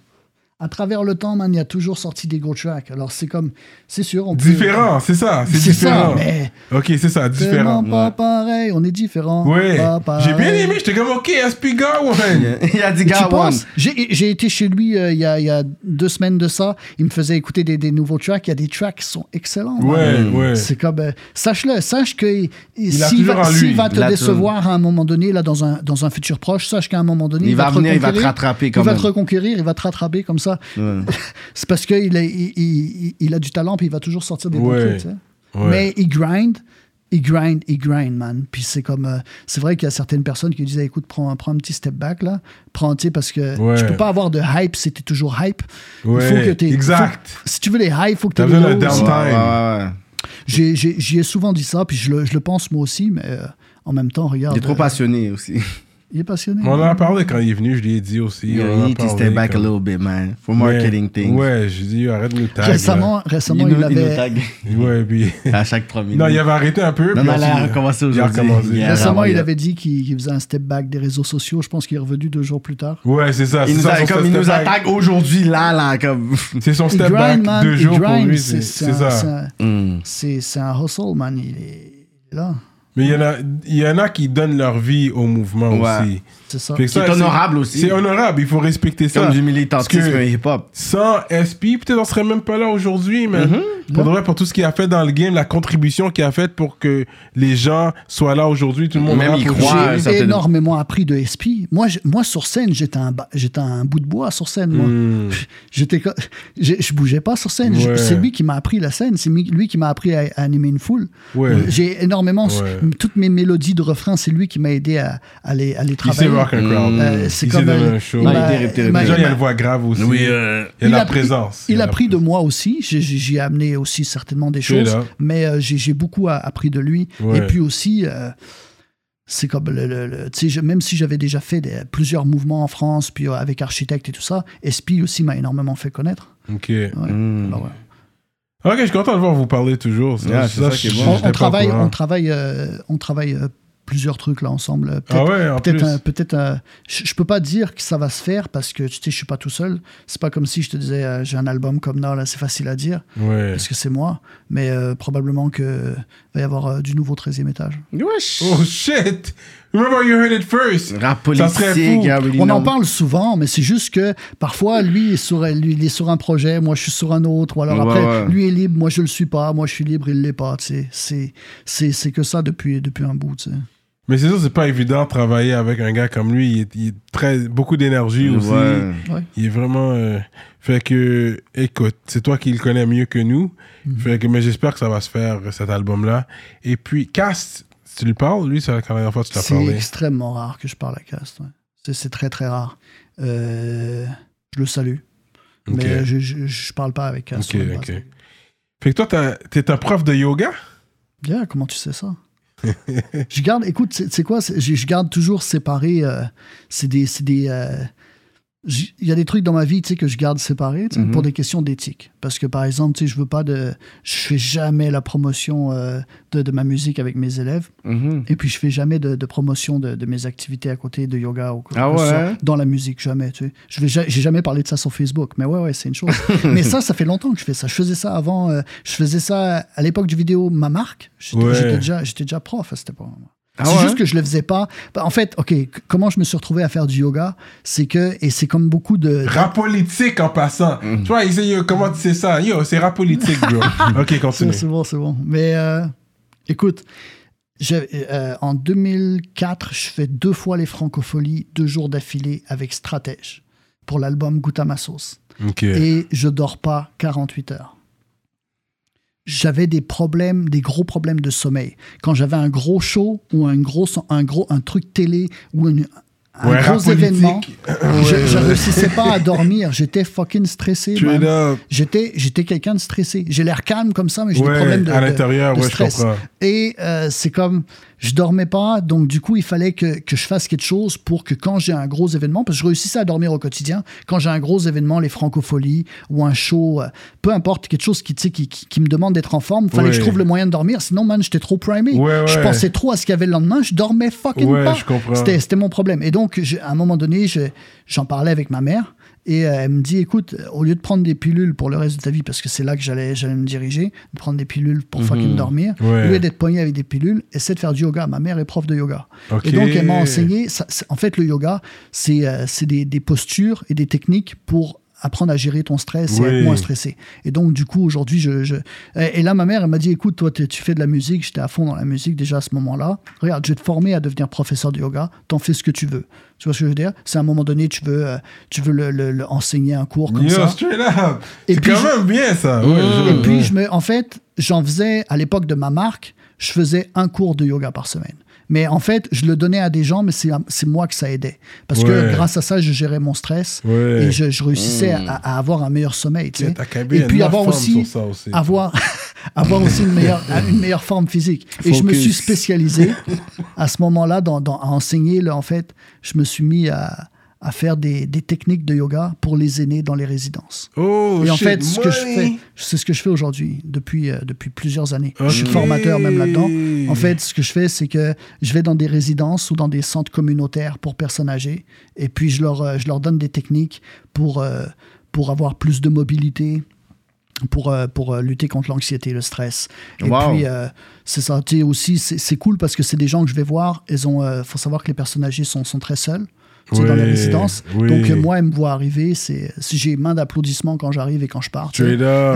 À travers le temps, man, il a toujours sorti des gros tracks. Alors c'est comme, c'est sûr, on peut- Différent, c'est ça. C'est C'est ça, différent. mais Ok, c'est ça, différent. pas pareil. On est différent. Ouais. J'ai bien aimé. J'étais comme, ok, SP Gawain. Il a dit, penses? J'ai j'ai été chez lui euh, il y, a, il y a deux semaines de ça. Il me faisait écouter des, des nouveaux tracks. Il y a des tracks qui sont excellents. Ouais, man. ouais. C'est comme. euh, Sache-le, sache que a s'il va, va te Il a décevoir à un moment donné, là, dans un, dans un futur proche, sache qu'à un moment donné, Il va te venir, il va te rattraper Il quand va te reconquérir, il va te rattraper comme ça. Ouais. C'est parce qu'il est- il, il- il a du talent, puis il va toujours sortir des bons trucs. Mais il grind, il grind, il grind, man. Puis c'est comme. euh, c'est vrai qu'il y a certaines personnes qui disent écoute, prends, prends un petit step back, là. Prends, tu sais, parce que Ouais. tu peux pas avoir de hype si t'es toujours hype. Ouais, il faut que t'aies- exact. faut- si tu veux les hype, il faut que tu T'as aies besoin les d'un lows. downtime. Ouais, ouais, ouais. J'ai- j'ai- J'y ai souvent dit ça, puis je le, je le pense moi aussi, mais euh, en même temps, regarde. Il est trop euh, passionné aussi. Il est passionné. On en a parlé quand il est venu, je lui ai dit aussi. You on a need to step back a little bit, man. For Mais- marketing things. Ouais, j'ai dit, arrête de nous tag. récemment, récemment Il il, nous, il nous avait. tag. Ouais, puis. à chaque trois minutes. non, il avait arrêté un peu. Non, là, il a recommencé Il a aujourd'hui. Récemment, il avait dit qu'il faisait un step back des réseaux sociaux. Je pense qu'il est revenu deux jours plus tard. Ouais, c'est ça. Il nous, ça, a, son comme il nous back. attaque aujourd'hui, là, là, comme. C'est son step grind, back man. deux jours pour lui. C'est ça. c'est un- Hmm. C'est un hustle, man. Il est là. Mais il y, en a, il y en a qui donnent leur vie au mouvement Ouais. aussi. C'est ça. C'est honorable aussi. C'est honorable, il faut respecter ça. Comme du militantisme Parce que- hip-hop. Sans SP, peut-être on serait même pas là aujourd'hui, mais Mm-hmm. pour, de vrai, pour tout ce qu'il a fait dans le game, la contribution qu'il a faite pour que les gens soient là aujourd'hui, tout le monde Même aujourd'hui. croit. J'ai énormément appris de SP. Moi, je- moi sur scène, j'étais un, j'étais un bout de bois sur scène. Moi. Hmm. J'étais, je, je bougeais pas sur scène. Ouais. C'est lui qui m'a appris la scène. C'est lui qui m'a appris à, à animer une foule. Ouais. J'ai énormément. Ouais. Toutes mes mélodies de refrain, c'est lui qui m'a aidé à, à les, à les travailler. Rock un crowd. Euh, c'est il comme un- show. il il il Déjà, il y a il une voix grave aussi. Oui, il y euh, a il la a pris- présence. Il a la pris de moi aussi. J'ai- J'ai j'ai amené aussi certainement des choses. Mais euh, j'ai beaucoup appris de lui. Ouais. Et puis aussi, euh, c'est comme le. le- le- tu sais, je- même si j'avais déjà fait des- plusieurs mouvements en France, puis avec Architecte et tout ça, SP aussi m'a énormément fait connaître. Ok. Ouais. Alors, ouais. Ok, je suis content de voir vous parler toujours. Ça, Yeah, c'est ça qui est je- bon. On, travaille, on travaille, euh, on travaille plusieurs trucs là ensemble. Ah Peut-être ouais, en peut-être peut-être un- je, je peux pas dire que ça va se faire parce que tu sais je suis pas tout seul c'est pas comme si je te disais euh, j'ai un album comme là, là c'est facile à dire Ouais. parce que c'est moi mais euh, probablement que va y avoir euh, du nouveau 13e étage Wesh. Oh shit! Remember you heard it first! Rap Ça serait politique, on en parle souvent mais c'est juste que parfois lui est sur lui il est sur un projet moi je suis sur un autre ou alors Ouais, après ouais. lui est libre moi je le suis pas moi je suis libre il l'est pas tu sais c'est c'est c'est que ça depuis depuis un bout tu sais Mais c'est sûr, c'est pas évident de travailler avec un gars comme lui. Il est, il est très, beaucoup d'énergie aussi. Ouais. ouais Il est vraiment. euh, fait que, écoute, c'est toi qui le connais mieux que nous. Mhm. Fait que, mais j'espère que ça va se faire, cet album-là. Et puis, Cast, tu lui parles Lui, c'est la dernière fois que tu l'as C'est parlé. extrêmement rare que je parle à Cast. ouais. C'est- C'est très très rare. Euh, je le salue. Mais je, je, je parle pas avec Cast. Ok, ok. Fait que toi, t'es un prof de yoga? Bien, comment tu sais ça? Je garde, écoute, c'est quoi? Je, garde toujours séparé. euh, c'est des. c'est des euh, il y a des trucs dans ma vie tu sais, que je garde séparés sais, Mhm. pour des questions d'éthique. Parce que par exemple, tu sais, je veux pas de. Je fais jamais la promotion euh, de, de ma musique avec mes élèves. Mhm. Et puis je fais jamais de, de promotion de, de mes activités à côté de yoga ou quoi Ah ouais? dans la musique, jamais. Tu sais. Je vais, ja- j'ai jamais parlé de ça sur Facebook, mais ouais, ouais, c'est une chose. mais ça, ça fait longtemps que je fais ça. Je faisais ça avant. euh, je faisais ça à l'époque du vidéo Ma Marque. J'étais, Ouais. déjà, j'étais déjà prof à cette époque. Ah c'est ouais? juste que je le faisais pas. Bah, en fait, ok, comment je me suis retrouvé à faire du yoga, c'est que et c'est comme beaucoup de. Rap politique en passant. Mm. Tu vois, ils disent, comment tu sais ça? Yo, c'est rap politique, bro. ok, C'est continue. c'est bon, c'est bon. Mais euh, écoute, j'ai- euh, en 2004, je fais deux fois les francopholies, deux jours d'affilée avec Stratège pour l'album Goûte à ma sauce. Ok. Et je dors pas 48 heures. J'avais des problèmes, des gros problèmes de sommeil. Quand j'avais un gros show ou un gros, un gros un truc télé ou une- un Ouais, gros événement, politique. je, je réussissais pas à dormir. J'étais fucking stressé. J'étais, j'étais quelqu'un de stressé. J'ai l'air calme comme ça, mais j'ai Ouais, des problèmes de, à l'intérieur, ouais, je stress. comprends. Et euh, c'est comme, je dormais pas, donc du coup, il fallait que, que je fasse quelque chose pour que quand j'ai un gros événement, parce que je réussissais à dormir au quotidien, quand j'ai un gros événement, les francopholies ou un show, euh, peu importe, quelque chose qui, tu sais, qui, qui, qui me demande d'être en forme, fallait que je trouve le moyen de dormir, sinon, man, j'étais trop primé. Ouais, Je ouais. pensais trop à ce qu'il y avait le lendemain, je dormais fucking Ouais, pas. je comprends. C'était mon problème. Et donc, je- à un moment donné, je- j'en parlais avec ma mère. Et euh, elle me dit, écoute, euh, au lieu de prendre des pilules pour le reste de ta vie, parce que c'est là que j'allais me diriger, de prendre des pilules pour fucking dormir, Mhm. Ouais. au lieu d'être poigné avec des pilules, essaie de faire du yoga. Ma mère est prof de yoga. Et donc, elle m'a enseigné, ça- en fait, le yoga, c'est euh, c'est des, des postures et des techniques pour apprendre à gérer ton stress et être moins stressé. Et donc, du coup, aujourd'hui, je, je- Et là, ma mère, elle m'a dit, écoute, toi, tu fais de la musique, j'étais à fond dans la musique déjà à ce moment-là. Regarde, je vais te former à devenir professeur de yoga, t'en fais ce que tu veux. Tu vois ce que je veux dire? C'est à un moment donné, tu veux, euh, tu veux le, le- le enseigner un cours comme Yo, ça. straight up. Et C'est puis quand je- même bien, ça. Ouais, Et puis, je me, en fait, j'en faisais, à l'époque de ma marque, je faisais un cours de yoga par semaine. Mais en fait, je le donnais à des gens, mais c'est moi que ça aidait. Parce que grâce à ça, je gérais mon stress Ouais. et je, je réussissais à, à avoir un meilleur sommeil. tu sais. Et puis avoir aussi, avoir, avoir aussi une meilleure, une meilleure forme physique. Et je me suis spécialisé à ce moment-là dans, dans- à enseigner. là, en fait, je me suis mis à, à faire des, des techniques de yoga pour les aînés dans les résidences. Oh, Et en fait, ce que je fais, c'est ce que je fais aujourd'hui depuis, euh, depuis plusieurs années. Je suis formateur même là-dedans. En fait, ce que je fais, c'est que je vais dans des résidences ou dans des centres communautaires pour personnes âgées, et puis je leur, euh, je leur donne des techniques pour, euh, pour avoir plus de mobilité, pour, euh, pour euh, lutter contre l'anxiété, le stress. Et Wow. puis, euh, c'est ça. Aussi, c'est cool parce que c'est des gens que je vais voir. Il faut savoir que les personnes âgées sont, sont très seules. Sais, dans les résidences. oui. Donc, euh, moi, elles me voient arriver. C'est, j'ai main d'applaudissements quand j'arrive et quand je pars. tu.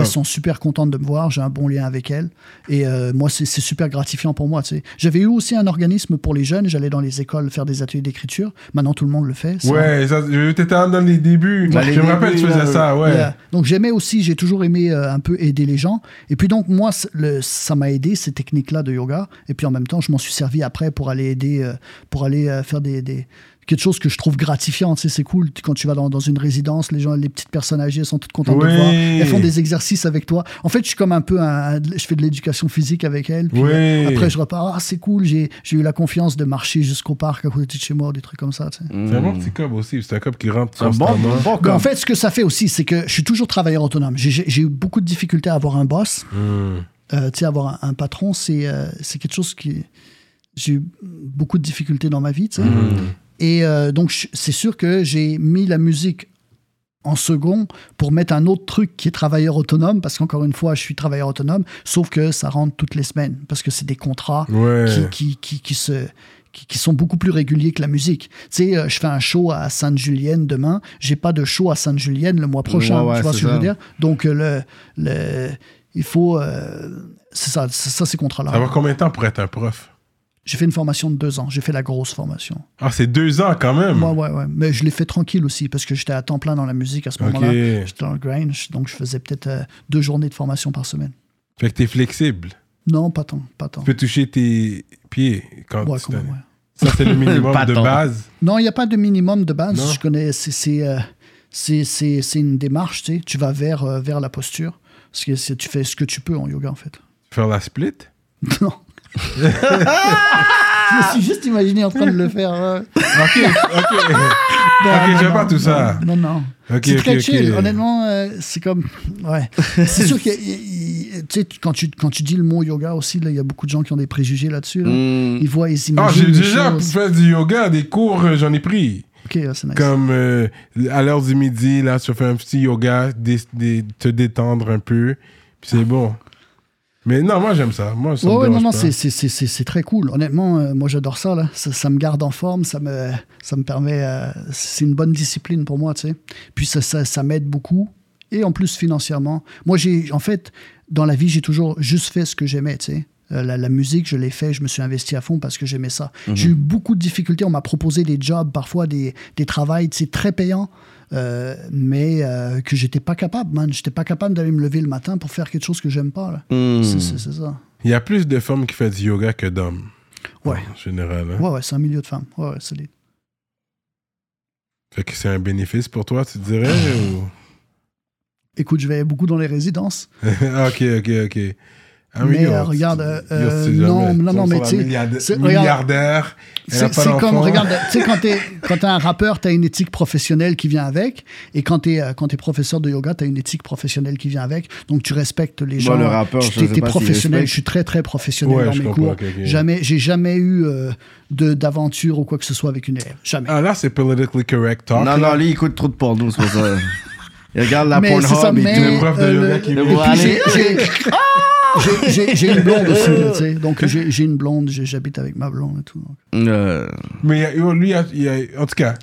Elles sont super contentes de me voir, j'ai un bon lien avec elles. Et euh, moi, c'est super gratifiant pour moi. tu sais. J'avais eu aussi un organisme pour les jeunes, j'allais dans les écoles faire des ateliers d'écriture. Maintenant, tout le monde le fait. ça. Ouais, t'étais dans les débuts. Les je me rappelle, tu faisais là, ça, ouais. Donc j'aimais aussi, j'ai toujours aimé euh, un peu aider les gens. Et puis donc moi, le- ça m'a aidé ces techniques-là de yoga. Et puis en même temps, je m'en suis servi après pour aller aider, euh, pour aller euh, faire des, des- quelque chose que je trouve gratifiant. Tu sais, c'est cool quand tu vas dans, dans une résidence, les gens, les petites personnes âgées sont toutes contentes de te voir. Elles font des exercices avec toi. En fait, je suis comme un peu un, je fais de l'éducation physique avec elles. Puis Oui. après, je repars. Ah, c'est cool. J'ai j'ai eu la confiance de marcher jusqu'au parc à côté de chez moi, des trucs comme ça. tu sais. C'est un bon petit cob aussi. C'est un cob qui rentre Un bon, constamment. bon en fait, ce que ça fait aussi, c'est que je suis toujours travailleur autonome. J'ai- eu beaucoup de difficultés à avoir un boss. Hmm. Euh, tu sais, avoir un, un patron, c'est euh, c'est quelque chose qui. J'ai eu beaucoup de difficultés dans ma vie, tu sais. Hmm. Et euh, donc, c'est sûr que j'ai mis la musique en second pour mettre un autre truc qui est travailleur autonome, parce qu'encore une fois, je suis travailleur autonome, sauf que ça rentre toutes les semaines, parce que c'est des contrats Ouais. qui, qui, qui, qui se qui, qui sont beaucoup plus réguliers que la musique. Tu sais, euh, je fais un show à Sainte-Julienne demain, j'ai pas de show à Sainte-Julienne le mois prochain, Ouais, ouais, tu vois ce que je veux dire? Donc, euh, le, le, il faut... euh, c'est ça, c'est ça ces contrats-là. Ça va combien de temps pour être un prof? J'ai fait une formation de deux ans, j'ai fait la grosse formation. Ah, c'est deux ans quand même. Ouais, ouais, ouais. Mais je l'ai fait tranquille aussi, parce que j'étais à temps plein dans la musique à ce Ok. moment-là. J'étais dans le grind, je- donc je faisais peut-être euh, deux journées de formation par semaine. Fait que t'es flexible. Non, pas tant, pas tant. Tu peux toucher tes pieds quand Ouais, tu même, ouais. Ça, c'est le minimum Pas de tant. base? Non, il n'y a pas de minimum de base. Non. Je connais, c'est c'est euh, c'est- c'est- c'est une démarche, tu sais. Tu vas vers, euh, vers la posture. Parce que c'est- tu fais ce que tu peux en yoga, en fait. Faire la split? Non. je me suis juste imaginé en train de le faire. euh. Ok, ok. Ok, j'aime pas tout ça. Non, non. Ok, c'est très ok. chill. Honnêtement, euh, c'est comme. Ouais. c'est sûr que tu sais, quand tu, quand tu dis le mot yoga aussi, là, il y a beaucoup de gens qui ont des préjugés là-dessus. là. Mm. Ils voient, ils Ah, imaginent. j'ai déjà choses. fait du yoga, des cours, euh, j'en ai pris. Ok, ouais, c'est nice. Comme euh, à l'heure du midi, là, tu fais un petit yoga, dé- dé- te détendre un peu, puis c'est bon. Mais non, moi j'aime ça. Moi, ça Ouais, me ouais, non, non, pas. c'est- c'est c'est- c'est- c'est très cool. Honnêtement, euh, moi j'adore ça, là. Ça, ça me garde en forme, ça me, ça me permet. euh, c'est une bonne discipline pour moi, tu sais. Puis ça, ça, ça m'aide beaucoup. Et en plus, financièrement. Moi, j'ai, en fait, dans la vie, j'ai toujours juste fait ce que j'aimais, tu sais. Euh, La, la musique, je l'ai fait, je me suis investi à fond parce que j'aimais ça. J'ai eu beaucoup de difficultés. On m'a proposé des jobs, parfois des, des travails, sais, très payants, euh, mais euh, que j'étais pas capable, man. J'étais pas capable d'aller me lever le matin pour faire quelque chose que j'aime pas, là. Mm. C'est- C'est c'est ça. Il y a plus de femmes qui font du yoga que d'hommes. Ouais. En général. hein. Ouais, ouais, c'est un milieu de femmes. Ouais, ouais, solide. Fait que c'est un bénéfice pour toi, tu dirais ou... Écoute, je vais beaucoup dans les résidences. ok, ok, ok. Ah, Mais, yo, euh, regarde, euh, euh, non, non, non, mais tu sais, milliardaire, C'est comme, regarde, tu sais, quand t'es quand t'es un rappeur, t'as une éthique professionnelle qui vient avec. Et quand t'es euh, quand t'es professeur de yoga, t'as une éthique professionnelle qui vient avec. Donc tu respectes les gens. Moi, le rappeur, je sais pas professionnel. respecte. Je suis très, très professionnel Ouais, dans je mes cours. Jamais, j'ai jamais eu euh, de d'aventure ou quoi que ce soit avec une élève. Jamais. Ah là, c'est politically correct talk. Non, là. non, lui, il écoute trop de porno, c'est pour ça. Il regarde la Mais c'est ça, Pornhub tout. Le prof de yoga le- qui j'ai- une blonde aussi, tu sais. Donc j'ai une blonde, j'habite avec ma blonde et tout. donc. Euh, Mais il y a- yo, lui, il y a- il y a- en tout cas,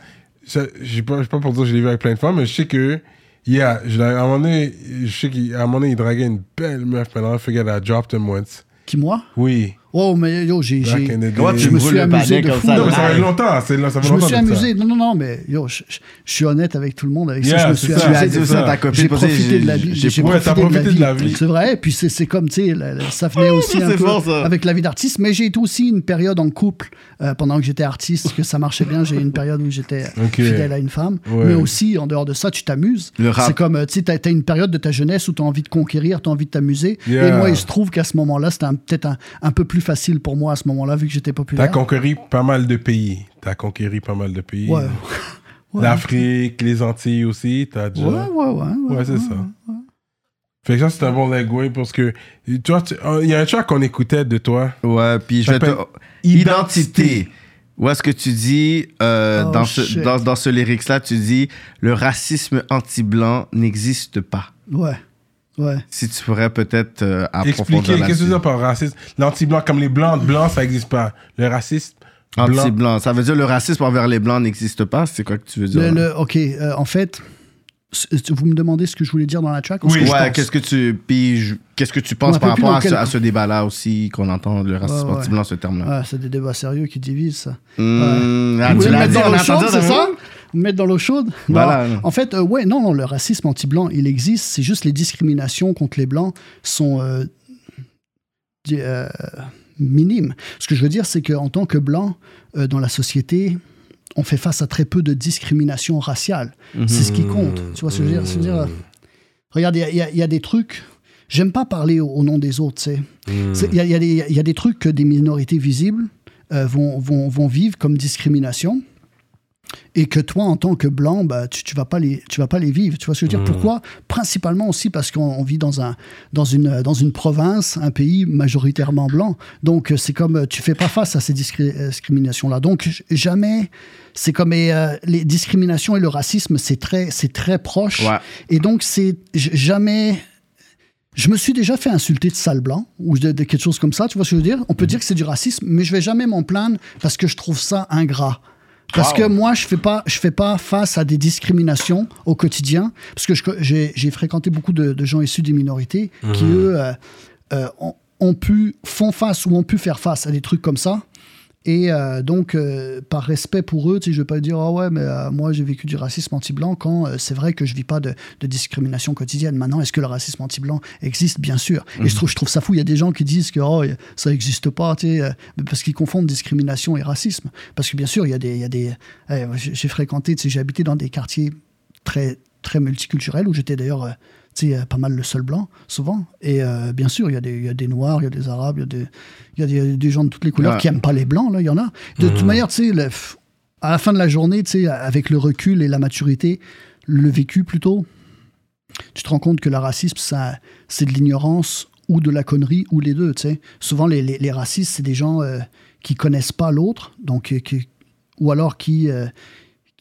je sais pas, je sais pas pour dire que je l'ai vu avec plein de femmes, mais je sais que, il y a, je à un moment donné, je sais qu'à un moment donné, il draguait une belle meuf, maintenant, I forget, I dropped him once. Qui moi? Oui. Oh mais yo, j'ai j'ai-. Comment tu je me suis amusé de comme fou. ça, Non, mais ça fait longtemps, ça fait Je me longtemps suis amusé. Non, non, non, mais yo, je, je- je suis honnête avec tout le monde. Avec ça, je me suis ça. Amusé. ça. ta copine, J'ai profité de la vie. j'ai- ouais, profité, t'as profité de la vie. C'est vrai. Puis c'est c'est comme, tu sais, ça venait aussi un C'est peu fort, ça. avec la vie d'artiste. Mais j'ai été aussi une période en couple euh, pendant que j'étais artiste, que ça marchait bien. J'ai eu une période où j'étais fidèle à une femme. Ouais. Mais aussi, en dehors de ça, tu t'amuses. C'est comme, euh, tu sais, t'as as une période de ta jeunesse où tu as envie de conquérir, tu as envie de t'amuser. Et moi, il se trouve qu'à ce moment-là, c'était peut-être un, un peu plus facile pour moi à ce moment-là, vu que j'étais T'as populaire. conquéri pas mal de pays. T'as conquéri pas mal de pays. Ouais. Ouais. L'Afrique, les Antilles aussi, t'as déjà... Ouais, ouais, ouais. Ouais, c'est ça. Fait que ça, c'est un bon legway parce que, tu vois, tu- il y a un track qu'on écoutait de toi. Ouais, puis je vais te... S'appelle Identité. Où est-ce que tu dis, euh, Oh, dans, ce, dans, dans ce lyrics-là, tu dis le racisme anti-blanc n'existe pas. Ouais. Ouais. Si tu pourrais peut-être euh, approfondir Expliquer, qu'est-ce que tu veux dire par racisme? L'anti-blanc, comme les blancs, blancs, ça n'existe pas. Le racisme, blanc. Anti-blanc. Ça veut dire le racisme envers les blancs n'existe pas? C'est quoi que tu veux dire? Le, là? le- ok, euh, en fait, vous me demandez ce que je voulais dire dans la track ou ce Oui. Ouais, pense? qu'est-ce que tu puis je- qu'est-ce que tu penses par rapport à ce, quel- à ce débat-là aussi qu'on entend le racisme Ouais, ouais. anti-blanc ce terme-là? Ouais, c'est des débats sérieux qui divisent ça. Mmh, ah, Vous tu voulez me l'as mettre dit, dans on l'eau a chaude, entendu, c'est ça? Mettre dans l'eau chaude Voilà. En fait, euh, ouais, non, non, le racisme anti-blanc, il existe. C'est juste les discriminations contre les blancs sont euh, euh, minimes. Ce que je veux dire, c'est qu'en tant que blanc, euh, dans la société, on fait face à très peu de discrimination raciale. C'est ce qui compte. Tu vois ce que je veux dire, Regarde, il y a- y, y des trucs. J'aime pas parler au, au nom des autres, tu sais. Il y a, y des- il y a des trucs que des minorités visibles vont, vont, vont vivre comme discrimination et que toi, en tant que blanc, bah, tu, tu vas pas les, tu vas pas les vivre. Tu vois ce que je veux dire? Pourquoi? Principalement aussi parce qu'on on vit dans, un, dans, une, dans une province, un pays majoritairement blanc. Donc, euh, c'est comme, euh, tu fais pas face à ces euh, discriminations-là. Donc, j- jamais, c'est comme euh, les discriminations et le racisme, c'est très, c'est très proche. Ouais. Et donc, c'est jamais. Je me suis déjà fait insulter de sale blanc ou de, de quelque chose comme ça, tu vois ce que je veux dire? On peut dire que c'est du racisme, mais je vais jamais m'en plaindre parce que je trouve ça ingrat. Parce Wow. que moi, je fais pas, je fais pas face à des discriminations au quotidien, parce que j'ai fréquenté beaucoup de, de gens issus des minorités qui eux euh, euh, ont, ont pu font face ou ont pu faire face à des trucs comme ça. Et euh, donc, euh, par respect pour eux, je vais pas dire, ah ouais, mais euh, moi j'ai vécu du racisme anti-blanc quand c'est vrai que je vis pas de, de discrimination quotidienne. Maintenant, est-ce que le racisme anti-blanc existe? Bien sûr. Et je trouve, je trouve ça fou. Il y a des gens qui disent que oh, ça n'existe pas, parce qu'ils confondent discrimination et racisme. Parce que bien sûr, il y a des. il Y a des euh, j'ai fréquenté, j'ai habité dans des quartiers très, très multiculturels où j'étais d'ailleurs. Euh, pas mal le seul blanc, souvent. Et euh, bien sûr, il y, a des- il y a des noirs, il y a des arabes, il y a des, il y a des, gens de toutes les couleurs Ouais. qui aiment pas les blancs, là, il y en a. De toute manière, tu sais, à la fin de la journée, tu sais, avec le recul et la maturité, le vécu plutôt, tu te rends compte que le racisme, ça, c'est de l'ignorance ou de la connerie ou les deux, tu sais. Souvent, les, les- les racistes, c'est des gens euh, qui connaissent pas l'autre, donc euh, qui- ou alors qui, euh,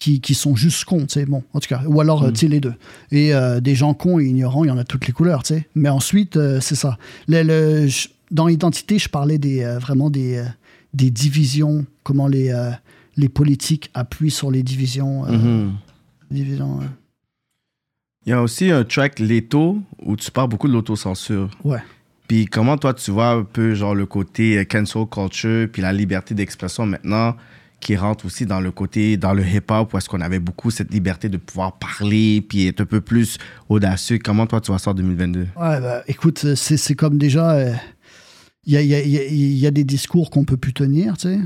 qui, qui sont juste cons, tu sais. Bon, en tout cas, ou alors, euh, tu sais, les deux. Et euh, des gens cons et ignorants, il y en a toutes les couleurs, tu sais. Mais ensuite, euh, c'est ça. Le- le- je- dans Identité, je parlais des, euh, vraiment des, des divisions, comment les, les politiques appuient sur les divisions. Mhm. divisions Il y a aussi un track Leto où tu parles beaucoup de l'autocensure. ouais. Puis comment toi tu vois un peu genre le côté cancel culture puis la liberté d'expression maintenant? Qui rentre aussi dans le côté dans le hip-hop où est-ce qu'on avait beaucoup cette liberté de pouvoir parler puis être un peu plus audacieux. Comment toi tu ça en 2022 Ouais, bah, écoute, c'est c'est comme déjà. euh, Il y, a, il y, a, y a- il y a des discours qu'on peut plus tenir, tu sais.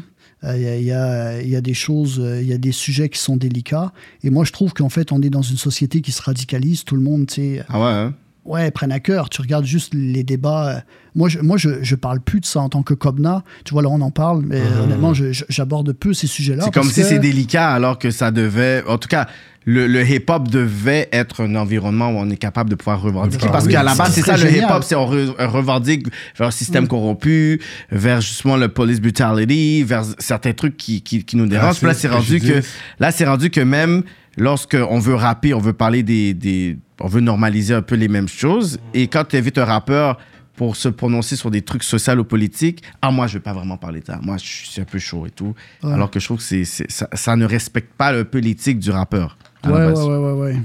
Euh, Il y, a, il y, a, il y a des choses, euh, il y a des sujets qui sont délicats. Et moi, je trouve qu'en fait, on est dans une société qui se radicalise. Tout le monde, tu sais, Ah ouais hein? Ouais, prennent à cœur. Tu regardes juste les débats. euh, Moi, je, moi, je, je parle plus de ça en tant que Cobna. Tu vois, là, on en parle, mais honnêtement, je- je- j'aborde peu ces sujets-là. C'est comme si que- c'est délicat alors que ça devait. En tout cas, le, le hip-hop devait être un environnement où on est capable de pouvoir revendiquer. Ah Parce oui, qu'à la base, c'est ça, le hip-hop, c'est on re- on revendique vers un système corrompu, vers justement le police brutality, vers certains trucs qui, qui, qui nous dérangent. Là, c'est rendu que, là, c'est rendu que même lorsqu'on veut rapper, on veut parler des, des. On veut normaliser un peu les mêmes choses. Et quand tu invites un rappeur pour se prononcer sur des trucs sociaux ou politiques, ah, moi, je vais pas vraiment parler de ça. Moi, je suis un peu chaud et tout. Ouais. Alors que je trouve que c'est, ça, ça ne respecte pas un peu l'éthique du rappeur. Ouais, ouais, ouais, ouais.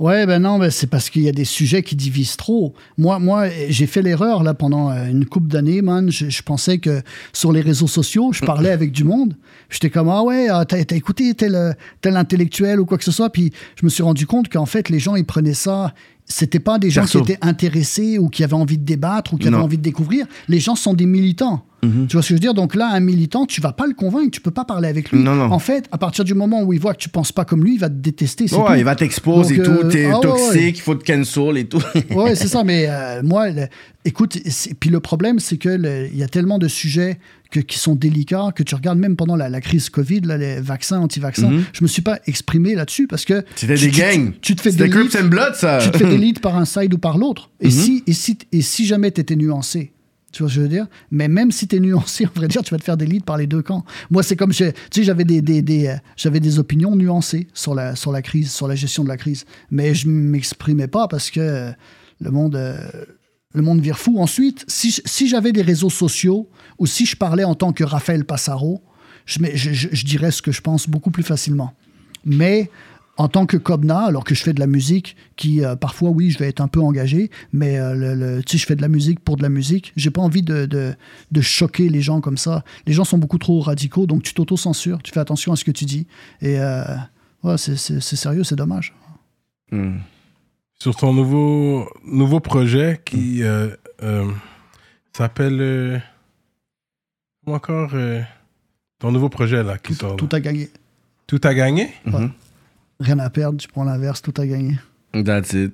Ouais, ben non, ben c'est parce qu'il y a des sujets qui divisent trop. Moi, moi j'ai fait l'erreur là pendant euh, une couple d'années, man. Je, je pensais que sur les réseaux sociaux, je parlais avec du monde. J'étais comme ah ouais, ah, t'as, écouté tel, euh, tel intellectuel ou quoi que ce soit. Puis je me suis rendu compte qu'en fait les gens ils prenaient ça. C'était pas des gens Perso. qui étaient intéressés ou qui avaient envie de débattre ou qui avaient Non. envie de découvrir. Les gens sont des militants. Mhm. Tu vois ce que je veux dire? Donc là, un militant, tu vas pas le convaincre, tu peux pas parler avec lui. Non, non. En fait, à partir du moment où il voit que tu penses pas comme lui, il va te détester. Ouais, tout. il va t'exposer et tout, euh, t'es ah ouais, toxique, ouais. il faut te cancel et tout. Ouais, c'est ça, mais euh, moi, le- écoute, puis le problème, c'est que le- il y a tellement de sujets que- qui sont délicats que tu regardes même pendant la, la crise Covid, là, les vaccins, anti-vaccins, Mhm. je me suis pas exprimé là-dessus parce que. C'était des gangs. Tu, tu te fais Crips and Blood, ça. tu te fais delete par un side ou par l'autre. Et, Mhm. si, et, si, et si jamais tu étais nuancé, tu vois ce que je veux dire? Mais même si tu es nuancé, on vrai dire, tu vas te faire delete par les deux camps. Moi, c'est comme, je- tu sais, j'avais des, des, des, euh, des opinions nuancées sur la, sur la crise, sur la gestion de la crise. Mais je m'exprimais pas parce que euh, le monde... euh, le monde vire fou. Ensuite, si, si j'avais des réseaux sociaux ou si je parlais en tant que Raphaël Passaro, je, je- je- je dirais ce que je pense beaucoup plus facilement. Mais en tant que Cobna, alors que je fais de la musique, qui euh, parfois, oui, je vais être un peu engagé, mais euh, le, le- tu sais, je fais de la musique pour de la musique. J'ai pas envie de, de, de choquer les gens comme ça. Les gens sont beaucoup trop radicaux, donc tu t'auto-censures, tu fais attention à ce que tu dis. Et euh, ouais, c'est- c'est c'est sérieux, c'est dommage. Hmm. Sur ton nouveau, nouveau projet qui euh, euh, s'appelle. euh, comment encore euh, Ton nouveau projet là qui Tout, tout a gagné. Tout a gagné? Mhm. Rien à perdre, tu prends l'inverse, tout a gagné. That's it.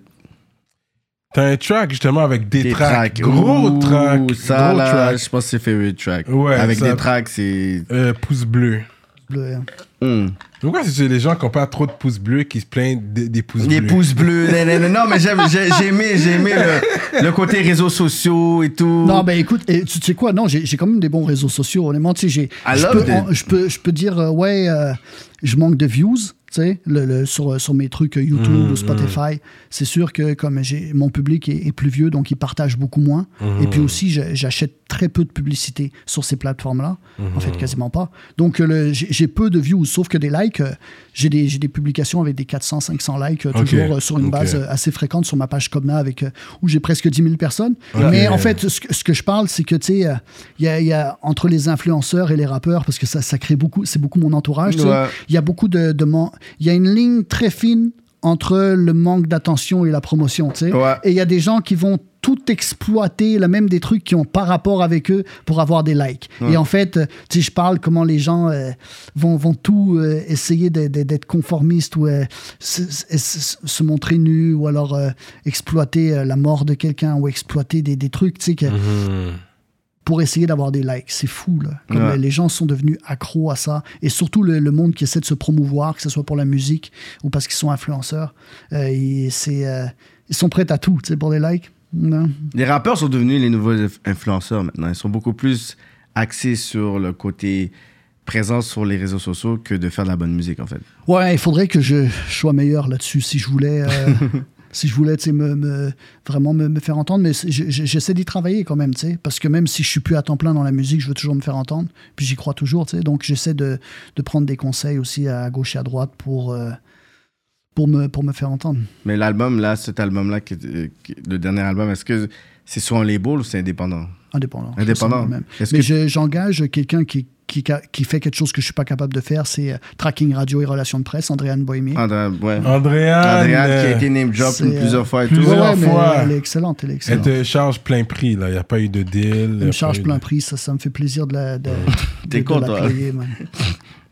T'as un track justement avec des, Des tracks. tracks. Gros Ouh, track. Ça, gros là, track. je pense que c'est favorite track. Ouais, Avec ça- des tracks, c'est. Euh, pouce bleu. Bleu, hein. Hmm. Pourquoi c'est les gens qui n'ont pas trop de pouces bleus qui se plaignent des, des pouces bleus? pouces bleus. non, non, non, non, mais j'aime- j'ai j'ai aimé, j'ai aimé le, le côté réseaux sociaux et tout. Non, ben écoute, et tu sais quoi, non, j'ai j'ai quand même des bons réseaux sociaux, honnêtement, tu sais, j'ai. I je love peux, it. en- je peux, je peux dire, euh, ouais, euh, je manque de views, le, le- sur, sur mes trucs YouTube Mhm, ou Spotify. C'est sûr que comme j'ai mon public est, est plus vieux, donc il partage beaucoup moins. Et puis aussi, j'achète très peu de publicité sur ces plateformes-là. En fait, quasiment pas. Donc, euh, j'ai peu de views, sauf que des likes. euh, J'ai des, publications avec des 400, 500 likes, euh, toujours sur une base assez fréquente sur ma page Cobna, avec, où j'ai presque 10 000 personnes. Mais en fait, ce que, ce que je parle, c'est que, tu sais, il y, a, il y a entre les influenceurs et les rappeurs, parce que ça, ça crée beaucoup, c'est beaucoup mon entourage, Ouais. il y a beaucoup de... de man- Il y a une ligne très fine entre le manque d'attention et la promotion, tu sais. Ouais. Et il y a des gens qui vont tout exploiter, là, même des trucs qui ont pas rapport avec eux pour avoir des likes. Et en fait, euh, tu sais, je parle comment les gens euh, vont, vont tout euh, essayer d'être conformistes ou euh, se, se- se montrer nus ou alors euh, exploiter euh, la mort de quelqu'un ou exploiter des, des trucs, tu sais, que Mhm. Pour essayer d'avoir des likes. C'est fou, là. Comme Ouais. les gens sont devenus accros à ça. Et surtout le, le monde qui essaie de se promouvoir, que ce soit pour la musique ou parce qu'ils sont influenceurs. Euh, et euh, ils sont prêts à tout, tu sais, pour des likes. Non. Les rappeurs sont devenus les nouveaux inf- influenceurs maintenant. Ils sont beaucoup plus axés sur le côté présent sur les réseaux sociaux que de faire de la bonne musique, en fait. Ouais, il faudrait que je sois meilleur là-dessus si je voulais. euh, Si je voulais me, me- vraiment me, me faire entendre, mais j'essaie d'y travailler quand même, parce que même si je suis plus à temps plein dans la musique, je veux toujours me faire entendre, puis j'y crois toujours, donc j'essaie de, de prendre des conseils aussi à gauche et à droite pour, euh, pour, me, pour me faire entendre. Mais l'album, là, cet album-là, euh, le dernier album, est-ce que c'est sur un label ou c'est indépendant? Indépendant. Indépendant. Est-ce Mais que- j'engage quelqu'un qui, qui, qui fait quelque chose que je suis pas capable de faire, c'est euh, tracking radio et relations de presse, Andréane Bohémier. André, ouais. Andréane. Andréane qui a été name drop euh, plusieurs fois et tout. plusieurs Ouais, mais fois. elle est excellente, elle est Elle excellente. te charge plein prix, là. Il n'y a pas eu de deal. Elle me charge plein de- prix, ça, ça me fait plaisir de la, de, T'es de- de con, la toi. payer, man.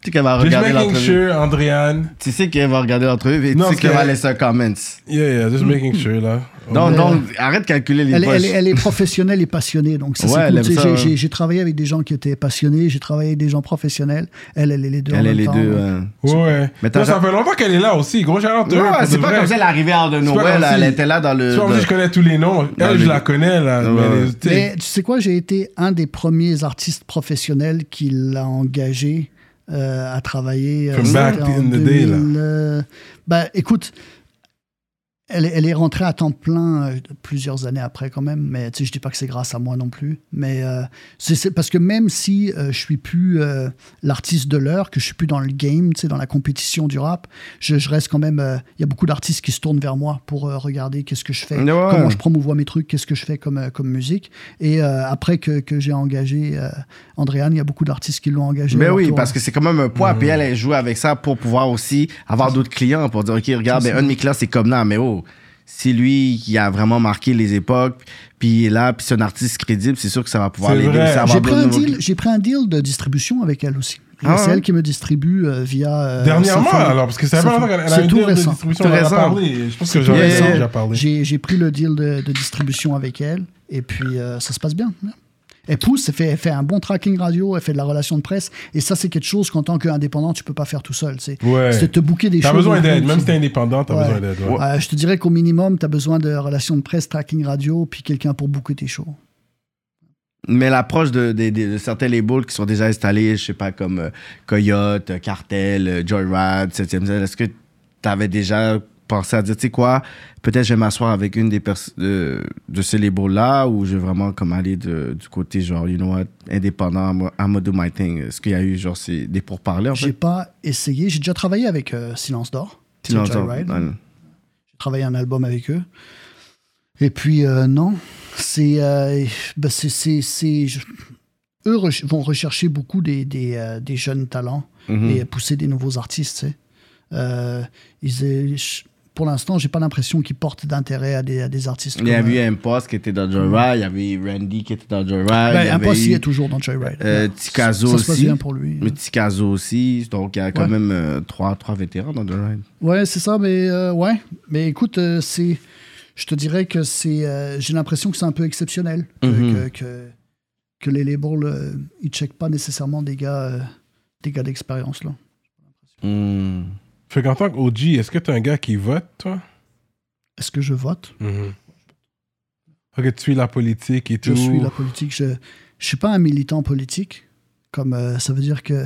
Tu sais qu'elle va Just regarder making l'entrevue. sure, Andréane. Tu sais qu'elle va regarder l'entrevue et tu sais qu'elle va laisser un comment. Yeah, yeah, just making sure, là. Non, non, arrête de calculer les Elle, poches. elle, elle est professionnelle et passionnée, donc ça Ouais, cool. Tu ça, j'ai- ouais. J'ai j'ai travaillé avec des gens qui étaient passionnés, j'ai travaillé avec des gens professionnels. Elle, elle est les deux en Elle est même les temps. deux. donc. ouais. Ouais. Mais ça fait longtemps qu'elle est là aussi. Gros chaleur. Ouais, c'est pas comme ça, elle est arrivée hors de si- elle était là dans le. Comme dans- si je connais tous les noms. Elle, le- je la connais, là. Mais tu sais, Mais tu sais quoi, j'ai été un des premiers artistes professionnels qui l'a engagé euh, à travailler. From c'était back en in the day, là. euh, ben, écoute, elle, est- elle est rentrée à temps plein euh, plusieurs années après quand même, mais tu sais, je dis pas que c'est grâce à moi non plus. Mais euh, c'est c'est parce que même si euh, je suis plus euh, l'artiste de l'heure, que je suis plus dans le game, tu sais, dans la compétition du rap, je, je reste quand même. euh, Il y a beaucoup d'artistes qui se tournent vers moi pour euh, regarder qu'est-ce que je fais, Ouais. comment je promouvois mes trucs, qu'est-ce que je fais comme, euh, comme musique. Et euh, après que, que j'ai engagé euh, Andréane, il y a beaucoup d'artistes qui l'ont engagé. leur oui, tour. parce que c'est quand même un poids. Mhm. Puis elle, elle joue avec ça pour pouvoir aussi avoir d'autres clients, pour dire, OK, regarde, ben, un de mes clients, c'est comme là, mais oh, c'est lui qui a vraiment marqué les époques, puis il est là, puis c'est un artiste crédible, c'est sûr que ça va pouvoir C'est l'aider J'ai pris, de un deal, j'ai pris un deal de distribution avec elle aussi. Ah c'est elle qui me distribue euh, via. euh, Dernièrement, alors, parce que ça fait Symfony. longtemps qu'elle elle a C'est un tout deal de récent. distribution. Tout récent. parlé. Je pense que tout j'en ai récent. déjà parlé. J'ai j'ai pris le deal de, de distribution avec elle et puis euh, ça se passe bien. Elle pousse, elle fait, elle fait un bon tracking radio, elle fait de la relation de presse et ça c'est quelque chose qu'en tant qu'indépendant tu peux pas faire tout seul. C'est Ouais. te booker des T'as choses. besoin au d'aide. Même tu- si t'es indépendant, t'as Ouais. besoin d'aide. ouais. Euh, je te dirais qu'au minimum, tu as besoin de relations de presse, tracking radio, puis quelqu'un pour booker tes shows. Mais l'approche de, de- de- de certains labels qui sont déjà installés, je sais pas, comme euh, Coyote, Cartel, euh, Joyride, 7e Zone, est-ce que tu avais déjà pensé à dire, tu sais quoi, peut-être je vais m'asseoir avec une des personnes de, de ces labels-là ou je vais vraiment comme aller de- du côté genre, you know what, indépendant, I'm gonna do my thing. Est-ce qu'il y a eu genre c'est des pourparlers en J'ai pas essayé. J'ai déjà travaillé avec euh, Silence d'Or. Joyride. ouais. J'ai travaillé un album avec eux. Et puis, euh, non. C'est. euh, ben, c'est- c'est- c'est- je- eux re- vont rechercher beaucoup des, des, euh, des jeunes talents Mhm. et pousser des nouveaux artistes. tu sais. Ils, je- pour l'instant, j'ai pas l'impression qu'ils portent d'intérêt à des, à des artistes. Il y avait eu poste qui était dans Joyride, il y avait eu Randy qui était dans Joyride. ben, poste, il est toujours dans Joyride. euh. Tikazo ça se passe aussi. bien pour lui. Mais Tikazo aussi. Donc, il y a quand Ouais. même euh, trois, trois vétérans dans Joyride. Ouais, c'est ça, mais euh, ouais. Mais écoute, euh, c'est. Je te dirais que c'est. J'ai l'impression que c'est un peu exceptionnel. Que, Mhm. que, que, que les labels, ils checkent pas nécessairement des gars, des gars d'expérience, là. Hmm. Fait qu'en tant qu'OG, est-ce que t'es un gars qui vote, toi? Est-ce que je vote? Ok, tu suis la politique et Je tout. suis la politique. Je je suis pas un militant politique. Comme euh, ça veut dire que.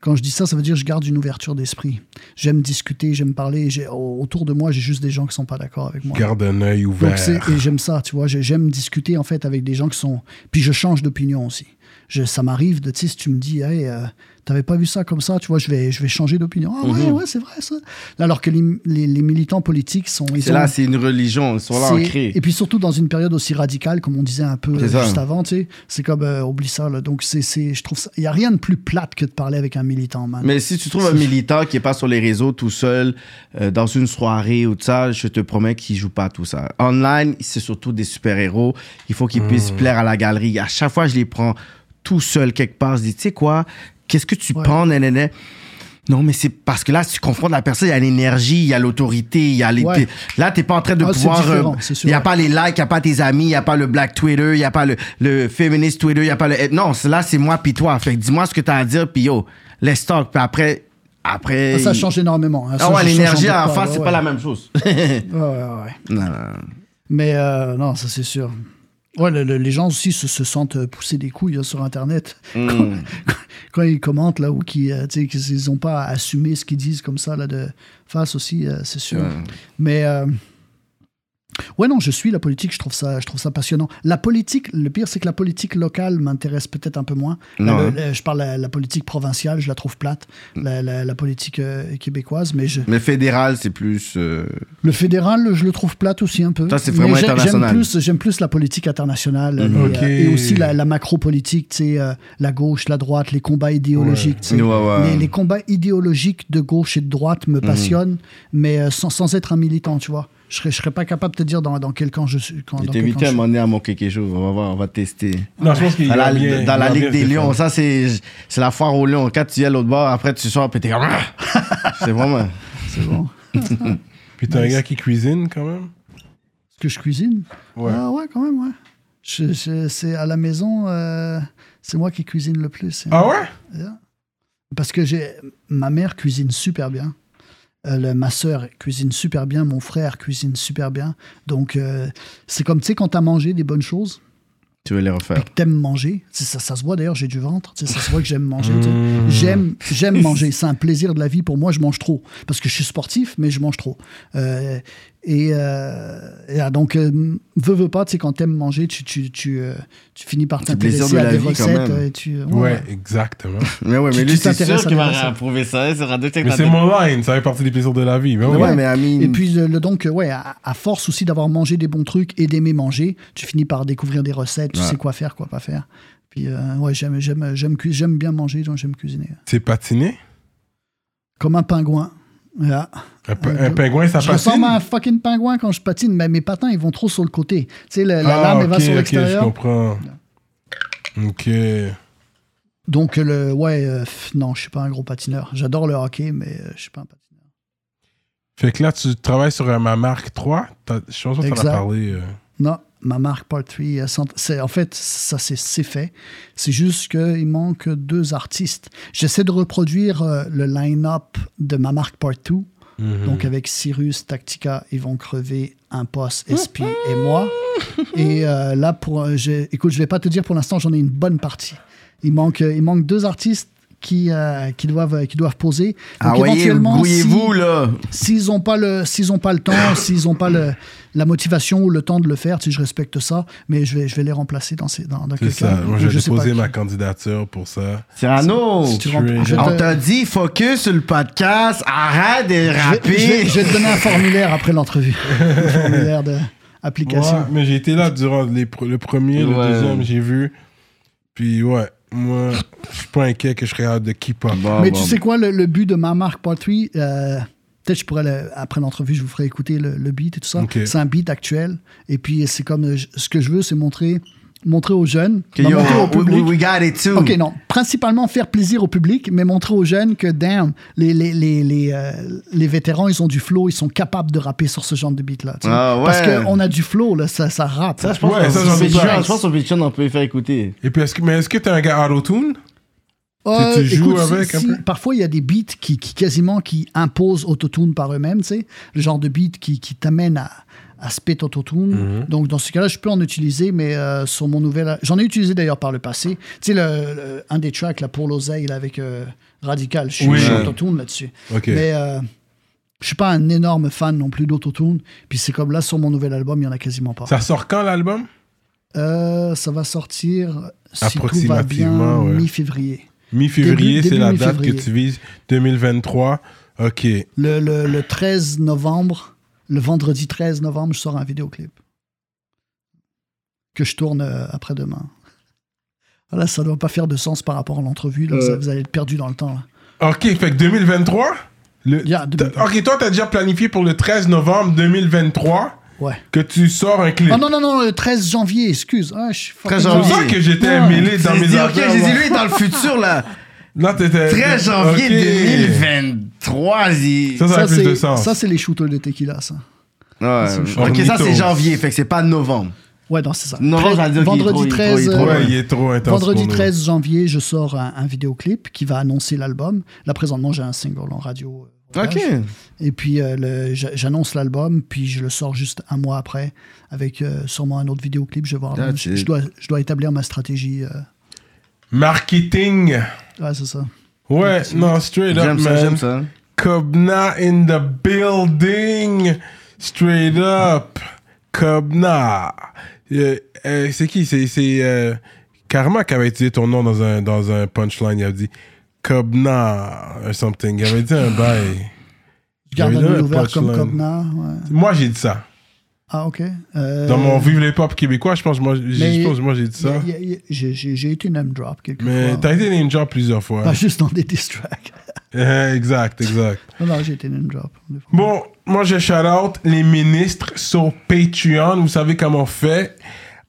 Quand je dis ça, ça veut dire que je garde une ouverture d'esprit. J'aime discuter, j'aime parler. j'ai- Autour de moi, j'ai juste des gens qui sont pas d'accord avec moi. Garde un œil Donc ouvert. c'est- et j'aime ça, tu vois. j'ai- J'aime discuter en fait avec des gens qui sont. Puis je change d'opinion aussi. Je, ça m'arrive de, tu sais, si tu me dis, hey, euh, t'avais pas vu ça comme ça, tu vois, je vais, je vais changer d'opinion. Ah ouais, Mhm. ouais, c'est vrai ça. Alors que les, les- les militants politiques sont. C'est là, c'est une religion. Ils sont là ancrés. Et puis surtout dans une période aussi radicale, comme on disait un peu euh, juste avant, tu sais, c'est comme euh, oublie ça. Là. Donc c'est, c'est, je trouve ça, il y a rien de plus plate que de parler avec un militant, man. Mais si tu trouves un militant qui est pas sur les réseaux tout seul, euh, dans une soirée ou tout ça, je te promets qu'il joue pas tout ça. Online, c'est surtout des super-héros. Il faut qu'ils puissent plaire à la galerie. À chaque fois, je les prends tout seul quelque part. Je dis, tu sais quoi, qu'est-ce que tu Ouais. penses, nanana? Non, mais c'est parce que là, tu confrontes la personne, il y a l'énergie, il y a l'autorité, il y a les. Ouais. Là, t'es pas en train de Ah, pouvoir. euh, Il n'y a pas les likes, il n'y a pas tes amis, il n'y a pas le black Twitter, il n'y a pas le, le féministe Twitter, il n'y a pas le. Non, c'est- là, c'est moi puis toi. Fait dis-moi ce que tu as à dire, puis yo, let's talk. Puis après. Après. Ah, Ça change énormément. hein. Ah ouais, l'énergie en face, c'est ouais, pas la même chose. Ouais, ouais, ouais. non, non. Mais euh, non, ça c'est sûr. Ouais, le- le- les gens aussi se, se sentent euh, pousser des couilles hein, sur Internet Mm. quand, quand ils commentent là ou qu'ils euh, qu'ils n'ont pas assumé ce qu'ils disent comme ça là de face aussi, euh, c'est sûr. Ouais. Mais ouais, non, je suis la politique. Je trouve ça, je trouve ça passionnant. La politique, le pire, c'est que la politique locale m'intéresse peut-être un peu moins. Non, La- hein. le- je parle la, la politique provinciale, je la trouve plate. La, la- la politique euh, québécoise, mais je, Mais fédéral, c'est plus. euh, le fédéral, je le trouve plate aussi un peu. Ça, c'est vraiment j'ai- j'aime international. plus, j'aime plus la politique internationale Mhm. et, euh, aussi la, la macro-politique, tu sais, euh, la gauche, la droite, les combats idéologiques. tu sais. Ouais, ouais. Les, les combats idéologiques de gauche et de droite Mhm. me passionnent, mais euh, sans, sans être un militant, tu vois. Je serais, je serais pas capable de te dire dans, dans quel camp je suis. Quand, dans quel invité camp à je m'emmener à mon quelque chose. On va voir, on va tester. Non, je pense qu'il Dans la, va bien- dans la Ligue des Lions, ça, c'est c'est la foire aux lions. Quand tu y es à l'autre bord, après, tu sors, puis t'es comme. Ah! C'est vraiment. C'est bon. Puis t'as un gars qui cuisine quand même? Est-ce que je cuisine? Ouais. Ah ouais, quand même, ouais. Je- je- c'est à la maison, euh, c'est moi qui cuisine le plus. Ah ouais? Parce que j'ai ma mère cuisine super bien. Euh, le- ma sœur cuisine super bien, mon frère cuisine super bien. Donc, euh, c'est comme, tu sais, quand t'as mangé des bonnes choses, Tu veux les refaire. et que t'aimes manger, tu ça, ça se voit d'ailleurs, j'ai du ventre, tu ça se voit que j'aime manger. tu. Mmh. J'aime, j'aime manger, c'est un plaisir de la vie. Pour moi, je mange trop. Parce que je suis sportif, mais je mange trop. Euh, et, euh, et, donc, euh, veux, veux pas, tu sais, quand t'aimes manger, tu, tu, tu, euh, tu finis par t'intéresser de à la des vie, quand recettes. même. euh, et tu, euh, Ouais, exactement. Mais ouais, mais tu lui, c'est sûr qu'il va approuver ça. C'est. Mais c'est mon line, ça fait partie des plaisirs de la vie. Mais ouais, mais Amine. Et puis, le, le- donc, ouais, à, à force aussi d'avoir mangé des bons trucs et d'aimer manger, tu finis par découvrir des recettes, tu Ouais. sais quoi faire, quoi pas faire. Puis, euh, ouais, j'aime, j'aime, j'aime, cu- j'aime bien manger, donc j'aime cuisiner. C'est patiné. Comme un pingouin. Un, pingouin, ça je ressemble patine. à un fucking pingouin quand je patine, mais mes patins, ils vont trop sur le côté. Tu sais, la Ah, lame, elle va sur ok, je l'extérieur. comprends. Ok. donc, le, ouais, euh, non, je suis pas un gros patineur. J'adore le hockey, mais euh, je suis pas un patineur. Fait que là, tu travailles sur ma marque 3. T'as- Je pense que tu en as parlé. euh. Non, ma marque Part 3, euh, c'est, en fait, ça c'est, c'est fait. C'est juste qu'il manque deux artistes. J'essaie de reproduire euh, le line-up de ma marque Part 2. Mhm. Donc avec Cyrus, Tactica, ils vont crever un poste, SP et moi. Et euh, là, pour, écoute, je vais pas te dire pour l'instant, j'en ai une bonne partie. Il manque, il manque deux artistes qui, euh, qui, doivent, qui doivent poser. Donc Ah éventuellement, grouillez-vous, si- là. S'ils n'ont pas le, s'ils ont pas le temps, s'ils n'ont pas le, la motivation ou le temps de le faire, si je respecte ça, mais je vais, je vais les remplacer dans, ces, dans, dans ça. Moi, j'ai déposé ma qui. candidature pour ça. Cyrano. Si tu On t'a dit, focus sur le podcast. Arrête de je vais- rapper. je vais- je vais te donner un formulaire après l'entrevue. un formulaire d'application. Ouais, mais j'ai été là durant les le premier, le deuxième, j'ai vu. Puis ouais, moi, je suis pas inquiet que je serais hâte de keep up. Bon, Mais bon. tu sais quoi, le, le but de ma marque Part 3, euh, peut-être je pourrais, le- après l'entrevue, je vous ferai écouter le, le beat et tout ça. C'est un beat actuel. Et puis, c'est comme, euh, je- ce que je veux, c'est montrer, montrer aux jeunes, Que non, yo, montrer au public. we got it too. Ok, non. Principalement faire plaisir au public, mais montrer aux jeunes que, damn, les, les, les, les, euh, les vétérans, ils ont du flow, ils sont capables de rapper sur ce genre de beat-là. tu sais. Ah ouais. Parce qu'on a du flow, là, ça, ça rappe. Ça, je pense Ouais, qu'on- ça, Je pense Patreon, on peut les faire écouter. Et puis, est-ce que, mais est-ce que t'es un gars auto-tune? Euh, tu joues écoute, si- avec un si- peu? Parfois, il y a des beats qui, qui quasiment qui imposent autotune par eux-mêmes, tu sais. Le genre de beat qui, qui t'amène à, spit autotune. Mhm. Donc, dans ce cas-là, je peux en utiliser, mais euh, sur mon nouvel... J'en ai utilisé d'ailleurs par le passé. Tu sais, le, le- un des tracks, là, pour l'oseille, avec euh, Radical, je suis Oui. autotune là-dessus. Mais euh, je suis pas un énorme fan non plus d'autotune. Puis c'est comme là, sur mon nouvel album, il y en a quasiment pas. Ça sort quand l'album? Euh, ça va sortir, si tout va bien, Approximativement, ouais. mi-février. Mi-février, c'est la date que tu vises. 2023. Ok. Le, le, le 13 novembre, le vendredi 13 novembre, je sors un vidéoclip. Que je tourne euh, après-demain. Voilà, ça doit pas faire de sens par rapport à l'entrevue. là. Vous, vous allez être perdu dans le temps. là. Ok, fait que 2023? Le... Yeah, 2023. Ok, toi, t'as déjà planifié pour le 13 novembre 2023 Ouais. que tu sors un clip? Ah non, non, non, le 13 janvier, excuse. Ah, je suis fucking 13 C'est pour janvier. ça que j'étais mêlé dans J'ai mes dit, ok, affaires, j'ai dit, lui, dans le futur, là. Là, t'étais. 13 janvier Ok. 2023, il- Ça, ça, a plus c'est- de sens. ça, c'est les shooters de tequila, ça. Ouais. c'est Ok, ça c'est janvier, fait que c'est pas novembre. Ouais, non, c'est ça. Non, vendredi trop- il est trop- 13, il est trop- Ouais, euh, il est trop intense. vendredi pour nous. 13 janvier, je sors un, un vidéoclip qui va annoncer l'album. Là, présentement, j'ai un single en radio. euh, Ok. Et puis, euh, j'annonce l'album, puis je le sors juste un mois après, avec euh, sûrement un autre vidéoclip. Je vais voir. That's Je, dois, je dois établir ma stratégie. euh. Marketing. Ouais, c'est ça. Ouais, non, straight up, man. j'aime ça. Kobna in the building. Straight up. Kobna. Euh, euh, c'est qui? C'est c'est, euh, Karma qui avait utilisé ton nom dans un, dans un punchline. Il avait dit Kobna or something. Il avait dit un bail. Je garde un ouvert comme punchline. Cogna. ouais. Moi, j'ai dit ça. Ah, ok. Euh, Dans mon Vive les Pop québécois, je pense, moi, j'ai- mais- je pense, moi, j'ai dit ça. J'ai été name drop quelques Mais fois. t'as été ninja plusieurs fois. Pas juste dans des diss tracks. Euh, exact, exact. non, non, j'ai été name drop. Bon, moi je shout out les ministres sur Patreon. Vous savez comment on fait.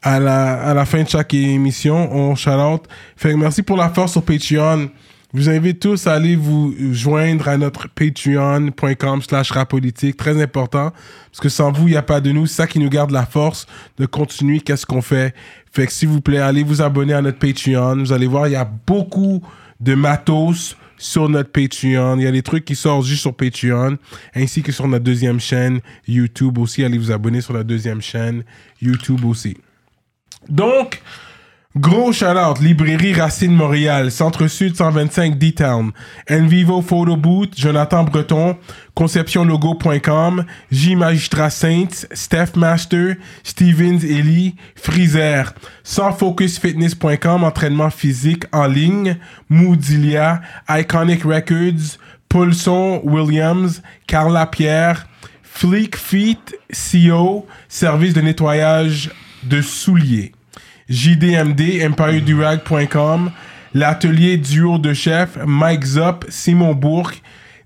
À la, à la fin de chaque émission, on shout out. Fait que merci pour la force sur Patreon. Vous invite tous à aller vous joindre à notre patreon.com slash rapolitique. Très important. Parce que sans vous, il n'y a pas de nous. C'est ça qui nous garde la force de continuer. Qu'est-ce qu'on fait? Fait que s'il vous plaît, allez vous abonner à notre Patreon. Vous allez voir, il y a beaucoup de matos sur notre Patreon. Il y a des trucs qui sortent juste sur Patreon, ainsi que sur notre deuxième chaîne YouTube aussi. Allez vous abonner sur la deuxième chaîne YouTube aussi. Donc, gros shout-out, Librairie Racine Montréal, Centre-Sud 125 D-Town, Envivo Photo Booth, Jonathan Breton, ConceptionLogo.com, J Magistrat Saints, Steph Master, Stevens Ellie, Freezer, SansFocusFitness.com, entraînement physique en ligne, Moodilia, Iconic Records, Paulson Williams, Carla Pierre, Fleek Feet CO, service de nettoyage de souliers. JDMD, EmpireDurag.com, l'atelier duo de chef, Mike Zop, Simon Bourque,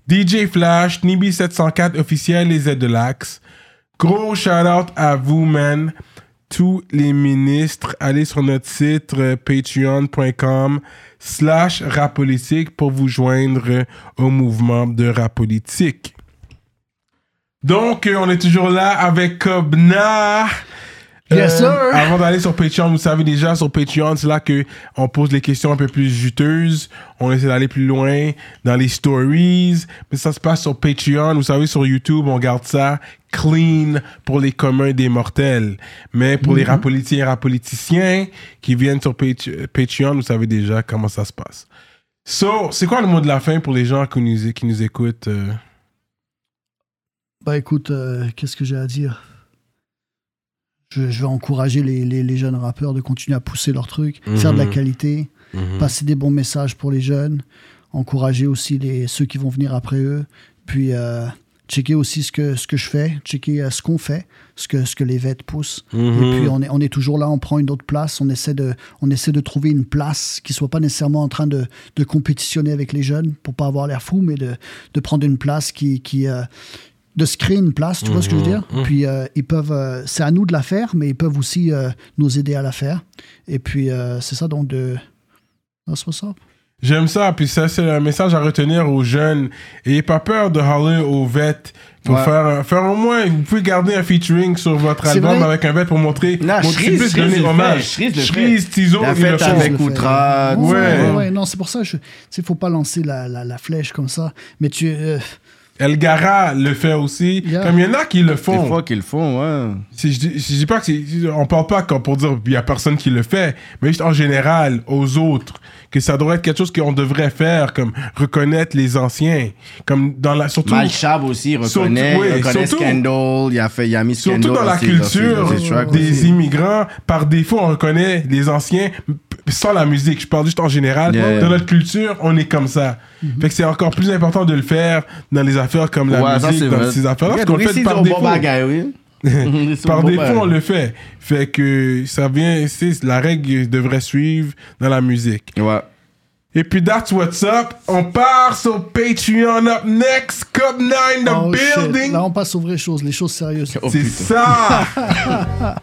DJ Flash, Nibi704 officiel, les aides de l'Axe. Gros shout out à vous, man. Tous les ministres, allez sur notre site euh, patreon.com slash rapolitique pour vous joindre au mouvement de rapolitique. Donc, euh, on est toujours là avec Kobna. Yes, sir. Avant d'aller sur Patreon, vous savez déjà, sur Patreon, c'est là que on pose les questions un peu plus juteuses. On essaie d'aller plus loin dans les stories. Mais ça se passe sur Patreon. Vous savez, sur YouTube, on garde ça clean pour les communs des mortels. Mais pour les rapolitiens et rapoliticiens qui viennent sur Pat- Patreon, vous savez déjà comment ça se passe. So, c'est quoi le mot de la fin pour les gens qui nous, qui nous écoutent? euh? Bah écoute, euh, qu'est-ce que j'ai à dire? Je, je vais encourager les, les- les jeunes rappeurs de continuer à pousser leur truc, faire de la Mhm. qualité, passer des bons messages pour les jeunes, encourager aussi les, ceux qui vont venir après eux, puis euh, checker aussi ce que, ce que je fais, checker euh, ce qu'on fait, ce que, ce que les vêtements poussent. Mhm. Et puis on est, on est toujours là, on prend une autre place, on essaie de, on essaie de trouver une place qui soit pas nécessairement en train de, de compétitionner avec les jeunes pour pas avoir l'air fou, mais de, de prendre une place qui, qui euh, de se créer une place, tu vois ce que je veux dire? Puis euh, ils peuvent, euh, c'est à nous de la faire, mais ils peuvent aussi euh, nous aider à la faire. Et puis euh, c'est ça donc de, that's what's up. J'aime ça, puis ça, c'est un message à retenir aux jeunes. Ayez pas peur de holler aux vêtements. Pour Ouais. faire, faire au moins, vous pouvez garder un featuring sur votre album vrai. avec un vêtement pour montrer. Non, pour Shreeze- plus Shreeze donner le fait, hommage. Shreeze Tizo, La ils le fête avec. Ouais, ouais. ouais, ouais, non, c'est pour ça, je, tu sais, faut pas lancer la, la, la flèche comme ça. Mais tu, euh, Elgara le fait aussi. Yeah. Comme il y en a qui le Des font. fois qu'ils le font, ouais. Si je, dis, si je dis pas que c'est. On parle pas comme pour dire il y a personne qui le fait, mais juste en général, aux autres, que ça devrait être quelque chose qu'on devrait faire, comme reconnaître les anciens. Comme dans la. Surtout. Malchab aussi Surtout- reconnaît, oui, reconnaît surtout- Scandal, il a fait, il a mis Scandal Surtout dans la culture ses- ses tracks des aussi. immigrants, par défaut, on reconnaît les anciens sans la musique. Je parle juste en général. Yeah. Dans notre culture, on est comme ça. Fait que c'est encore plus important de le faire dans les affaires comme la Ouais, musique, c'est dans vrai. ces affaires-là, parce qu'on le fait par c'est un défaut. bon bagage, oui. Par bon défaut, bagage. on le fait. Fait que ça vient, c'est la règle devrait suivre dans la musique. Ouais. Et puis, that's what's up. On part sur Patreon up next. Cup 9, the oh shit. building. Là, on passe aux vraies choses, les choses sérieuses. Oh, C'est putain. ça.